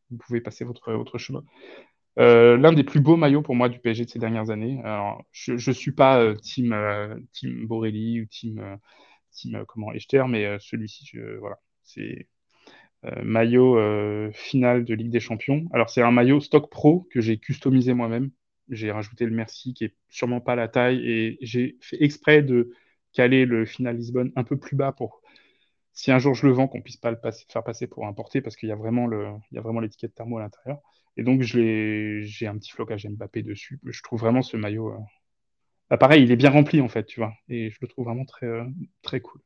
vous pouvez passer votre, votre chemin. Euh, l'un des plus beaux maillots pour moi du PSG de ces dernières années. Alors, je ne suis pas euh, team, team Borelli ou team, team comment, Echter, mais celui-ci, voilà, c'est maillot final de Ligue des Champions. Alors, c'est un maillot stock pro que j'ai customisé moi-même. J'ai rajouté le merci qui est sûrement pas la taille et j'ai fait exprès de caler le final Lisbonne un peu plus bas pour si un jour je le vends, qu'on puisse pas le faire passer pour importer parce qu'il y a vraiment le, il y a vraiment l'étiquette thermo à l'intérieur. Et donc j'ai un petit flocage Mbappé dessus. Je trouve vraiment ce maillot. Euh... Bah, pareil, il est bien rempli en fait, tu vois. Et je le trouve vraiment très, euh, très cool.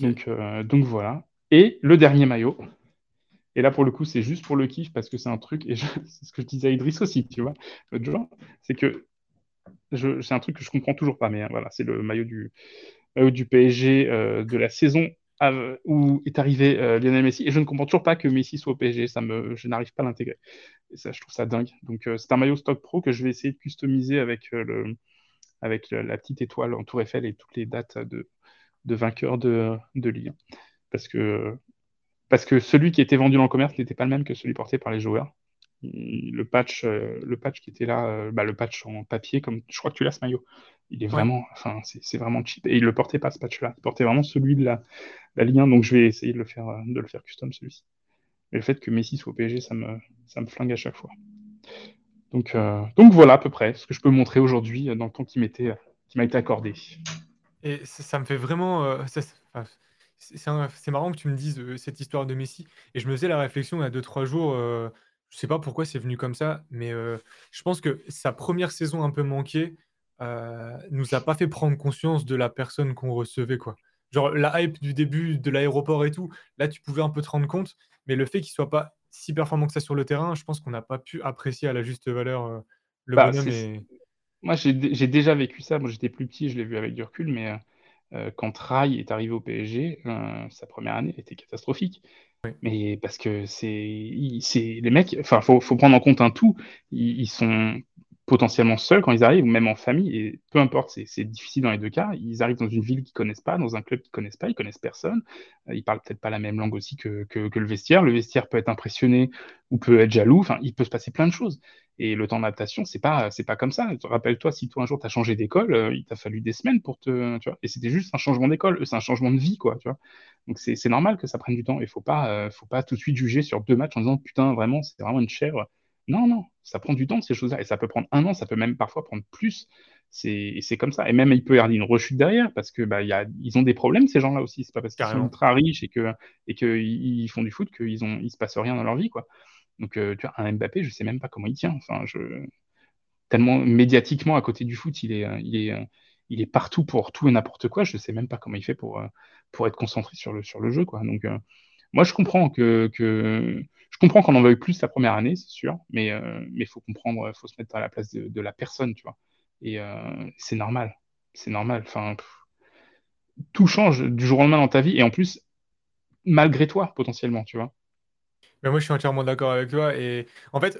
Donc, euh, donc voilà. Et le dernier maillot, Et là, pour le coup, c'est juste pour le kiff parce que c'est un truc, et c'est ce que je disais à Idriss aussi, tu vois, l'autre jour, c'est que c'est un truc que je comprends toujours pas, mais hein, voilà, c'est le maillot du, du PSG euh, de la saison où est arrivé euh, Lionel Messi. Et je ne comprends toujours pas que Messi soit au PSG, ça je n'arrive pas à l'intégrer. Et ça, je trouve ça dingue. Donc, euh, c'est un maillot stock pro que je vais essayer de customiser avec, la petite étoile en Tour Eiffel et toutes les dates de, de vainqueurs de, de Ligue Parce que parce que celui qui était vendu dans le commerce n'était pas le même que celui porté par les joueurs. Le patch, euh, le patch qui était là, euh, bah, le patch en papier, comme je crois que tu l'as ce maillot, il est vraiment, enfin, c'est vraiment cheap. Et il le portait pas ce patch-là, il portait vraiment celui de la, la ligne 1, donc je vais essayer de le faire, euh, de le faire custom celui-ci. Mais le fait que Messi soit au PSG, ça me, ça me flingue à chaque fois. Donc, donc voilà à peu près ce que je peux montrer aujourd'hui dans le temps qui m'a été accordé. Et ça, me fait vraiment c'est marrant que tu me dises euh, cette histoire de Messi. Et je me faisais la réflexion il y a 2-3 jours. Euh, je sais pas pourquoi c'est venu comme ça, mais euh, je pense que sa première saison un peu manquée nous a pas fait prendre conscience de la personne qu'on recevait. quoi. Genre la hype du début de l'aéroport et tout, là tu pouvais un peu te rendre compte, mais le fait qu'il soit pas si performant que ça sur le terrain, je pense qu'on n'a pas pu apprécier à la juste valeur le bah, bonhomme. Moi j'ai déjà vécu ça, moi j'étais plus petit, je l'ai vu avec du recul, mais euh, quand Rai est arrivé au PSG, euh, sa première année était catastrophique. Mais parce que c'est les mecs, enfin, faut, faut prendre en compte un tout. Ils, sont potentiellement seuls quand ils arrivent, ou même en famille, et peu importe, c'est difficile dans les deux cas. Ils arrivent dans une ville qu'ils connaissent pas, dans un club qu'ils connaissent pas, ils connaissent personne. Euh, ils parlent peut-être pas la même langue aussi que, le vestiaire. Le vestiaire peut être impressionné ou peut être jaloux. Enfin, il peut se passer plein de choses. Et le temps d'adaptation, c'est pas, pas comme ça. Rappelle-toi, si toi un jour tu as changé d'école, euh, il t'a fallu des semaines pour te, tu. Et c'était juste un changement d'école, c'est un changement de vie, quoi, tu vois. Donc c'est normal que ça prenne du temps. Il faut euh, faut pas tout de suite juger sur deux matchs en disant putain vraiment c'est vraiment une chair. Non, non, ça prend du temps ces choses-là. Et ça peut prendre un an, ça peut même parfois prendre plus. C'est comme ça. Et même il peut y avoir une rechute derrière parce que bah, y a, ils ont des problèmes ces gens-là aussi. C'est pas parce qu'ils sont ultra riches et que et qu'ils font du foot qu'ils ont, il se passe rien dans leur vie, quoi. Donc, euh, tu vois, un Mbappé, je sais même pas comment il tient. Enfin, je... Tellement médiatiquement à côté du foot, il est, euh, il est, euh, il est partout pour tout et n'importe quoi. Je sais même pas comment il fait pour, pour être concentré sur le, sur le jeu. Quoi. Donc, moi, je comprends que, je comprends qu'on en veuille plus la première année, c'est sûr, mais il mais faut comprendre, faut se mettre à la place de, la personne, tu vois. Et c'est normal, c'est normal. Enfin, tout change du jour au lendemain dans ta vie, et en plus, malgré toi, potentiellement, tu vois. Mais moi, je suis entièrement d'accord avec toi. Et en fait,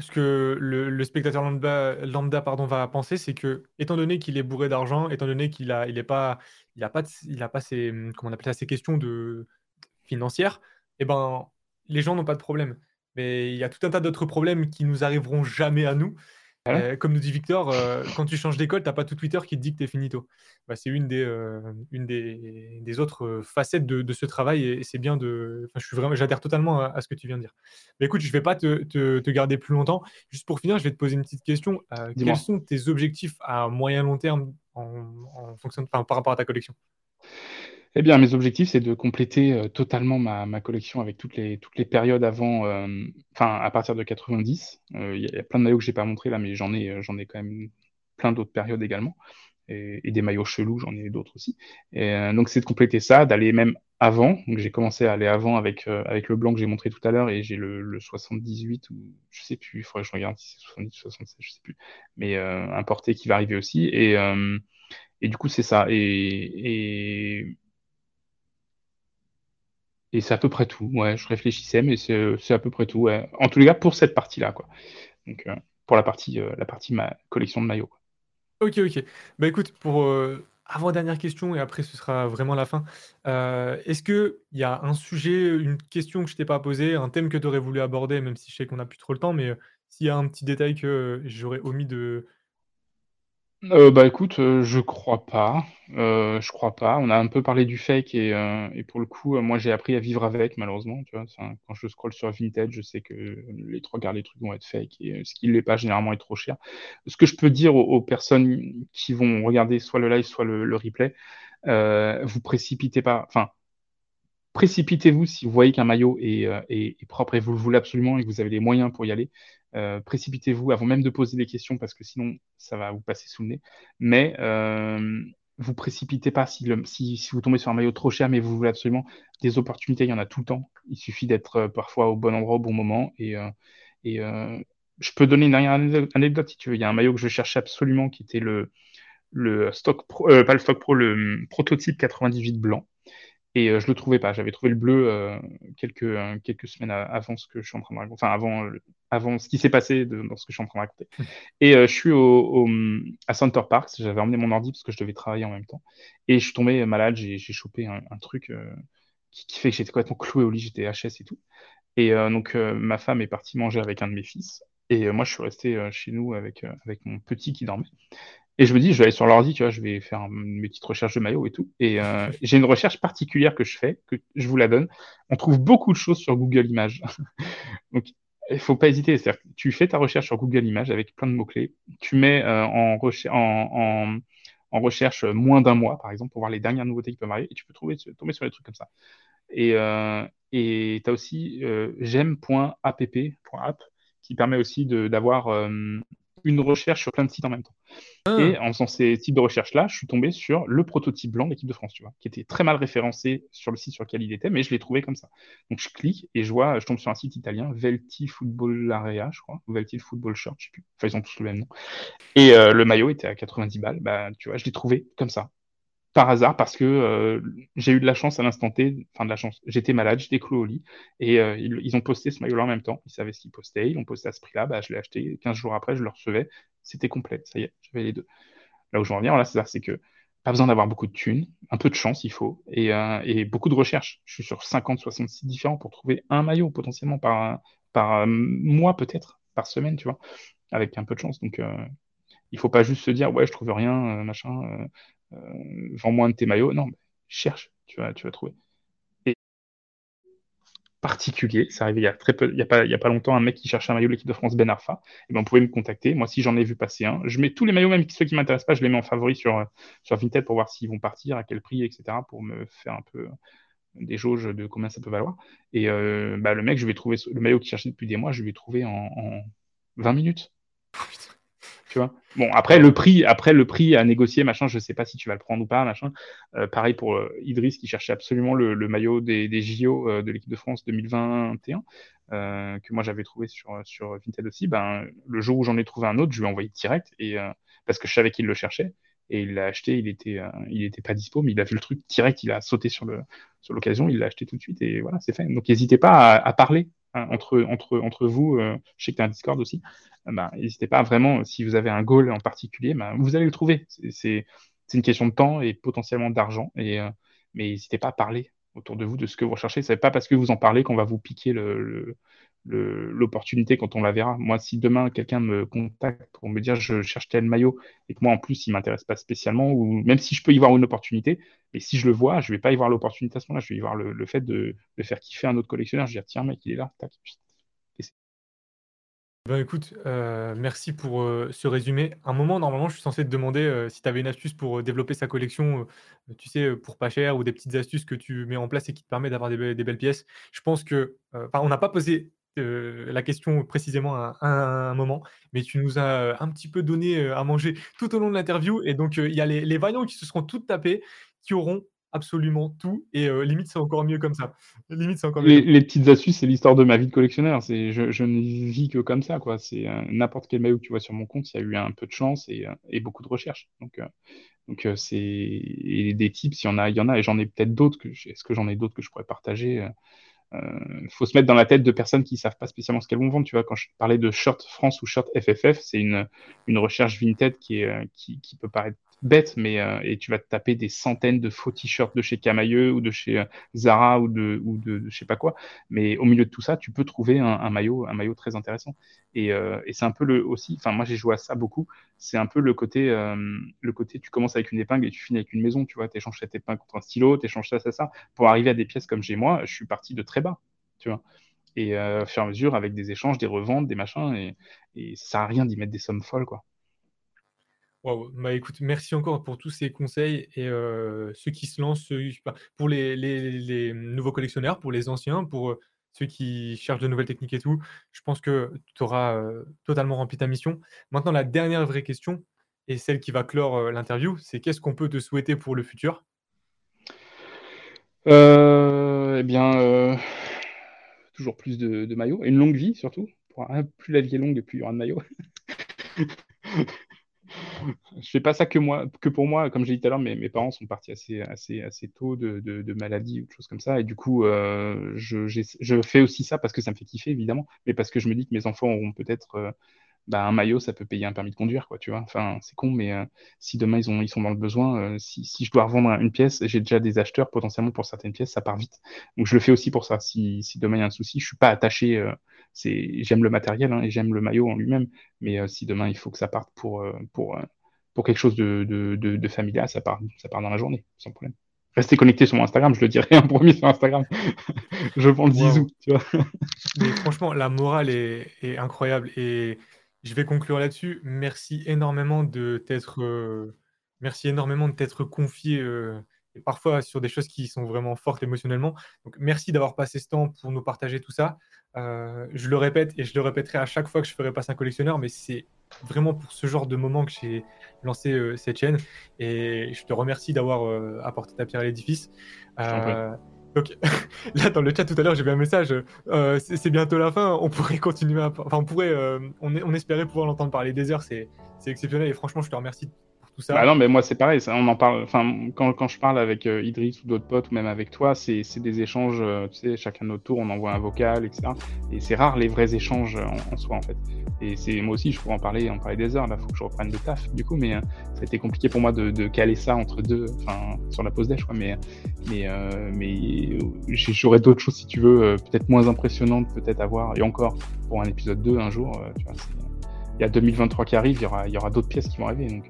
ce que le, spectateur lambda, pardon, va penser, c'est que, étant donné qu'il est bourré d'argent, étant donné qu'il a, il pas, pas, pas ses, comment on appelle ça, ces questions de financières, eh ben, les gens n'ont pas de problème. Mais il y a tout un tas d'autres problèmes qui nous arriveront jamais à nous. Ah euh, comme nous dit Victor, euh, quand tu changes d'école, tu n'as pas tout Twitter qui te dit que tu es finito. Bah, c'est une, des, euh, une des, des, autres facettes de, de ce travail et, c'est bien de. je suis vraiment, j'adhère totalement à, ce que tu viens de dire. Mais écoute, je ne vais pas te, te, te, garder plus longtemps. Juste pour finir, je vais te poser une petite question. quels sont tes objectifs à moyen long terme en, en fonction, par rapport à ta collection? Eh bien, mes objectifs, c'est de compléter euh, totalement ma, ma, collection avec toutes les, toutes les périodes avant, euh, enfin, à partir de 90. Euh, il y, a plein de maillots que je n'ai pas montrés là, mais j'en ai, j'en ai quand même plein d'autres périodes également. Et, des maillots chelous, j'en ai d'autres aussi. Et, donc, c'est de compléter ça, d'aller même avant. Donc, j'ai commencé à aller avant avec, avec le blanc que j'ai montré tout à l'heure et j'ai le, le, 78 ou je sais plus, il faudrait que je regarde si c'est 70 76, je sais plus. Mais importé qui va arriver aussi. Et, et du coup, c'est ça. Et, et c'est à peu près tout. Ouais, je réfléchissais, mais c'est à peu près tout. Ouais. En tous les cas, pour cette partie-là, quoi. Donc, euh, pour la partie, euh, la partie ma collection de maillots. Ok, ok. Bah écoute, pour euh, avant-dernière question, et après ce sera vraiment la fin. Est-ce qu'il y a un sujet, une question que je t'ai pas posée, un thème que tu aurais voulu aborder, même si je sais qu'on n'a plus trop le temps, mais s'il y a un petit détail que j'aurais omis de, euh, bah écoute, euh, je crois pas. Euh, je crois pas. On a un peu parlé du fake et, et pour le coup, moi j'ai appris à vivre avec, malheureusement. Tu vois, quand je scroll sur Vinted, je sais que les trois quarts des trucs vont être fake et ce qui ne l'est pas généralement est trop cher. Ce que je peux dire aux, personnes qui vont regarder soit le live, soit le, replay, vous précipitez pas. Enfin, précipitez-vous si vous voyez qu'un maillot est, est, propre et vous le voulez absolument et que vous avez les moyens pour y aller. Euh, précipitez-vous avant même de poser des questions parce que sinon ça va vous passer sous le nez. Mais, euh, vous précipitez pas si, vous tombez sur un maillot trop cher, mais vous voulez absolument des opportunités, il y en a tout le temps. Il suffit d'être euh, parfois au bon endroit au bon moment. Et, euh, euh, je peux donner une dernière anecdote si tu veux. Il y a un maillot que je cherchais absolument qui était le, le stock pro, pas le stock pro, le hum, prototype 98 blanc. Et je le trouvais pas. J'avais trouvé le bleu quelques, quelques semaines avant ce que je suis en train de raconter. Enfin, avant, avant ce qui s'est passé dans ce que je suis en train de raconter. Et je suis au, à Center Park. J'avais emmené mon ordi parce que je devais travailler en même temps. Et je suis tombé malade. J'ai chopé un, truc qui, fait que j'étais complètement cloué au lit. J'étais HS et tout. Et donc, ma femme est partie manger avec un de mes fils. Et moi, je suis resté chez nous avec, avec mon petit qui dormait. Et je me dis, je vais aller sur l'ordi, tu vois, je vais faire mes petites recherches de maillots et tout. Et euh, j'ai une recherche particulière que je fais, que je vous la donne. On trouve beaucoup de choses sur Google Images. Donc, il faut pas hésiter. C'est-à-dire que tu fais ta recherche sur Google Images avec plein de mots-clés. Tu mets euh, en, en, en, recherche moins d'un mois, par exemple, pour voir les dernières nouveautés qui peuvent arriver. Et tu peux trouver, tomber sur des trucs comme ça. Et euh, tu as aussi euh, j'aime.app, qui permet aussi d'avoir une recherche sur plein de sites en même temps. Ah. Et en faisant ces types de recherches-là, je suis tombé sur le prototype blanc de l'équipe de France, tu vois, qui était très mal référencé sur le site sur lequel il était, mais je l'ai trouvé comme ça. Donc je clique et je vois, je tombe sur un site italien, Velti Football Area, je crois, ou Velti Football Shirt, je sais plus. Enfin, ils ont tous le même nom. Et euh, le maillot était à 90 balles. Bah, tu vois, je l'ai trouvé comme ça par hasard parce que euh, j'ai eu de la chance à l'instant T, enfin de la chance, j'étais malade, j'étais cloué au lit et euh, ils, ont posté ce maillot-là en même temps. Ils savaient ce qu'ils postaient, ils l'ont posté à ce prix-là, bah, je l'ai acheté. 15 jours après, je le recevais, c'était complet, ça y est, j'avais les deux. Là où je là, c'est ça, c'est que pas besoin d'avoir beaucoup de thunes, un peu de chance, il faut, et, euh, beaucoup de recherche. Je suis sur 50, 60 sites différents pour trouver un maillot potentiellement par, mois peut-être, par semaine, tu vois, avec un peu de chance. Donc, il faut pas juste se dire, ouais, je trouve rien, machin vends-moi un de tes maillots. Non, cherche, tu vas, trouver. Et particulier, ça arrivé il y a pas, longtemps, un mec qui cherchait un maillot de l'équipe de France Ben Arfa. Et eh ben, on pouvait me contacter. Moi, si j'en ai vu passer un, je mets tous les maillots, même ceux qui m'intéressent pas, je les mets en favori sur, sur Vinted pour voir s'ils vont partir, à quel prix, etc. pour me faire un peu des jauges de combien ça peut valoir. Et euh, bah, le mec, je vais trouver le maillot qu'il cherchait depuis des mois, je vais trouver en, en 20 minutes. Bon, après le prix, après le prix à négocier, machin, je sais pas si tu vas le prendre ou pas, machin. Euh, pareil pour euh, Idriss qui cherchait absolument le, maillot des, JO euh, de l'équipe de France 2021 que moi j'avais trouvé sur sur Vinted aussi. Ben le jour où j'en ai trouvé un autre, je lui ai envoyé direct parce que je savais qu'il le cherchait et il l'a acheté. Il était il pas dispo, mais il a vu le truc direct. Il a sauté sur l'occasion, il l'a acheté tout de suite et voilà, c'est fait. Donc n'hésitez pas à, parler entre entre entre vous. je sais que tu as un Discord aussi. Bah, n'hésitez pas vraiment, si vous avez un goal en particulier, bah, vous allez le trouver. C'est une question de temps et potentiellement d'argent. Et, euh, mais n'hésitez pas à parler autour de vous de ce que vous recherchez. Ce n'est pas parce que vous en parlez qu'on va vous piquer l'opportunité quand on la verra. Moi, si demain quelqu'un me contacte pour me dire je cherche tel maillot et que moi en plus il m'intéresse pas spécialement, ou même si je peux y voir une opportunité, mais si je le vois, je vais pas y voir l'opportunité à ce moment-là, je vais y voir le, fait de, de, faire kiffer un autre collectionneur. Je vais dire tiens mec, il est là, tac, ben écoute, euh, merci pour, euh, ce résumé. Un moment, normalement, je suis censé te demander, euh, si tu avais une astuce pour, développer sa collection, tu sais, pour pas cher ou des petites astuces que tu mets en place et qui te permettent d'avoir des belles pièces. Je pense que, on n'a pas posé, la question précisément à un moment, mais tu nous as, un petit peu donné, à manger tout au long de l'interview et donc, il y a les les qui se seront toutes tapés, qui auront absolument tout et limite c'est encore mieux comme ça. Limite c'est encore mieux. Les, petites astuces, c'est l'histoire de ma vie de collectionneur. C'est je, je, ne vis que comme ça quoi. C'est n'importe quel maillot que tu vois sur mon compte, il y a eu un peu de chance et, et beaucoup de recherche. Donc donc c'est des tips, il y en a, il y en a et j'en ai peut-être d'autres que est-ce que j'en ai d'autres que je pourrais partager. Il faut se mettre dans la tête de personnes qui savent pas spécialement ce qu'elles vont vendre. Tu vois, quand je parlais de Shirt France ou Shirt FFF, c'est une, une recherche qui, est, qui, qui peut paraître bête, mais euh, et tu vas te taper des centaines de faux t-shirts de chez Camailleux ou de chez euh, Zara ou de ou de, je sais pas quoi. Mais au milieu de tout ça, tu peux trouver un, maillot, un maillot très intéressant. Et, euh, et c'est un peu le aussi. Enfin, moi j'ai joué à ça beaucoup. C'est un peu le côté le côté. Tu commences avec une épingle et tu finis avec une maison. Tu vois, échanges cette épingle contre un stylo, échanges ça, ça, ça. Pour arriver à des pièces comme j'ai moi, je suis parti de très bas. Tu vois et euh, fur et à mesure avec des échanges, des reventes, des machins, et, et ça sert à rien d'y mettre des sommes folles, quoi. Bah, écoute, merci encore pour tous ces conseils et ceux qui se lancent, pour les nouveaux collectionneurs, pour les anciens, pour, ceux qui cherchent de nouvelles techniques et tout, je pense que tu auras, totalement rempli ta mission. Maintenant la dernière vraie question, et celle qui va clore l'interview, c'est qu'est-ce qu'on peut te souhaiter pour le futur? Eh bien, toujours plus de, maillots, et une longue vie surtout. plus la vie est longue, plus il y aura de maillots. je fais pas ça que moi, que pour moi. Comme j'ai dit tout à l'heure, mes, parents sont partis assez, assez, assez tôt de, de, maladie ou de choses comme ça. Et du coup, euh, je, je, fais aussi ça parce que ça me fait kiffer, évidemment, mais parce que je me dis que mes enfants auront peut-être euh, bah, un maillot, ça peut payer un permis de conduire, quoi, tu vois. Enfin, c'est con, mais euh, si demain ils, ont, ils sont dans le besoin, si, si, je dois revendre une pièce, j'ai déjà des acheteurs potentiellement pour certaines pièces, ça part vite. Donc je le fais aussi pour ça. Si, si demain il y a un souci, je suis pas attaché c'est j'aime le matériel hein, et j'aime le maillot en lui-même mais si demain il faut que ça parte pour pour pour quelque chose de, de, de, familial, ça part, ça part dans la journée, sans problème. Restez connectés sur mon Instagram, je le dirai en premier sur Instagram. je vends le zizou, tu vois. Mais franchement, la morale est, est, incroyable et je vais conclure là-dessus. Merci énormément de t'être, euh, merci énormément de t'être confié euh, et parfois sur des choses qui sont vraiment fortes émotionnellement. Donc merci d'avoir passé ce temps pour nous partager tout ça. Euh, je le répète et je le répéterai à chaque fois que je ferai passer un collectionneur, mais c'est vraiment pour ce genre de moment que j'ai lancé euh, cette chaîne. Et je te remercie d'avoir euh, apporté ta pierre à l'édifice. donc là, dans le chat tout à l'heure, j'ai vu un message. c'est bientôt la fin. On pourrait continuer. À... Enfin, on pourrait. On, on, espérait pouvoir l'entendre parler des heures. C'est exceptionnel. Et franchement, je te remercie ça. Bah non, mais moi c'est pareil. on en parle. Enfin, quand, quand je parle avec euh, Idriss ou d'autres potes ou même avec toi, c'est des échanges. Euh, tu sais, chacun de notre tour, on envoie un vocal, etc. Et c'est rare les vrais échanges en, soi en fait. Et c'est moi aussi, je pourrais en parler, en parler des heures. Là, faut que je reprenne le taf du coup, mais euh, ça a été compliqué pour moi de, de caler ça entre deux, enfin sur la pause déj, quoi. Mais mais mais j'aurais d'autres choses si tu veux, peut-être moins impressionnantes, peut-être à voir. Et encore pour un épisode 2 un jour, tu vois. Il y a 2023 qui arrive, il y aura, il y aura d'autres pièces qui vont arriver. Donc,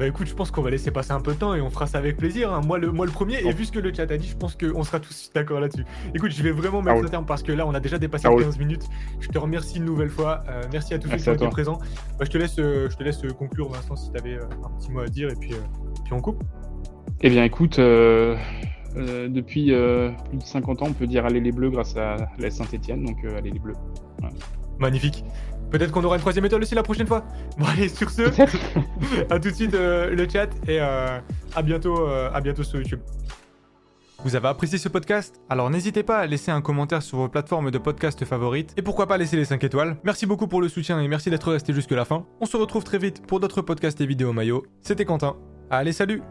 bah écoute, je pense qu'on va laisser passer un peu de temps et on fera ça avec plaisir. Hein. Moi, le, moi le premier, et vu ce que le chat a dit, je pense qu'on sera tous d'accord là-dessus. Écoute, je vais vraiment mettre ah un terme parce que là, on a déjà dépassé ah 15 minutes. Je te remercie une nouvelle fois. Euh, merci à tous ceux qui ont été présents. Bah, je, te laisse, euh, je te laisse euh, conclure, Vincent, si tu avais un petit mot à dire et puis, puis on coupe. Eh bien, écoute, depuis plus de 50 ans, on peut dire aller les bleus grâce à la Saint-Etienne, donc allez les bleus. Magnifique. Peut-être qu'on aura une troisième étoile aussi la prochaine fois. Bon allez, sur ce, à tout de suite euh, le chat et euh, à bientôt, euh, à bientôt sur YouTube. Vous avez apprécié ce podcast? Alors n'hésitez pas à laisser un commentaire sur vos plateformes de podcast favorites et pourquoi pas laisser les 5 étoiles. Merci beaucoup pour le soutien et merci d'être resté jusque la fin. On se retrouve très vite pour d'autres podcasts et vidéos maillots. C'était Quentin. Allez, salut